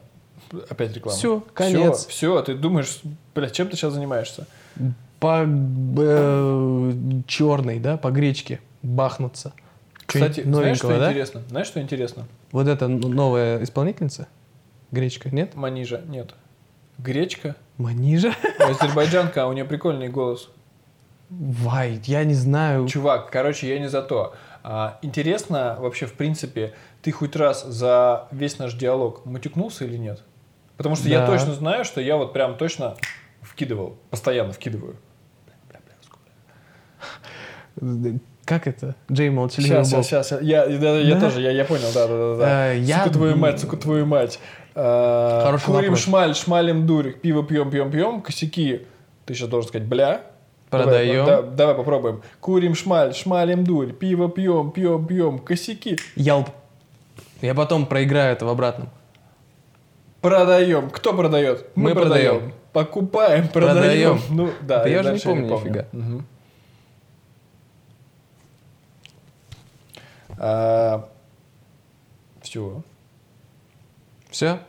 Опять реклама. Все, конец. Все, все, ты думаешь, блядь, чем ты сейчас занимаешься? По э, черной, да, по гречке бахнуться. Кстати, знаешь, что да? интересно? Знаешь, что интересно? Вот эта новая исполнительница? Гречка, нет? Манижа, нет. Гречка. Манижа? Азербайджанка, а у нее прикольный голос. Вай, я не знаю. Чувак, короче, я не за то. А, интересно вообще, в принципе, ты хоть раз за весь наш диалог матюкнулся или нет? Потому что да. я точно знаю, что я вот прям точно вкидывал, постоянно вкидываю. Как это? Джей молчаливый Сейчас, сейчас, сейчас. Я, я, я да? тоже, я, я понял, да, да, да. да. А, я... Сука твою мать, сука твою мать. А, Хороший Курим вопрос. шмаль, шмалим дурь, пиво пьем, пьем, пьем, косяки. Ты сейчас должен сказать, бля, Продаем. Давай, да, давай попробуем. Курим шмаль, шмалим дурь, пиво пьем, пьем, пьем, косяки. Ялп. Я потом проиграю это в обратном. Продаем. Кто продает? Мы, Мы продаем. продаем. Покупаем, продаем. продаем. Ну, да, да я же не помню, не помню. нифига. Угу. А, все. Все?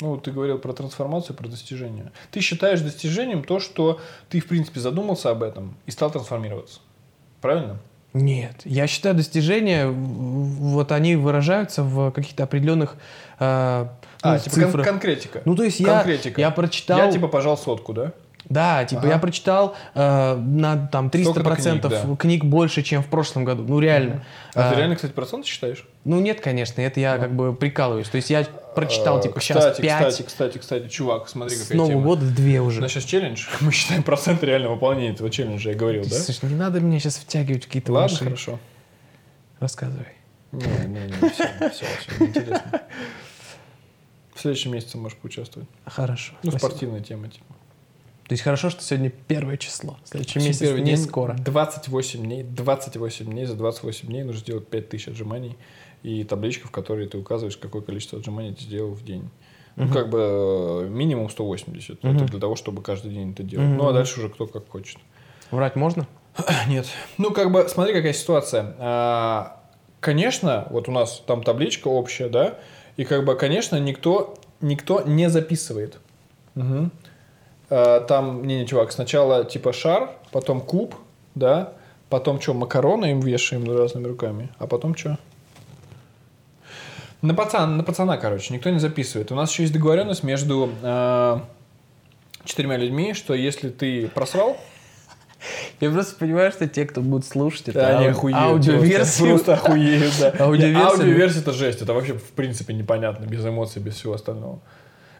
Ну, ты говорил про трансформацию, про достижение. Ты считаешь достижением то, что ты, в принципе, задумался об этом и стал трансформироваться. Правильно? Нет. Я считаю, достижения, вот они выражаются в каких-то определенных э, ну, а, типа цифрах. Кон- конкретика. Ну, то есть конкретика. я, я прочитал... Я, типа, пожал сотку, да? Да, типа ага. я прочитал э, на там 300% процентов книг, да. книг больше, чем в прошлом году. Ну реально. А, а ты реально, кстати, проценты считаешь? Ну нет, конечно, это я а. как бы прикалываюсь. То есть я прочитал типа кстати, сейчас 5. Кстати, кстати, кстати, чувак, смотри, какая С Нового тема. года две уже. У нас сейчас челлендж. Мы считаем проценты реального выполнения этого челленджа, я говорил, да? Слушай, не надо меня сейчас втягивать в какие-то Ладно, ваши... хорошо. Рассказывай. Не, не, не, все, все, все, интересно. В следующем месяце можешь поучаствовать. Хорошо. Ну, спасибо. спортивная тема, типа. То есть хорошо, что сегодня первое число. Следующий месяц первый не день, скоро. 28 дней, 28 дней, за 28 дней нужно сделать 5000 отжиманий и табличка, в которой ты указываешь, какое количество отжиманий ты сделал в день. Ну, как бы э, минимум 180. uh Это для того, чтобы каждый день это делать. uh Ну, а дальше уже кто как хочет. Врать можно? Нет. Ну, как бы, смотри, какая ситуация. А, конечно, вот у нас там табличка общая, да, и как бы, конечно, никто, никто не записывает. Угу. А, там, не, не, чувак, сначала типа шар, потом куб, да, потом что, макароны им вешаем разными руками, а потом что? На пацана, на пацана, короче, никто не записывает. У нас еще есть договоренность между э, четырьмя людьми, что если ты просрал, я просто понимаю, что те, кто будут слушать, это да, ау- аудиоверсию. Просто, просто охуеют, да. Аудиоверсия. Аудиоверсия это жесть. Это вообще, в принципе, непонятно, без эмоций, без всего остального.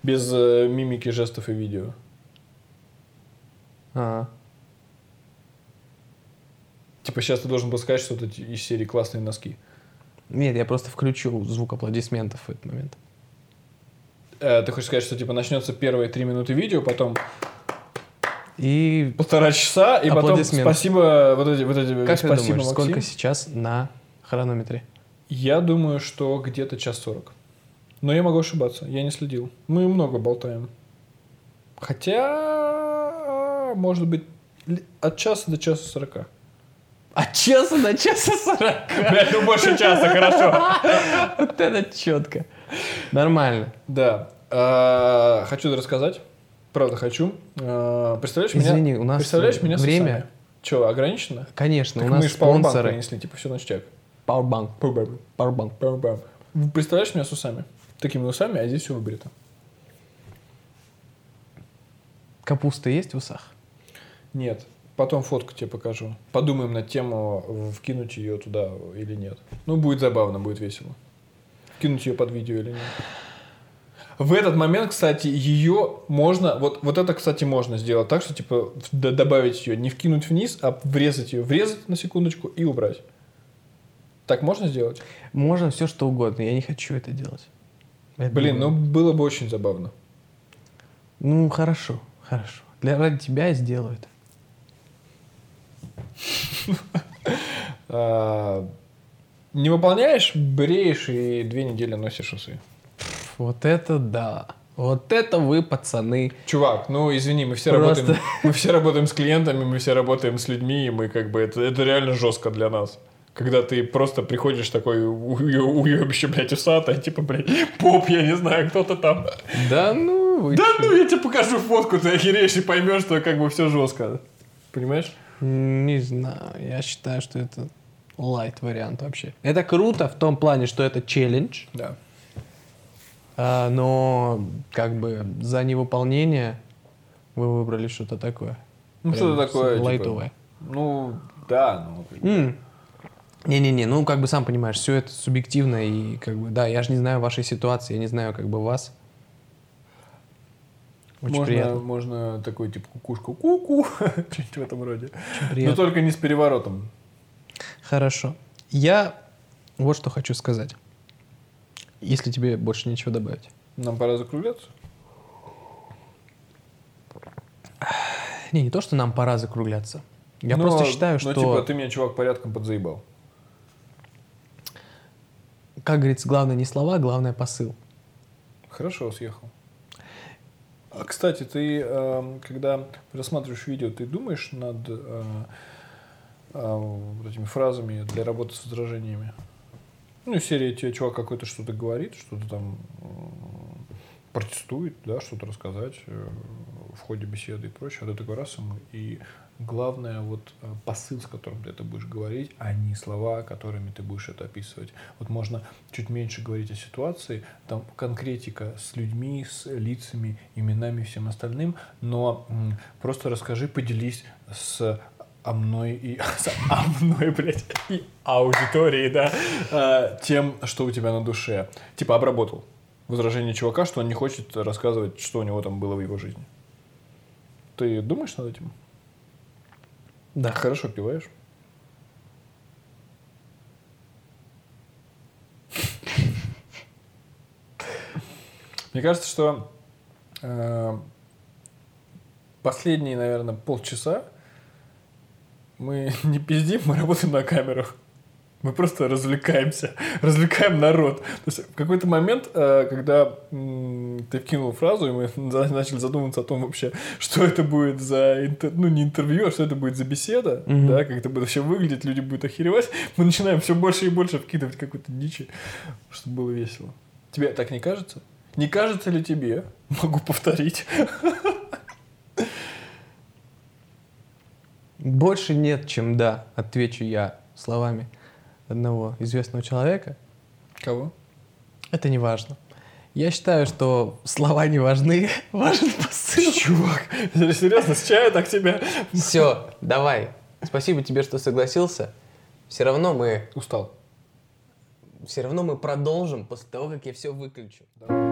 Без э, мимики, жестов и видео. А. Типа сейчас ты должен был сказать что-то из серии «Классные носки». Нет, я просто включу звук аплодисментов в этот момент. Э, ты хочешь сказать, что типа начнется первые три минуты видео, потом И Полтора часа, и потом спасибо вот эти, вот эти как ты спасибо, думаешь, Максим. сколько сейчас на хронометре? Я думаю, что где-то час сорок. Но я могу ошибаться, я не следил. Мы много болтаем. Хотя, может быть, от часа до часа сорока. От часа до часа сорока. Блять, ну больше часа, хорошо. Вот это четко. Нормально. Да. А, Хочу рассказать. Правда, хочу. А, Представляешь меня? Извини, у нас Представляешь меня время. Че, ограничено? Конечно, у нас мы спонсоры. принесли, типа все ништяк. Powerbank. Powerbank. Powerbank. Powerbank. Представляешь меня с усами? Такими усами, а здесь все выбрито. Капуста есть в усах? Нет. Потом фотку тебе покажу. Подумаем над тему, в- вкинуть ее туда или нет. Ну, будет забавно, будет весело. Вкинуть ее под видео или нет. В этот момент, кстати, ее можно, вот, вот это, кстати, можно сделать так, что, типа, добавить ее, не вкинуть вниз, а врезать ее, врезать на секундочку и убрать. Так можно сделать? Можно все что угодно. Я не хочу это делать. Это Блин, ну было- было бы очень забавно. Ну, хорошо, хорошо. Для ради тебя я сделаю это. А, не выполняешь, бреешь и две недели носишь усы. Вот это да. Вот это вы, пацаны. Чувак, ну извини, мы все Просто- работаем, мы все работаем с клиентами, мы все работаем с людьми, и мы как бы это, это реально жестко для нас. Когда ты просто приходишь такой уебище, блядь, усатый, типа, блядь, поп, я не знаю, кто-то там. Да ну вы Да чё? ну, я тебе покажу фотку, ты охереешь и поймешь, что как бы все жестко. Понимаешь? Не знаю. Я считаю, что это лайт вариант вообще. Это круто в том плане, что это челлендж, Да. а, но как бы за невыполнение вы выбрали что-то такое. Ну, что-то такое, типа, Лайтовое. Ну, да, ну, как бы. Не-не-не, ну как бы сам понимаешь, все это субъективно и как бы, да, я же не знаю вашей ситуации, я не знаю как бы вас. Очень можно, приятно. можно такой, типа, кукушку, ку-ку, что-нибудь в этом роде. Но только не с переворотом. Хорошо. Я вот что хочу сказать. Если тебе больше нечего добавить. Нам пора закругляться. Не, не то, что нам пора закругляться. Я Ну, просто считаю, ну, что, типа, ты меня, чувак, порядком подзаебал. как говорится, главное не слова, главное посыл. Хорошо, съехал. А, кстати, ты, эм, когда рассматриваешь видео, ты думаешь над э, э, этими фразами для работы с возражениями? Ну, из серии тебе чувак какой-то что-то говорит, что-то там протестует, да, что-то рассказать э, в ходе беседы и прочее, а ты такой раз ему, и главное вот э, посыл, с которым ты это будешь говорить, а не слова, которыми ты будешь это описывать. Вот можно чуть меньше говорить о ситуации, там конкретика с людьми, с лицами, именами всем остальным, но просто расскажи, поделись с о мной и о мной, блядь, и аудиторией, да, э, тем, что у тебя на душе. Типа обработал возражение чувака, что он не хочет рассказывать, что у него там было в его жизни. Ты думаешь над этим? Да. Хорошо пиваешь? Мне кажется, что э, последние, наверное, полчаса мы не пиздим, мы работаем на камеру. Мы просто развлекаемся, развлекаем народ. То есть в какой-то момент, э, когда ты вкинул фразу, и мы начали задумываться о том вообще, что это будет за, интер- ну не интервью, а что это будет за беседа, Мгм. да, как это будет вообще выглядеть, люди будут охеревать, мы начинаем все больше и больше вкидывать какой-то дичи, чтобы было весело. Тебе так не кажется? Не кажется ли тебе? Могу повторить. Больше нет, чем да, отвечу я словами одного известного человека. Кого? Это не важно. Я считаю, что слова не важны, важен посыл. Чувак, серьезно, с чая так тебя... Все, давай. Спасибо тебе, что согласился. Все равно мы, Устал. все равно мы продолжим после того, как я все выключу. Да.